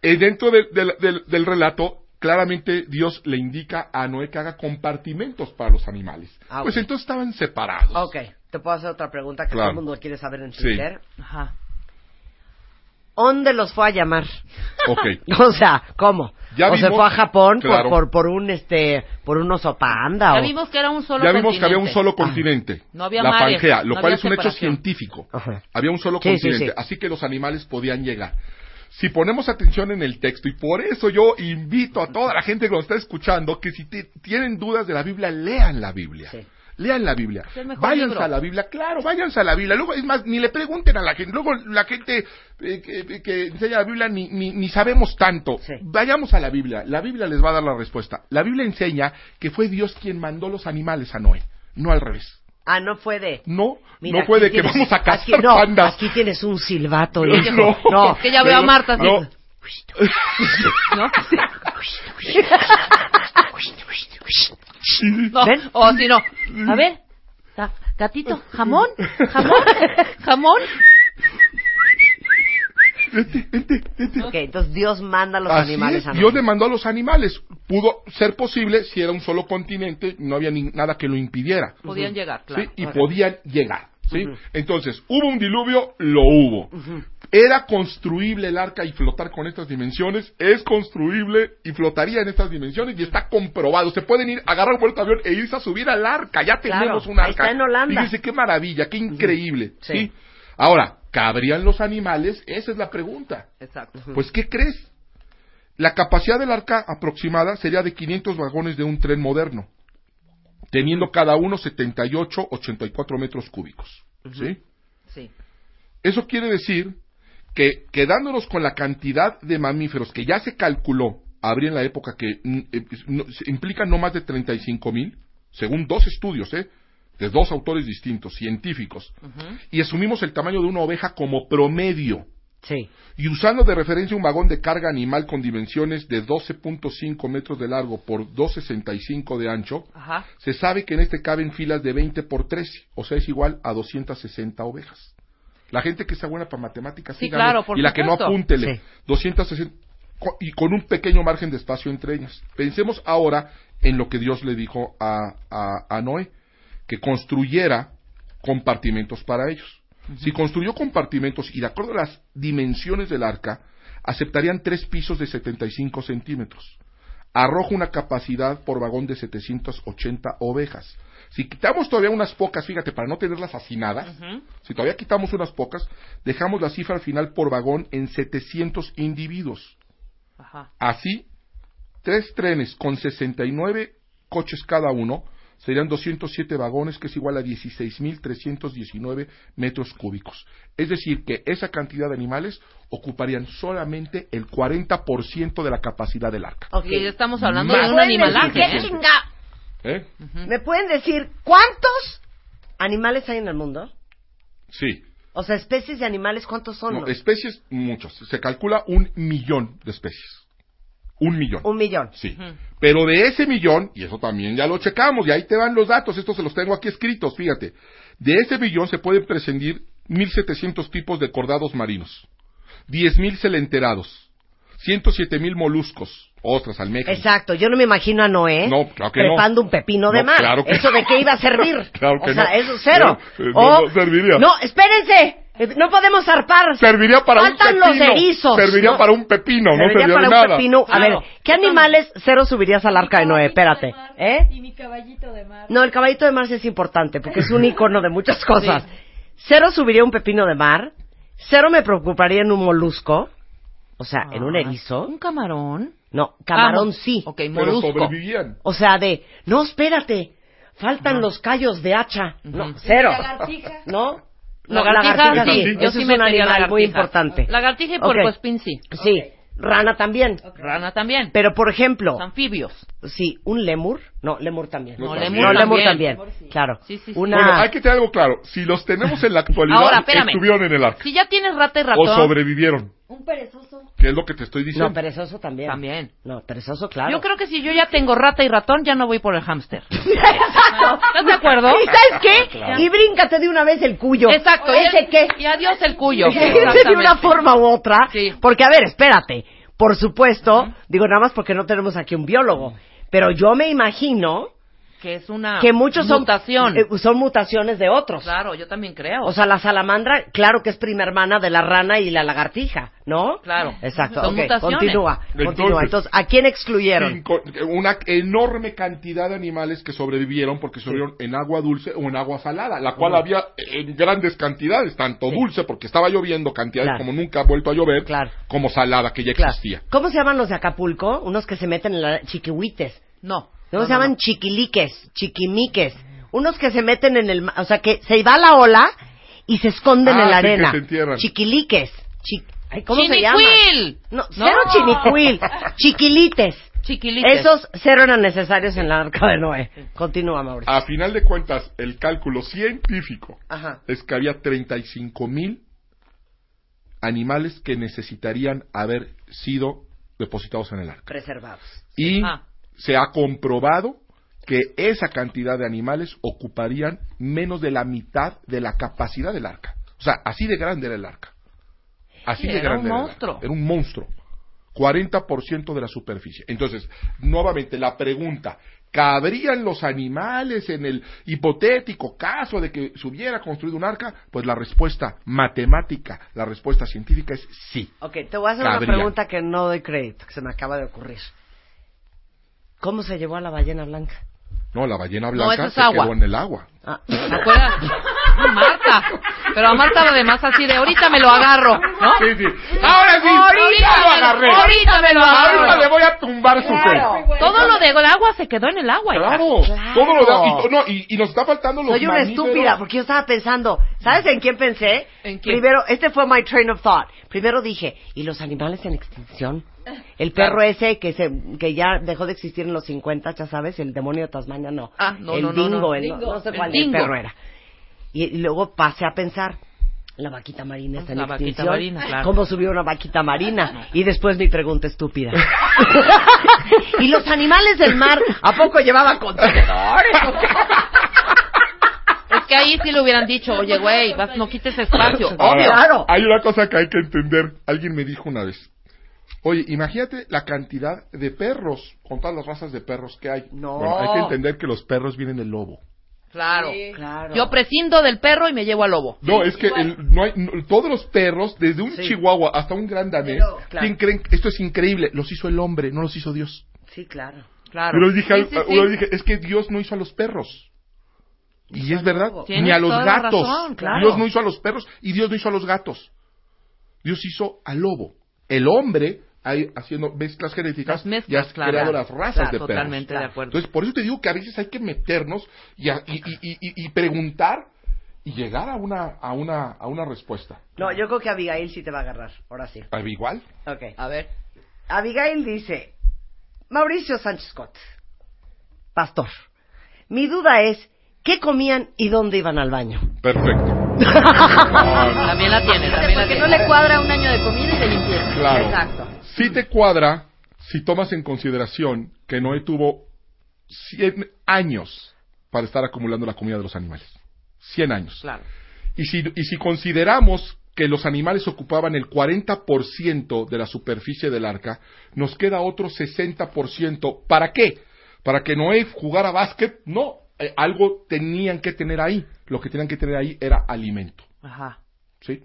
Eh, dentro del- del- del- del relato, claramente Dios le indica a Noé que haga compartimentos para los animales. Ah, pues entonces estaban separados. Ok, te puedo hacer otra pregunta que Claro. todo el mundo quiere saber en Sí. Twitter. Ajá. ¿Dónde los fue a llamar? Ok. [laughs] O sea, ¿cómo? Ya o se vimos- fue a Japón por- claro. por, por, un este por un oso panda Ya o vimos que era un solo ya vimos que había un continente. solo continente, No había la mares, Pangea, lo no cual es un hecho separación. científico. Ajá. Había un solo Sí, sí, continente, sí. así que los animales podían llegar. Si ponemos atención en el texto, y por eso yo invito a toda la gente que nos está escuchando que si te- tienen dudas de la Biblia, lean la Biblia. Sí. Lean la Biblia. Váyanse libro. a la Biblia, claro, váyanse a la Biblia. Luego, es más, ni le pregunten a la gente. Luego, la gente eh, que, que enseña la Biblia ni, ni, ni sabemos tanto. Sí. Vayamos a la Biblia. La Biblia les va a dar la respuesta. La Biblia enseña que fue Dios quien mandó los animales a Noé, no al revés. Ah, no fue de No, Mira, no fue aquí de que tienes- vamos a cazar aquí, no, pandas. Aquí tienes un silbato, No, no. No, Que ya veo a Marta así. No. [laughs] ¿No? [laughs] No, ¿Ven? o si no. A ver, ga- gatito, jamón, jamón, [laughs] jamón. Ok, entonces Dios manda a los Así animales es, a Dios le mandó a los animales. Pudo ser posible si era un solo continente, no había ni- nada que lo impidiera. Podían llegar, claro. ¿sí? Y podían llegar. ¿sí? Entonces, hubo un diluvio, lo hubo. ¿Era construible el arca y flotar con estas dimensiones? Es construible y flotaría en estas dimensiones y está comprobado. Se pueden ir, agarrar un vuelto de avión e irse a subir al arca. Ya Claro, tenemos un arca. está en Holanda. Fíjense qué maravilla, qué increíble. Sí. ¿sí? Ahora, ¿cabrían los animales? Esa es la pregunta. Exacto. Pues, ¿qué crees? La capacidad del arca aproximada sería de 500 vagones de un tren moderno, teniendo cada uno 78, 84 metros cúbicos. ¿Sí? Sí. Eso quiere decir que quedándonos con la cantidad de mamíferos que ya se calculó habría en la época que mm, eh, implica no más de 35 mil, según dos estudios, ¿eh? De dos autores distintos, científicos, y asumimos el tamaño de una oveja como promedio. Sí. Y usando de referencia un vagón de carga animal con dimensiones de 12.5 metros de largo por 2.65 de ancho, Ajá. se sabe que en este caben filas de 20 por 13, o sea, es igual a 260 ovejas. La gente que sea buena para matemáticas, Sí, síganme, claro, por y la que no apúntele, Sí. 260, co- y con un pequeño margen de espacio entre ellas. Pensemos ahora en lo que Dios le dijo a, a, a Noé, que construyera compartimentos para ellos. Si construyó compartimentos y de acuerdo a las dimensiones del arca, aceptarían tres pisos de 75 centímetros. arroja una capacidad por vagón de 780 ovejas. Si quitamos todavía unas pocas, fíjate, para no tenerlas hacinadas, si todavía quitamos unas pocas, dejamos la cifra al final por vagón en 700 individuos. Ajá. Así, tres trenes con 69 coches cada uno serían 207 vagones, que es igual a 16.319 metros cúbicos. Es decir, que esa cantidad de animales ocuparían solamente el 40% de la capacidad del arca. Ok, estamos hablando Más. de un ¿Pueden decir animalaje. ¿eh? chinga? ¿Eh? ¿Me pueden decir cuántos animales hay en el mundo? Sí. O sea, especies de animales, ¿cuántos son? No, especies, muchos. Se calcula un millón de especies. Un millón. Un millón. Sí. Pero de ese millón, y eso también ya lo checamos, y ahí te van los datos, estos se los tengo aquí escritos, fíjate. De ese millón se pueden prescindir 1.700 tipos de cordados marinos, 10.000 celenterados, 107.000 moluscos, ostras, almejas. Exacto, yo no me imagino a Noé No, claro que no. prepando un pepino de No, mar. claro que- ¿Eso de qué iba a servir? [laughs] Claro que o sea, no. eso es cero. No, eh, O- no, no serviría. No, espérense, no podemos zarpar. Serviría para Faltan un los pepino. erizos. Serviría ¿no? para un pepino, no Serviría para de un nada. pepino. A Claro. ver, ¿qué animales cero subirías al arca de Noé? Espérate. ¿Eh? Y mi caballito de mar. No, el caballito de mar sí es importante porque es un icono de muchas cosas. Cero subiría un pepino de mar. Cero me preocuparía en un molusco. O sea, en un erizo. ¿Un camarón? No, camarón Ah, sí. Ok, Pero molusco. sobrevivían. O sea, de, no, espérate, faltan los callos de hacha. No, cero. ¿No? No, Lagartija, lagartija sí. sí. Yo Eso sí es me un animal muy importante. Lagartija y Ok. puercoespín sí. Sí, rana también. Rana también. Pero, por ejemplo, Los anfibios. sí, un lemur. No, lemur también. No, No, también. lemur también. también. Claro. Sí, sí, sí. Una... Bueno, hay que tener algo claro. Si los tenemos en la actualidad, Ahora, espérame. estuvieron en el arca. Si ya tienes rata y O ratón. sobrevivieron. Un perezoso. ¿Qué es lo que te estoy diciendo? No, perezoso también. También. No, perezoso, claro. Yo creo que si yo ya tengo rata y ratón, ya no voy por el hámster. [laughs] Exacto. ¿Estás de acuerdo? ¿Y sabes qué? Y bríncate de una vez el cuyo. Exacto. ¿Ese y- qué? Y adiós el cuyo. Ese de una forma u otra. Sí. Porque, a ver, espérate. Por supuesto, digo nada más porque no tenemos aquí un biólogo. Pero yo me imagino Que es una que muchos son mutación. eh, son mutaciones de otros. Claro, yo también creo. O sea, la salamandra, claro que es prima hermana de la rana y la lagartija, ¿no? Claro. Exacto. Son ok, mutaciones. Continúa, continúa. Entonces, ¿a quién excluyeron? Cinco- una enorme cantidad de animales que sobrevivieron porque sobrevivieron en agua dulce o en agua salada, la cual había en grandes cantidades, tanto dulce porque estaba lloviendo, cantidades Claro. como nunca ha vuelto a llover, Claro. como salada que ya Claro. existía. ¿Cómo se llaman los de Acapulco? Unos que se meten en la chiquihuites. No. ¿Cómo No, se no, llaman no. chiquiliques, chiquimiques? Unos que se meten en el... O sea, que se va la ola y se esconden Ah, en la sí, que arena. se. Chiquiliques. Chi- Ay, ¿Cómo se llama? No, No. cero chinicuil. [laughs] Chiquilites. Chiquilites. Esos cero eran necesarios en la arca de Noé. Continúa, Mauricio. A final de cuentas, el cálculo científico Ajá. es que había 35 mil animales que necesitarían haber sido depositados en el arca. Preservados. Y Ah. Se ha comprobado que esa cantidad de animales ocuparían menos de la mitad de la capacidad del arca. O sea, así de grande era el arca. Así Sí, de era grande un era el monstruo. arca. Era un monstruo. 40% de la superficie. Entonces, nuevamente la pregunta, ¿cabrían los animales en el hipotético caso de que se hubiera construido un arca? Pues la respuesta matemática, la respuesta científica es sí. Ok, te voy a hacer Cabrían. una pregunta que no doy crédito, que se me acaba de ocurrir. ¿Cómo se llevó a la ballena blanca? No, la ballena No, blanca eso es se agua. quedó en el agua. Ah, ¿Te acuerdas? No, Marta. Pero a Marta además así de ahorita me lo agarro, ¿no? Sí, sí. Ahora sí, Ahorita lo agarré. ahorita me lo agarro. Ahorita le voy a tumbar su fe. Todo lo de el agua se quedó en el agua. hija. Claro, todo lo de, y, no, y, y nos está faltando los Soy una mamíferos. estúpida porque yo estaba pensando, ¿sabes en quién pensé? ¿En quién? Primero, este fue my train of thought. Primero dije, ¿y los animales en extinción? El perro ese que se que ya dejó de existir en los 50, ya sabes, el demonio de Tasmania, no. Ah, no, el no, no, dingo, no. el Dingo. no sé El cuál dingo. perro era. Y, y luego pasé a pensar, la vaquita marina está en La vaquita marina, claro. ¿Cómo subió una vaquita marina? Y después mi pregunta estúpida. [laughs] [laughs] ¿Y los animales del mar a poco llevaban contenedores? [laughs] Es que ahí sí le hubieran dicho, oye, güey, no quites espacio. Ahora, claro. Hay una cosa que hay que entender. Alguien me dijo una vez. Oye, imagínate la cantidad de perros, con todas las razas de perros que hay. No. Bueno, hay que entender que los perros vienen del lobo. Claro. Claro. Yo prescindo del perro y me llevo al lobo. No, es que el- no hay, no- todos los perros, desde un Sí. chihuahua hasta un gran danés, Pero, claro. ¿quién creen? Esto es increíble. Los hizo el hombre, no los hizo Dios. Sí, claro. Claro. Yo les dije, Sí, al- sí, a- sí. yo dije, es que Dios no hizo a los perros. Y es verdad, ni a los gatos. razón, claro. Dios no hizo a los perros y Dios no hizo a los gatos. Dios hizo al lobo. El hombre, ahí, haciendo mezclas genéticas, Las mezclas, ya has claro. creado las razas Claro, de perros. totalmente de acuerdo. Entonces, por eso te digo que a veces hay que meternos y, a- y, y- y- y- y preguntar y llegar a una, a una, a una respuesta. No, yo creo que Abigail sí te va a agarrar. Ahora sí. ¿A igual? Ok. A ver. Abigail dice, Mauricio Sánchez Scott, pastor, mi duda es, ¿qué comían y dónde iban al baño? Perfecto. [laughs] También la tiene, también la Porque tiene. no le cuadra un año de comida y de limpieza. Claro. Exacto. Si te cuadra, si tomas en consideración que Noé tuvo 100 años para estar acumulando la comida de los animales. 100 años. Claro. Y si, y si consideramos que los animales ocupaban el 40% de la superficie del arca, nos queda otro 60%. ¿Para qué? ¿Para que Noé jugara básquet? No, eh, algo tenían que tener ahí. Lo que tenían que tener ahí era alimento. Ajá. ¿Sí?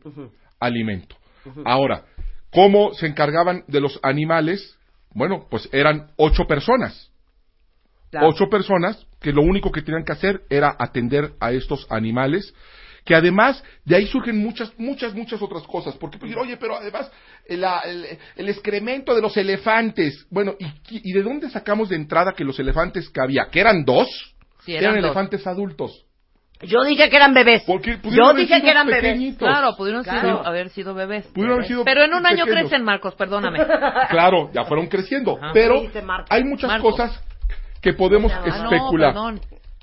Alimento. Ahora, ¿cómo se encargaban de los animales? Bueno, pues eran ocho personas. Claro. Ocho personas que lo único que tenían que hacer era atender a estos animales, que además de ahí surgen muchas, muchas, muchas otras cosas. Porque pues, oye, pero además el, el- el excremento de los elefantes. Bueno, ¿y, y de dónde sacamos de entrada que los elefantes que había? ¿Que eran dos? Sí, eran elefantes adultos. Yo dije que eran bebés. Porque pudieron Yo dije que eran bebés. pequeñitos. Claro, pudieron Claro. sido- haber sido bebés. Pudieron haber sido Pero en un año crecen, Marcos, perdóname. [laughs] Claro, ya fueron creciendo. Ajá. Pero hay muchas Marcos. cosas que podemos Ah, no, especular. perdón.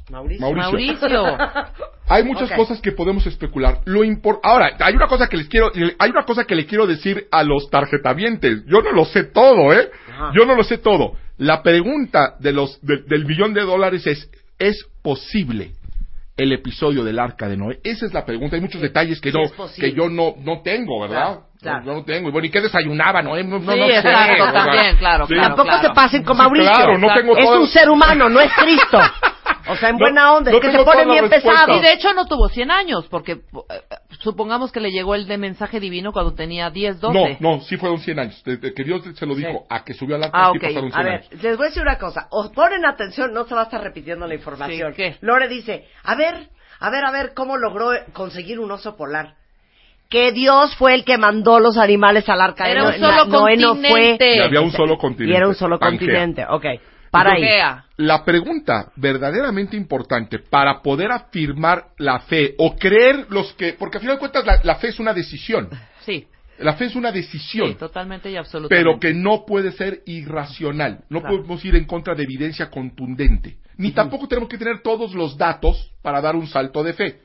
Mauricio. Mauricio. Mauricio. [laughs] Hay muchas cosas que podemos especular. Lo impor- Ahora, hay una cosa que les quiero, hay una cosa que le quiero decir a los tarjetavientes. Yo no lo sé todo, ¿eh? Ajá. Yo no lo sé todo. La pregunta de los de- del billón de dólares es, ¿es posible el episodio del arca de Noé? Esa es la pregunta. Hay muchos detalles que no, que yo no, no tengo, ¿verdad? Claro, claro. No, yo no tengo. Y bueno, ¿y qué desayunaba Noé? No, no, Sí, no sé, exacto, también, claro, sí. claro. Tampoco se pasen con Sí, Mauricio. claro, no tengo es todo- un ser humano, no es Cristo. [laughs] O sea, en No- buena onda, no es que se pone bien pesado. Y de hecho no tuvo 100 años, porque eh, supongamos que le llegó el de mensaje divino cuando tenía 10, 12. No, no, sí fueron 100 años. Desde que Dios se lo dijo a que subió al arca, Ah, sí ok. pasaron 100 A ver, años. les voy a decir una cosa. Os ponen atención, no se va a estar repitiendo la información. Sí, ¿qué? Lore dice, a ver, a ver, a ver, ¿cómo logró conseguir un oso polar? Que Dios fue el que mandó los animales al arca. de Era un Noé. solo Noé no fue. continente. Y había un solo continente. Y era un solo Pangea. continente. Ok, para ahí. Pangea. La pregunta verdaderamente importante para poder afirmar la fe o creer los que, porque al final de cuentas la, la fe es una decisión, Sí, la fe es una sí, decisión, totalmente y absolutamente. pero que no puede ser irracional, no Claro. podemos ir en contra de evidencia contundente, ni tampoco tenemos que tener todos los datos para dar un salto de fe.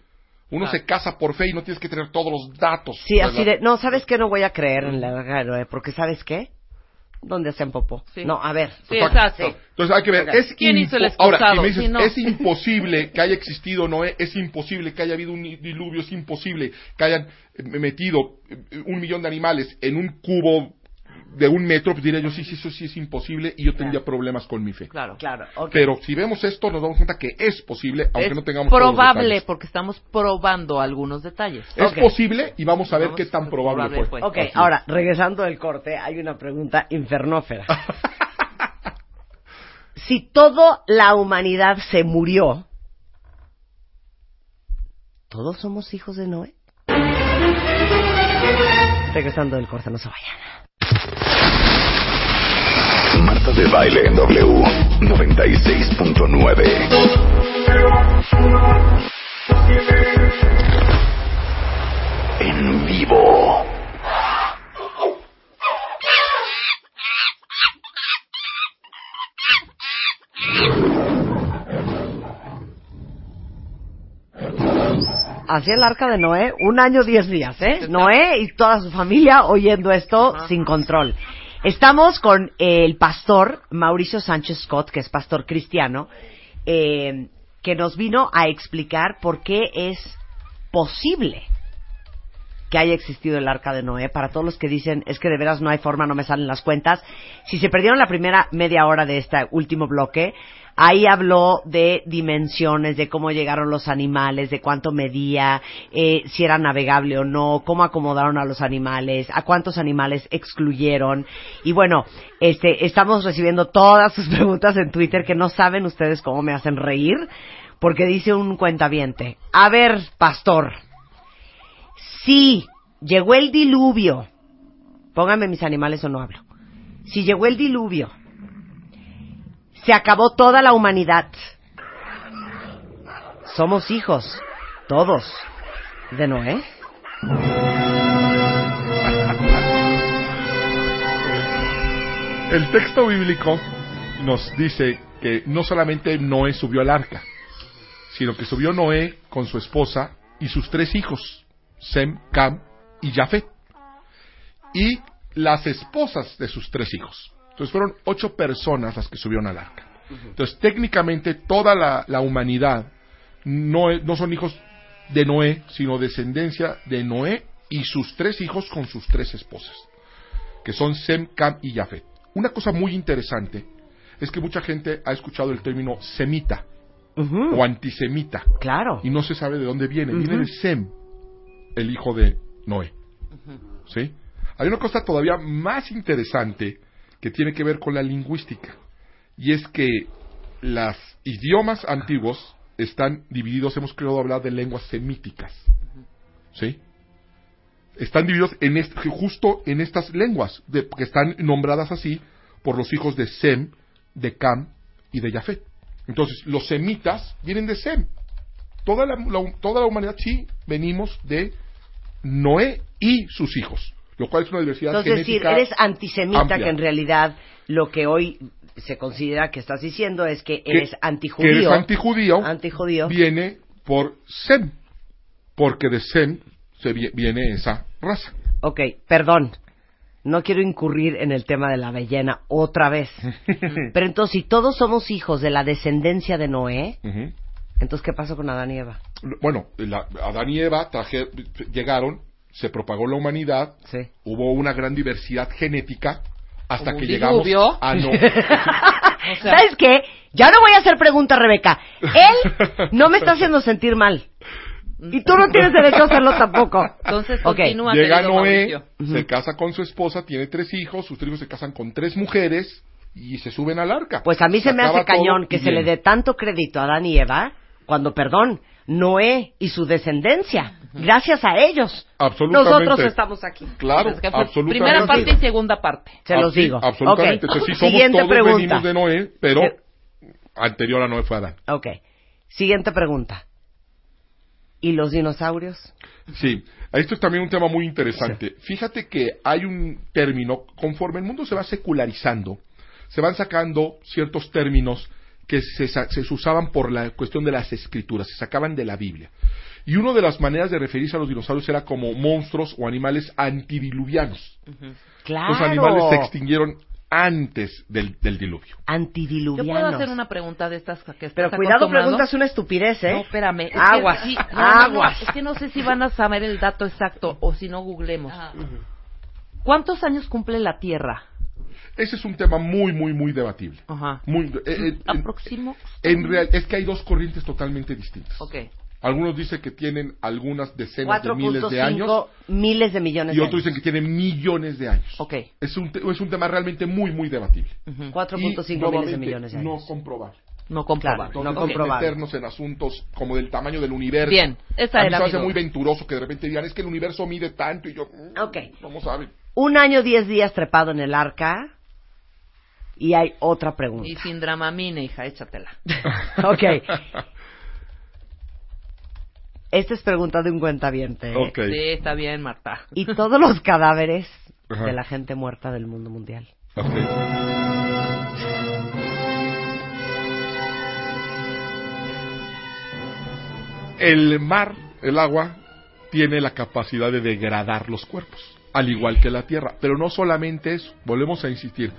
Uno Claro. se casa por fe y no tienes que tener todos los datos. Sí, así de, no, ¿sabes qué? No voy a creer en la porque ¿sabes qué? ¿Dónde hacen popó? Sí. No, a ver. Sí, exacto. Entonces hay que ver, es ¿Quién hizo el ahora, si me dices, no. es imposible que haya existido Noé, es imposible que haya habido un diluvio, es imposible que hayan metido un millón de animales en un cubo de un metro, pues diría yo, sí, sí, eso sí es imposible y yo tendría problemas con mi fe. Claro. Claro. Pero si vemos esto, nos damos cuenta que es posible, aunque es no tengamos todos los probable detalles. porque estamos probando algunos detalles. Es posible y vamos a ver Vamos qué tan probable probable fue. fue. Ok, Así ahora, regresando del corte, hay una pregunta infernófera. [laughs] si toda la humanidad se murió, ¿todos somos hijos de Noé? Regresando del corte, no se vayan. Marta de baile en W 96.9. En vivo. Así el arca de Noé, un año, diez días, ¿eh? Noé y toda su familia oyendo esto sin control. Estamos con el pastor Mauricio Sánchez Scott, que es pastor cristiano, eh, que nos vino a explicar por qué es posible que haya existido el arca de Noé. Para todos los que dicen, es que de veras no hay forma, no me salen las cuentas. Si se perdieron la primera media hora de este último bloque, Ahí habló de dimensiones, de cómo llegaron los animales, de cuánto medía, eh, si era navegable o no, cómo acomodaron a los animales, a cuántos animales excluyeron. Y bueno, este, estamos recibiendo todas sus [laughs] preguntas en Twitter que no saben ustedes cómo me hacen reír, porque dice un cuentaviente, a ver, pastor, si llegó el diluvio, pónganme mis animales o no hablo, si llegó el diluvio, se acabó toda la humanidad. Somos hijos, todos, de Noé. El texto bíblico nos dice que no solamente Noé subió al arca, sino que subió Noé con su esposa y sus tres hijos, Sem, Cam y Jafet, y las esposas de sus tres hijos. Entonces fueron ocho personas las que subieron al arca. Entonces técnicamente toda la, la humanidad no, no son hijos de Noé, sino descendencia de Noé y sus tres hijos con sus tres esposas, que son Sem, Cam y Jafet. Una cosa muy interesante es que mucha gente ha escuchado el término semita o antisemita. Claro. Y no se sabe de dónde viene. Viene de Sem, el hijo de Noé. ¿Sí? Hay una cosa todavía más interesante que tiene que ver con la lingüística. Y es que los idiomas antiguos están divididos, hemos querido hablar de lenguas semíticas. ¿Sí? Están divididos en est- justo en estas lenguas, de- que están nombradas así por los hijos de Sem, de Cam y de Jafet. Entonces, los semitas vienen de Sem. Toda la, la- toda la humanidad sí venimos de Noé y sus hijos, lo cual es una diversidad Entonces, decir, genética eres antisemita, amplia. que en realidad lo que hoy se considera que estás diciendo es que Que- eres que antijudío. eres antijudío, Antijudío. viene por Sem, porque de Sem se vi- viene esa raza. Ok, perdón. No quiero incurrir en el tema de la ballena otra vez. [laughs] Pero entonces, si todos somos hijos de la descendencia de Noé, Ujú. entonces, ¿qué pasó con Adán y Eva? Bueno, la- Adán y Eva traje- llegaron, se propagó la humanidad, hubo una gran diversidad genética hasta que llegamos diluvio. a [laughs] no. [laughs] ¿Sabes qué? Ya no voy a hacer preguntas, Rebeca. Él no me está haciendo sentir mal. Y tú no tienes derecho a hacerlo tampoco. Entonces, Ok. Llega Noé, se casa con su esposa, tiene tres hijos, sus tres hijos se casan con tres mujeres y se suben al arca. Pues a mí se me hace cañón que se le dé tanto crédito a Adán y Eva cuando, perdón, Noé y su descendencia. Gracias a ellos. Absolutamente. Nosotros estamos aquí. Claro, Es que fue absolutamente. primera parte y segunda parte. Se los digo. Absolutamente. Ok. Entonces, sí somos Siguiente todos pregunta. venimos de Noé, pero anterior a Noé fue Adán. Ok. Siguiente pregunta. ¿Y los dinosaurios? Sí, esto es también un tema muy interesante. Fíjate que hay un término, conforme el mundo se va secularizando, se van sacando ciertos términos que se, sa- se usaban por la cuestión de las escrituras, se sacaban de la Biblia. Y una de las maneras de referirse a los dinosaurios era como monstruos o animales antidiluvianos. Claro. Los animales se extinguieron antes del, del diluvio. Yo Antidiluvianos. puedo hacer una pregunta de estas que estás Pero cuidado, preguntas una estupidez, ¿eh? No, espérame. Es que Aguas, sí, no, no, no, aguas. es que no sé si van a saber el dato exacto o si no googlemos. ¿Cuántos años cumple la Tierra? Ese es un tema muy, muy, muy debatible. Ajá. Muy, eh, eh, en- Aproximo. en real, es que hay dos corrientes totalmente distintas. Ok. Algunos dicen que tienen algunas decenas de miles de 4.5 años miles de millones y de otros años. dicen que tienen millones de años. Ok. Es un, es un tema realmente muy, muy debatible. 4.5 Y, miles de millones de No años. comprobable. No comprobable. Entonces, no comprobable. meternos en asuntos como del tamaño del universo. Bien, esa a mí era se hace muy venturoso que de repente digan, es que el universo mide tanto y yo... mm, Ok. Vamos a ver. Un año, diez días trepado en el arca. Y hay otra pregunta. Y sin dramamine, hija, échatela. [laughs] Ok. Esta es pregunta de un cuentaviente. ¿eh? Ok. Sí, está bien, Marta. Y todos los cadáveres Ajá. de la gente muerta del mundo mundial. El mar, el agua, tiene la capacidad de degradar los cuerpos, al igual que la tierra. Pero no solamente eso, volvemos a insistir.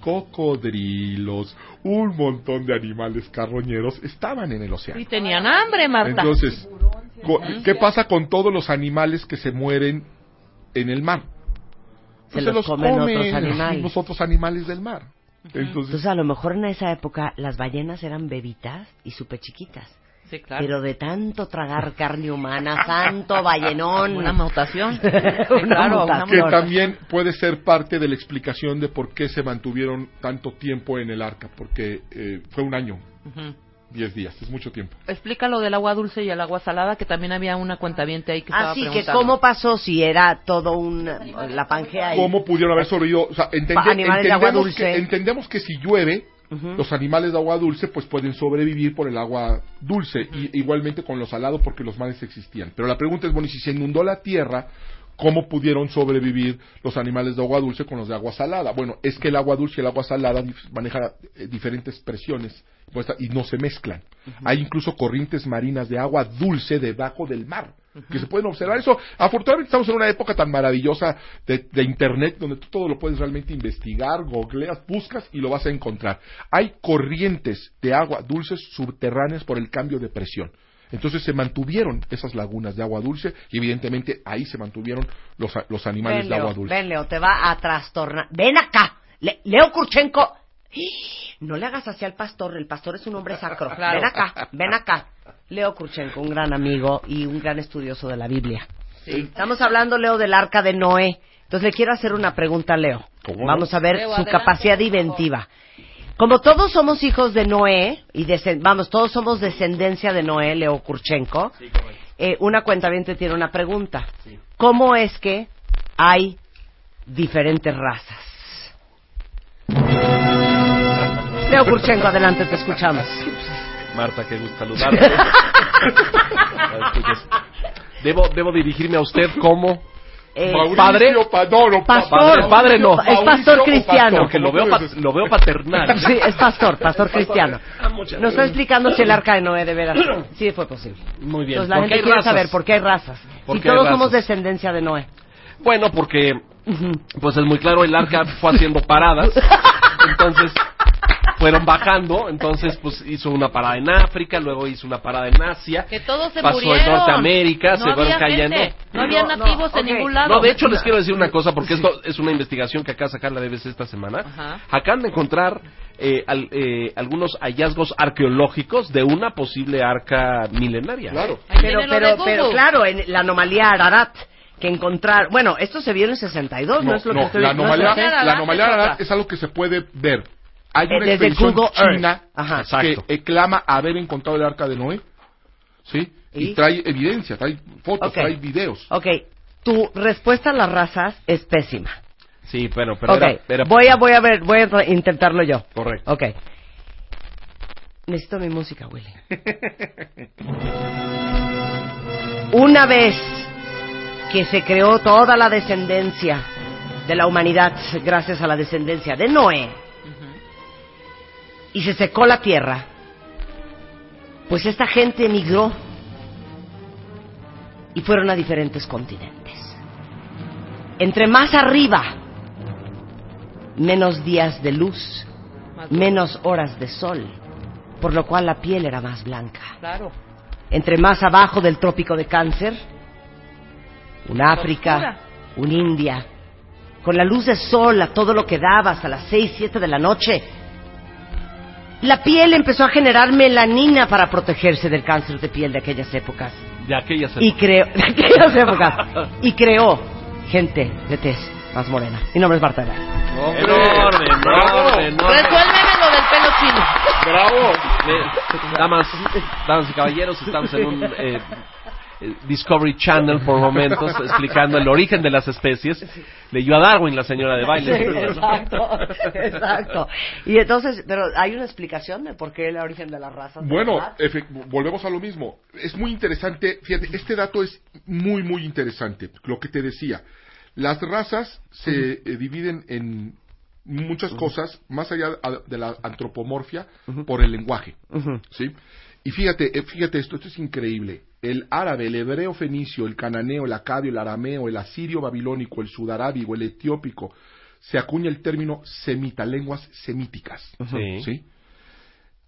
Cocodrilos, un montón de animales carroñeros estaban en el océano. Y tenían hambre, Marta. Entonces, ¿qué pasa con todos los animales que se mueren en el mar? Se los comen otros animales. los otros animales del mar. Entonces, Entonces, a lo mejor en esa época las ballenas eran bebitas y súper chiquitas. Sí, claro. Pero de tanto tragar carne humana, santo ballenón. Una mutación. [laughs] Una claro, mutación. que también puede ser parte de la explicación de por qué se mantuvieron tanto tiempo en el arca, porque eh, fue un año, Ujú. diez días, es mucho tiempo. Explica lo del agua dulce y el agua salada, que también había una cuentaviente ahí que estaba Así que cómo pasó si era todo un la Pangea ahí. ¿Cómo pudieron haber sobrevivido? O sea, entende- entendemos, que, entendemos que si llueve, Los animales de agua dulce pues pueden sobrevivir por el agua dulce, y igualmente con lo salado porque los mares existían. Pero la pregunta es, bueno, y si se inundó la tierra, ¿cómo pudieron sobrevivir los animales de agua dulce con los de agua salada? Bueno, es que el agua dulce y el agua salada manejan eh, diferentes presiones pues, y no se mezclan. Hay incluso corrientes marinas de agua dulce debajo del mar que se pueden observar. Eso, afortunadamente estamos en una época tan maravillosa de, de Internet donde tú todo lo puedes realmente investigar, googleas, buscas y lo vas a encontrar. Hay corrientes de agua dulces subterráneas por el cambio de presión. Entonces se mantuvieron esas lagunas de agua dulce y evidentemente ahí se mantuvieron los, los animales ven, de agua dulce. ven, Leo, te va a trastornar. Ven acá. Le- Leo Kurchenko. [gasps] No le hagas así al pastor, el pastor es un hombre sacro. [laughs] Claro. Ven acá, ven acá. Leo Kurchenko, un gran amigo y un gran estudioso de la Biblia. Estamos hablando, Leo, del arca de Noé. Entonces le quiero hacer una pregunta a Leo. Vamos a ver Leo, su adelante, capacidad inventiva. Como todos somos hijos de Noé, y vamos, todos somos descendencia de Noé, Leo Kurchenko, eh, una cuenta tiene una pregunta. ¿Cómo es que hay diferentes razas? Leo Kurchenko, adelante, te escuchamos. Marta, qué gusto saludarte. [laughs] Debo, debo dirigirme a usted como Eh, padre. Pa- no, no, pa- Pastor. Padre, padre no. Es pastor cristiano. Porque lo veo, pa- lo veo paternal. [laughs] Sí, es pastor, pastor cristiano. Ah, Nos está explicando si el arca de Noé de veras [clears throat] sí fue posible. Muy bien. Entonces la ¿Por qué gente quiere razas? saber por qué hay razas. ¿Por Y qué hay todos somos razas? descendencia de Noé. Bueno, porque pues es muy claro, el arca fue haciendo paradas, [laughs] entonces fueron bajando, entonces pues hizo una parada en África, luego hizo una parada en Asia, Que todos se pasó murieron. en Norteamérica, no se fueron cayendo. gente, no había No, no, nativos ok. en ningún lado. No, de hecho les quiero decir una cosa, porque esto es una investigación que acá sacar la BBC esta semana. Ajá. Acaban de encontrar eh, al- eh, algunos hallazgos arqueológicos de una posible arca milenaria. Claro. Pero, pero, pero claro, en la anomalía Ararat que encontrar, bueno, esto se vio en el 62, no, No, es lo no, que estoy la no es anomalía, Ararat la anomalía. Ararat es algo que se puede ver. Hay Eh, una desde expedición china Ajá. Que clama haber encontrado el arca de Noé, ¿sí? Y, ¿Y? trae evidencia, trae fotos, trae videos. Ok, tu respuesta a las razas es pésima. Sí, pero, pero ok, era- era- voy a, voy a ver, voy a intentarlo yo. Correcto. Ok. Necesito mi música, Willy. [laughs] Una vez que se creó toda la descendencia de la humanidad gracias a la descendencia de Noé y se secó la tierra, pues esta gente emigró y fueron a diferentes continentes. Entre más arriba, menos días de luz, menos horas de sol, por lo cual la piel era más blanca. Claro. Entre más abajo del trópico de cáncer, un África, un India, con la luz de sol a todo lo que daba hasta las 6, 7 de la noche. La piel empezó a generar melanina para protegerse del cáncer de piel de aquellas épocas. de aquellas Y creó, [laughs] de aquellas épocas. [laughs] Y creó gente de tez más morena. Mi nombre es Marta. Enorme, enorme, enorme. Resuélveme lo del pelo chino. Bravo. Damas, damas y caballeros, estamos en un eh, Discovery Channel por momentos [laughs] explicando el origen de las especies. Leyó a Darwin la señora de baile. exacto, exacto. Y entonces, pero hay una explicación de por qué el origen de las razas. Bueno, volvemos a lo mismo. Es muy interesante, fíjate, este dato es muy, muy interesante. Lo que te decía, las razas se eh, dividen en muchas cosas, más allá de la antropomorfia, por el lenguaje. ¿sí? Y fíjate, eh, fíjate esto, esto es increíble. El árabe, el hebreo fenicio, el cananeo, el acadio, el arameo, el asirio babilónico, el sudarábigo, el etiópico, se acuña el término semita, lenguas semíticas. Sí. ¿sí?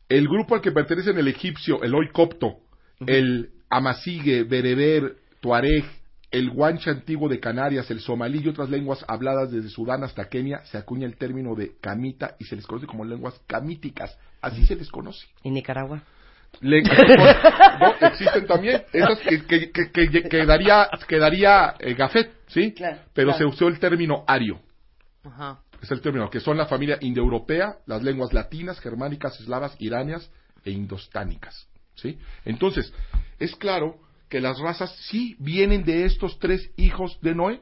El grupo al que pertenecen el egipcio, el hoy copto, el amasigue, bereber, tuareg, el guanche antiguo de Canarias, el somalí y otras lenguas habladas desde Sudán hasta Kenia, se acuña el término de camita y se les conoce como lenguas camíticas. Así se les conoce. ¿Y Nicaragua? Le- [laughs] no, existen también esas que, que, que, que- quedaría, quedaría eh, gafet, ¿sí? Pero claro. se usó el término ario. Ajá. Es el término, que son la familia indoeuropea, las lenguas latinas, germánicas, eslavas, iranias e indostánicas. ¿sí? Entonces, es claro que las razas sí vienen de estos tres hijos de Noé.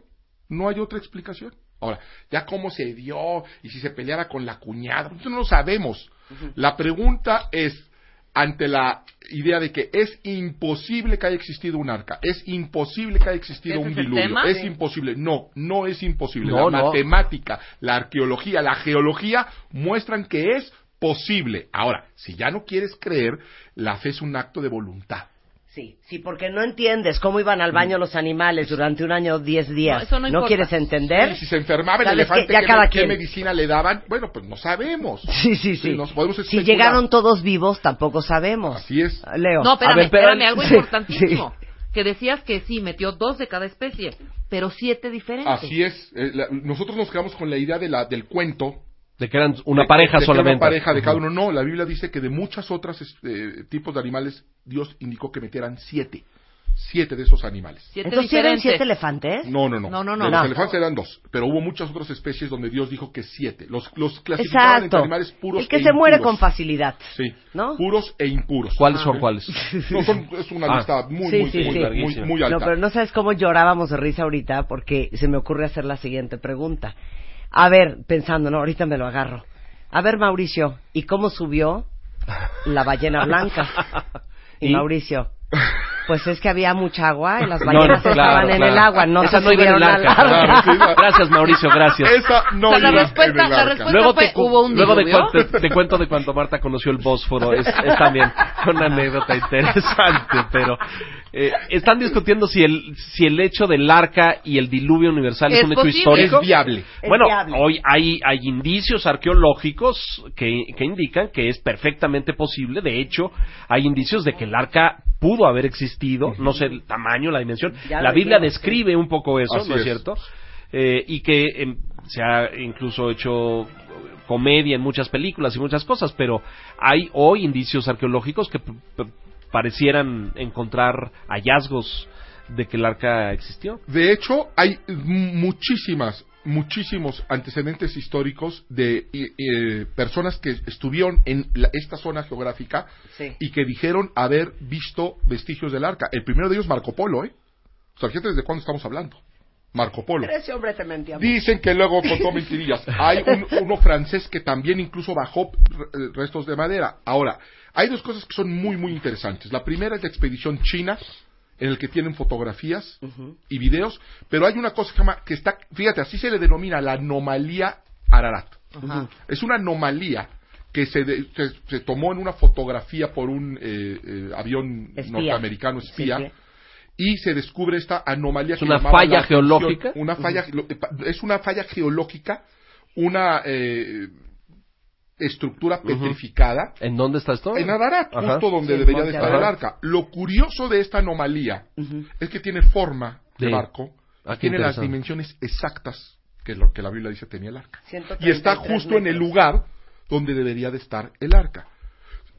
No hay otra explicación. Ahora, ya cómo se dio y si se peleara con la cuñada, no lo sabemos. La pregunta es, ante la idea de que es imposible que haya existido un arca, es imposible que haya existido ¿Ese un diluvio, tema? es Sí. imposible. No, no es imposible. No, la no. matemática, la arqueología, la geología muestran que es posible. Ahora, si ya no quieres creer, la fe es un acto de voluntad. Sí, sí, porque no entiendes cómo iban al baño los animales durante un año o diez días. No, eso no importa. quieres entender? Y si se enfermaba el ¿Sabes qué? elefante, Ya ¿qué, cada qué quien. medicina le daban? Bueno, pues no sabemos. [laughs] Sí, sí, sí. nos podemos Si llegaron todos vivos, tampoco sabemos. Así es. Leo. No, espérame, ver, pero- espérame, algo Sí, importantísimo. Que decías que sí, metió dos de cada especie, pero siete diferentes. Así es. Eh, la- nosotros nos quedamos con la idea de la, del cuento. De que eran una de- pareja de solamente. Una pareja de cada uno. No, la Biblia dice que de muchas otras este, tipos de animales, Dios indicó que metieran siete. Siete de esos animales. Siete Entonces, ¿sí eran siete elefantes? No, no, no. No, no, no. De los No. elefantes eran dos, pero hubo muchas otras especies donde Dios dijo que siete. Los, los clasificaban entre animales puros El que e se muere impuros. con facilidad. Sí, ¿No? puros e impuros. ¿Cuáles Ah. son cuáles? [laughs] No, son, es una Ah. lista muy, Sí, muy, sí, muy, sí. muy, muy, muy alta. No, pero no sabes cómo llorábamos de risa ahorita porque se me ocurre hacer la siguiente pregunta. A ver, pensando, no, ahorita me lo agarro. A ver, Mauricio, ¿y cómo subió la ballena blanca? [laughs] Y, ¿Y? Mauricio, pues es que había mucha agua y las No, ballenas no, estaban claro, en claro. el agua, no Esa se no iba en el arca. arca. Claro, sí, Gracias, Mauricio, gracias. Esa no O sea, la respuesta- en el la respuesta- Luego fue, te, ¿hubo un luego cu- te- te cuento de cuando Marta conoció el Bósforo. Es, es también una anécdota interesante, pero eh, están discutiendo si el si el hecho del arca y el diluvio universal es, Es un hecho posible. histórico. Es viable. Es Bueno, viable. hoy hay, hay indicios arqueológicos que, que indican que es perfectamente posible. De hecho, hay indicios de que el arca pudo haber existido, no sé el tamaño, la dimensión. Ya la Biblia describe un poco eso, Así ¿no es es. cierto? Eh, y que em, se ha incluso hecho comedia en muchas películas y muchas cosas, pero hay hoy indicios arqueológicos que parecieran encontrar hallazgos de que el arca existió. De hecho, hay muchísimas, muchísimos antecedentes históricos de eh, eh, personas que estuvieron en la- esta zona geográfica Sí. y que dijeron haber visto vestigios del arca. El primero de ellos, Marco Polo, ¿eh? O sea, fíjate desde cuándo estamos hablando. Marco Polo. Pero ese hombre te mentía. Dicen que luego contó [laughs] mentirillas. Hay un- uno francés que también incluso bajó re- restos de madera. Ahora, hay dos cosas que son muy, muy interesantes. La primera es la expedición china, en el que tienen fotografías y videos, pero hay una cosa que, se llama- que está, fíjate, así se le denomina la anomalía Ararat. Es una anomalía que se, de- se, se tomó en una fotografía por un eh, eh, avión Espía. norteamericano espía. Sí, sí. Y se descubre esta anomalía ¿Es que una falla geológica? Una falla, lo- es una falla geológica, una eh, estructura petrificada ¿En dónde está esto? en Ararat, Ajá. justo donde Sí, debería de estar el arca. Lo curioso de esta anomalía es que tiene forma de Sí. barco, Ah, tiene las dimensiones exactas que lo que la Biblia dice tenía el arca. 133 Y está justo en el lugar donde debería de estar el arca.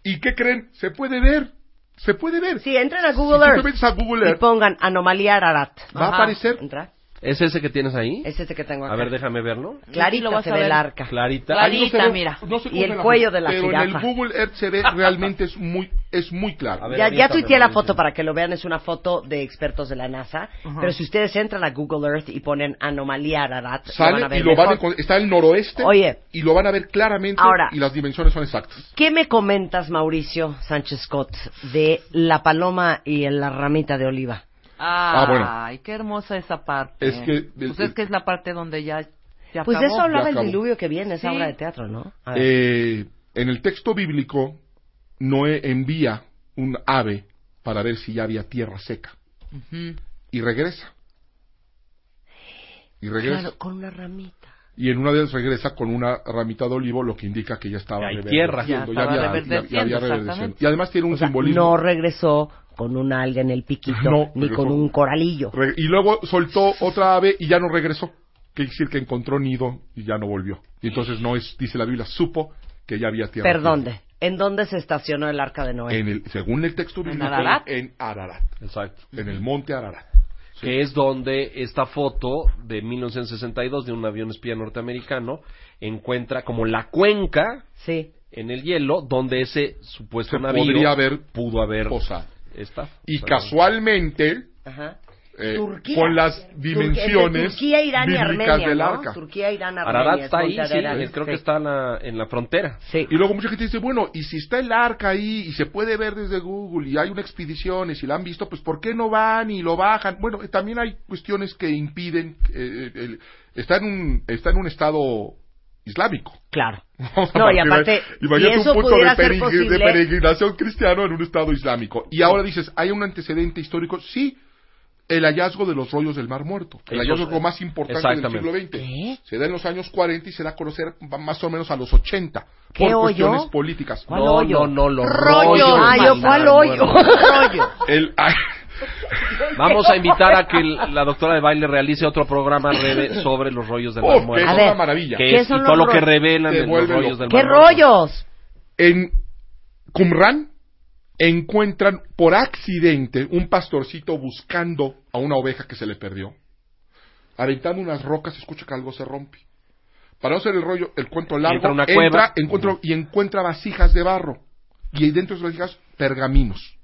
¿Y qué creen? Se puede ver. Se puede ver. Sí, entren a Si Google te Earth a Google y Earth, pongan anomalía Ararat. va a aparecer. Entra. ¿Es ese que tienes ahí? Es ese que tengo acá. A ver, déjame verlo. Sí, lo Clarita vas se a ve ver. el arca. Clarita. Claro. Ahí no se Clarita, ve- mira. no se Y el cuello de la Pero en el jirafa. Google Earth se ve [laughs] realmente es muy es muy claro. Ver, Ya, ya tuiteé la foto para que lo vean, es una foto de expertos de la NASA. Pero si ustedes entran a Google Earth y ponen anomalía Ararat, lo van Sale a ver y lo van a está al noroeste Oye. y lo van a ver claramente Ahora. y las dimensiones son exactas. ¿Qué me comentas, Mauricio Sánchez Scott, de la paloma y la ramita de oliva? Ay, bueno. qué hermosa esa parte. Es que- Pues es que es la parte donde ya, ya Pues de acabó. eso hablaba el diluvio que viene, esa Sí. obra de teatro, ¿no? Eh, en el texto bíblico Noé envía un ave para ver si ya había tierra seca Ujú. y regresa. Y regresa. Claro, con una ramita. Y en una de ellas regresa con una ramita de olivo, lo que indica que ya estaba reverdeciendo, tierra. Ya ya, ya- había exactamente. reverdeciendo. Y además tiene un O sea, simbolismo. no regresó con un alga en el piquito, No, ni con un coralillo. Y luego soltó otra ave y ya no regresó. Quiere decir que encontró nido y ya no volvió. Y entonces no es, dice la Biblia, supo que ya había tierra. Perdón, ¿en dónde se estacionó el arca de Noé? En el, según el texto bíblico, Ararat? en Ararat. Exacto. En el monte Ararat. que es donde esta foto de 1962 de un avión espía norteamericano encuentra como la cuenca sí. en el hielo donde ese supuesto Se navío podría haber pudo haber posado. Y casualmente, Ajá. eh, Turquía. con las dimensiones Turquía, Irán y bíblicas Armenia, del ¿no? arca. Turquía, Irán, Armenia. Ararat es está ahí, sí, creo que está en la, en la frontera. Y luego mucha gente dice, bueno, y si está el arca ahí y se puede ver desde Google y hay una expedición y si la han visto, pues ¿por qué no van y lo bajan? Bueno, también hay cuestiones que impiden, eh, el- está en un está en un estado islámico. Claro. [laughs] No, y aparte, imagínate y eso un punto pudiera de, posible. de peregrinación cristiano en un estado islámico. Y ahora dices, ¿hay un antecedente histórico? Sí, el hallazgo de los rollos del Mar Muerto. El Eso- hallazgo más importante del siglo XX. Se da en los años 40 y se da a conocer más o menos a los 80. ¿Qué por hoyo? cuestiones políticas. ¿Cuál No, hoyo? no, no, los Rollos, rollos Ay, del ¿cuál hoyo? [laughs] Rollo. El, Vamos a invitar a que el- la doctora de baile realice otro programa Rebe, sobre los rollos del Oh, Mar que Muerto. es una maravilla. Que ¿qué es, son y los todo lo que rollos? revelan Te de los vuelve rollos loco. del ¿Qué Mar Muerto. rollos? En Qumran encuentran por accidente un pastorcito buscando a una oveja que se le perdió. Aventando unas rocas, escucha que algo se rompe. Para no hacer el rollo, el cuento largo, Entra a una cueva. encuentra- y encuentra vasijas de barro. Y dentro de esas vasijas, pergaminos.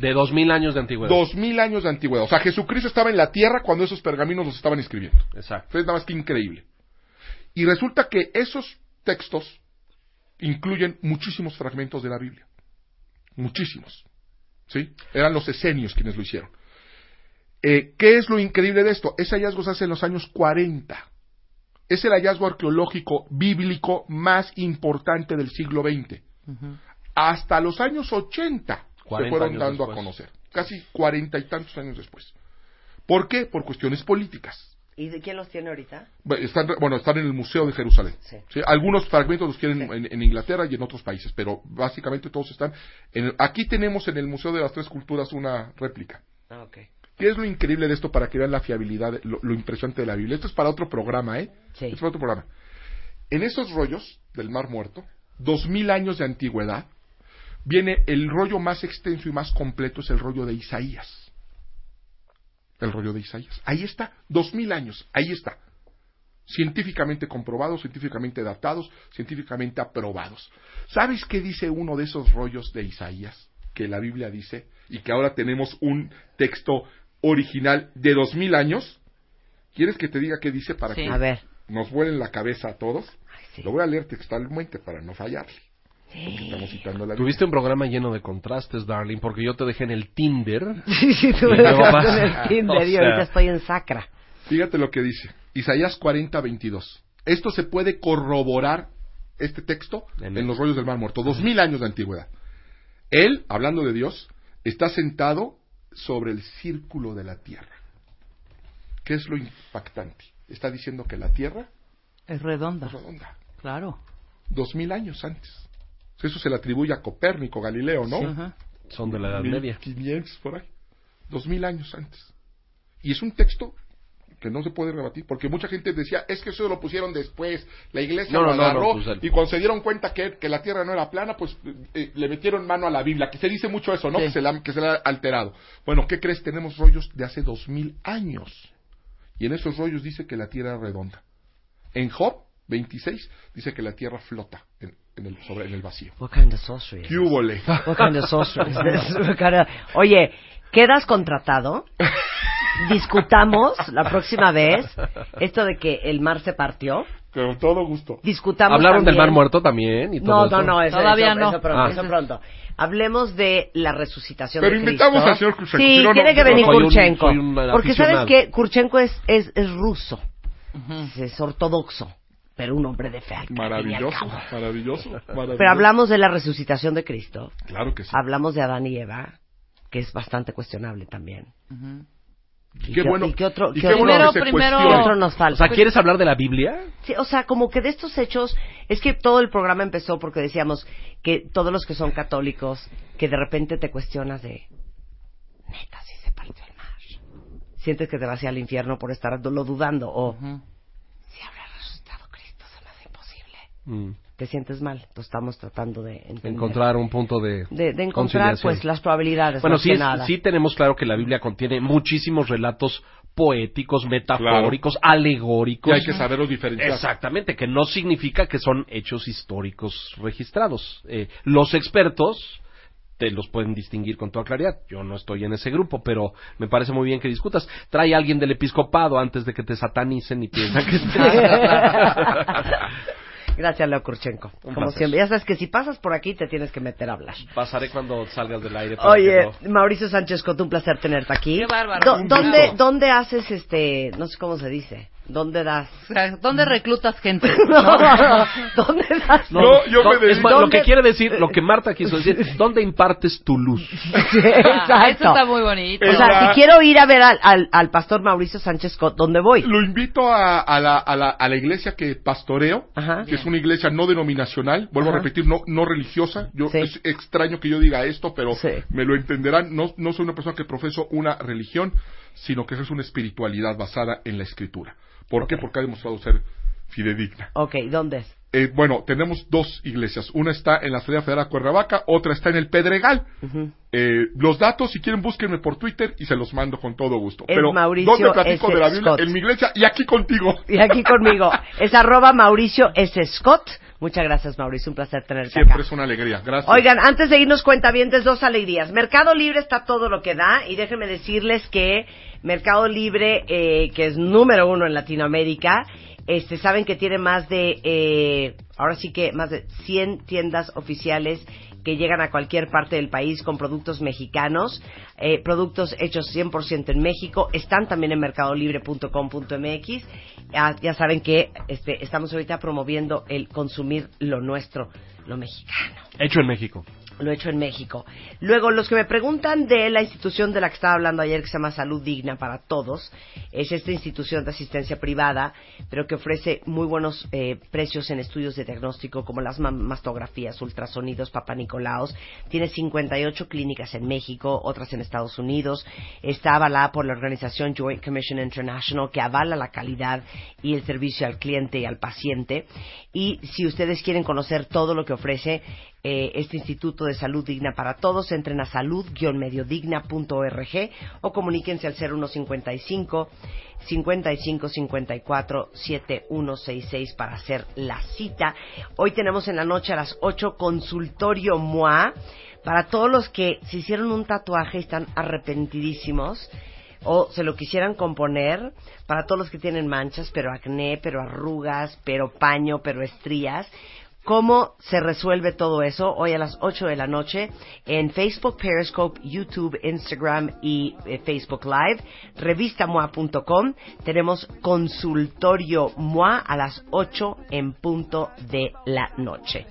De dos mil años de antigüedad. Dos mil años de antigüedad. O sea, Jesucristo estaba en la tierra cuando esos pergaminos los estaban escribiendo. Exacto. Es nada más que increíble. Y resulta que esos textos incluyen muchísimos fragmentos de la Biblia. Muchísimos. ¿Sí? Eran los esenios quienes lo hicieron. Eh, ¿Qué es lo increíble de esto? Ese hallazgo se hace en los años 40. Es el hallazgo arqueológico bíblico más importante del siglo XX. Hasta los años 80 se 40 fueron dando a después. conocer. Casi cuarenta y tantos años después. ¿Por qué? Por cuestiones políticas. ¿Y de quién los tiene ahorita? Bueno, Están, bueno, están en el Museo de Jerusalén. Sí. Sí, Algunos fragmentos los tienen en, en Inglaterra y en otros países, pero básicamente todos están. En el- aquí tenemos en el Museo de las Tres Culturas una réplica. Ah, ok. ¿Qué es lo increíble de esto para que vean la fiabilidad, lo, lo impresionante de la Biblia? Esto es para otro programa, ¿eh? Sí. Esto es para otro programa. En esos rollos del Mar Muerto, dos mil años de antigüedad, viene el rollo más extenso y más completo, es el rollo de Isaías. El rollo de Isaías. Ahí está, dos mil años, ahí está. Científicamente comprobados, científicamente datados, científicamente aprobados. ¿Sabes qué dice uno de esos rollos de Isaías? Que la Biblia dice, y que ahora tenemos un texto original de dos mil años. ¿Quieres que te diga qué dice para Sí. que A ver. nos vuelen la cabeza a todos? Lo voy a leer textualmente para no fallarle. Porque estamos citando la. Tuviste un programa lleno de contrastes, darling, porque yo te dejé en el Tinder. [laughs] Sí, sí, tú me dejaste en el Tinder o y sea, ahorita estoy en Sacra. Fíjate lo que dice. Isaías 40, 22. Esto se puede corroborar, este texto, en los rollos del Mar Muerto. Dos mil años de antigüedad. Él, hablando de Dios, está sentado sobre el círculo de la tierra. ¿Qué es lo impactante? Está diciendo que la tierra Es redonda. es redonda. Claro. Dos mil años antes. Eso se le atribuye a Copérnico, Galileo, ¿no? Sí. Ajá. Son de la Edad Media. 1500 por ahí. Dos mil años antes. Y es un texto que no se puede rebatir, porque mucha gente decía, es que eso lo pusieron después, la iglesia No, lo no, agarró, no, pues, y cuando se dieron cuenta que, que la tierra no era plana, pues eh, le metieron mano a la Biblia, que se dice mucho eso, ¿no? Sí. Que, se la, que se la ha alterado. Bueno, ¿qué crees? Tenemos rollos de hace dos mil años. Y en esos rollos dice que la tierra es redonda. En Job 26 dice que la tierra flota en, en el, sobre, en el vacío. What kind of sorcery ¿Qué húbole? What kind of sorcery [laughs] Oye, ¿quedas contratado? Discutamos la próxima vez esto de que el mar se partió. Con todo gusto. Discutamos Hablaron del también- Mar Muerto también y todo No, eso? no, no, eso, Todavía eso- no. eso pronto, Ah. eso pronto. Hablemos de la resucitación Pero de invitamos Cristo. al señor Kurchenko, Sí, si no, no- tiene que no, venir Kurchenko. porque sabes aficionado. que Kurchenko es, es, es ruso. Es ortodoxo, pero un hombre de fe. al Maravilloso, cabo. maravilloso, maravilloso. Pero hablamos de la resucitación de Cristo. Claro que sí. Hablamos de Adán y Eva, que es bastante cuestionable también. Y qué bueno, ¿Y qué otro, y qué qué otro- que se primero- nos O falta? sea, ¿quieres hablar de la Biblia? Sí, o sea, como que de estos hechos, es que todo el programa empezó porque decíamos que todos los que son católicos, que de repente te cuestionas de, sientes que te vas a ir al infierno por estarlo dudando o Mm. te sientes mal. Entonces estamos tratando de entender. Encontrar un punto de de, de encontrar conciliación. pues las probabilidades. Bueno, más sí, que es- nada. sí tenemos claro que la Biblia contiene muchísimos relatos poéticos, metafóricos, alegóricos. Y hay que saberlos diferenciar. Exactamente, que no significa que son hechos históricos registrados. Eh, los expertos te los pueden distinguir con toda claridad. Yo no estoy en ese grupo, pero me parece muy bien que discutas. Trae a alguien del episcopado antes de que te satanicen y piensan que [laughs] [laughs] Gracias, Leo Kurchenko. Un Como placer. siempre. Ya sabes que si pasas por aquí te tienes que meter a hablar. Pasaré cuando salgas del aire. para Oye, que Mauricio Sánchez Coto, un placer tenerte aquí. Qué bárbaro. Do- Un ¿Dónde, gusto. ¿Dónde haces este, no sé cómo se dice? ¿Dónde das? O sea, ¿Dónde reclutas gente? [laughs] No, ¿Dónde das? No, no, es más, lo que quiere decir, lo que Marta quiso decir, [laughs] ¿dónde impartes tu luz? [laughs] Exacto. Ah, Eso está muy bonito. O sea, si quiero ir a ver al, al, al pastor Mauricio Sánchez Scott, ¿dónde voy? Lo invito a, a la, a, la, a la iglesia que pastoreo, que es una iglesia no denominacional, vuelvo Ajá. a repetir, no, no religiosa. Yo, Es extraño que yo diga esto, pero me lo entenderán. No, no soy una persona que profeso una religión, sino que es una espiritualidad basada en la escritura. ¿Por qué? Porque ha demostrado ser fidedigna. Ok, ¿dónde es? Eh, bueno, tenemos dos iglesias. Una está en la Ciudad Federal Cuernavaca, otra está en el Pedregal. Eh, los datos, si quieren, búsquenme por Twitter y se los mando con todo gusto. Pero, Mauricio ¿dónde platico S. de la Biblia? Scott. En mi iglesia y aquí contigo. Y aquí conmigo. [laughs] Es arroba Mauricio S. Scott. Muchas gracias, Mauricio. Un placer tenerte Siempre acá. es una alegría. Gracias. Oigan, antes de irnos cuenta bien, dos alegrías. Mercado Libre está todo lo que da y déjenme decirles que Mercado Libre, eh, que es número uno en Latinoamérica, este, saben que tiene más de, eh, ahora sí que más de 100 tiendas oficiales que llegan a cualquier parte del país con productos mexicanos, eh, productos hechos 100% en México, están también en mercadolibre.com.mx. Ya, ya saben que este, estamos ahorita promoviendo el consumir lo nuestro, lo mexicano Hecho en México. Lo hecho en México. Luego, los que me preguntan de la institución de la que estaba hablando ayer, que se llama Salud Digna para Todos, es esta institución de asistencia privada, pero que ofrece muy buenos eh, precios en estudios de diagnóstico, como las ma- mastografías, ultrasonidos, papanicolaos. Tiene 58 clínicas en México, otras en Estados Unidos. Está avalada por la organización Joint Commission International, que avala la calidad y el servicio al cliente y al paciente. Y si ustedes quieren conocer todo lo que ofrece, eh, este Instituto de Salud Digna para Todos, entren a salud-mediodigna.org o comuníquense al 0155 55 54 7166 para hacer la cita. Hoy tenemos en la noche a las 8 consultorio MOA para todos los que se hicieron un tatuaje y están arrepentidísimos o se lo quisieran componer para todos los que tienen manchas, pero acné, pero arrugas, pero paño, pero estrías. ¿Cómo se resuelve todo eso? Hoy a las 8 de la noche en Facebook, Periscope, YouTube, Instagram y eh, Facebook Live, revistamoa.com. Tenemos consultorio MOA a las 8 en punto de la noche.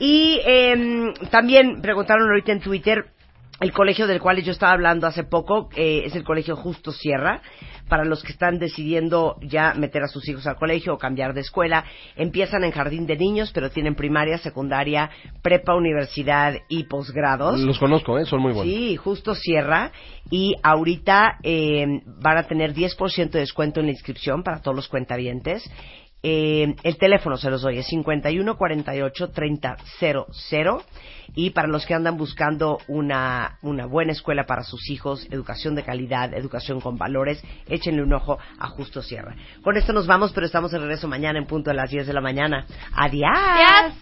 Y em, también preguntaron ahorita en Twitter el colegio del cual yo estaba hablando hace poco eh, es el colegio Justo Sierra. Para los que están decidiendo ya meter a sus hijos al colegio o cambiar de escuela, empiezan en jardín de niños, pero tienen primaria, secundaria, prepa, universidad y posgrados. Los conozco, ¿eh? son muy buenos. Sí, justo cierra. Y ahorita eh, van a tener 10% de descuento en la inscripción para todos los cuentavientes. Eh, el teléfono se los doy, es 51 48 30 00. Y para los que andan buscando una, una buena escuela para sus hijos, educación de calidad, educación con valores, échenle un ojo a Justo Sierra. Con esto nos vamos, pero estamos de regreso mañana en punto de las 10 de la mañana. Adiós. Adiós.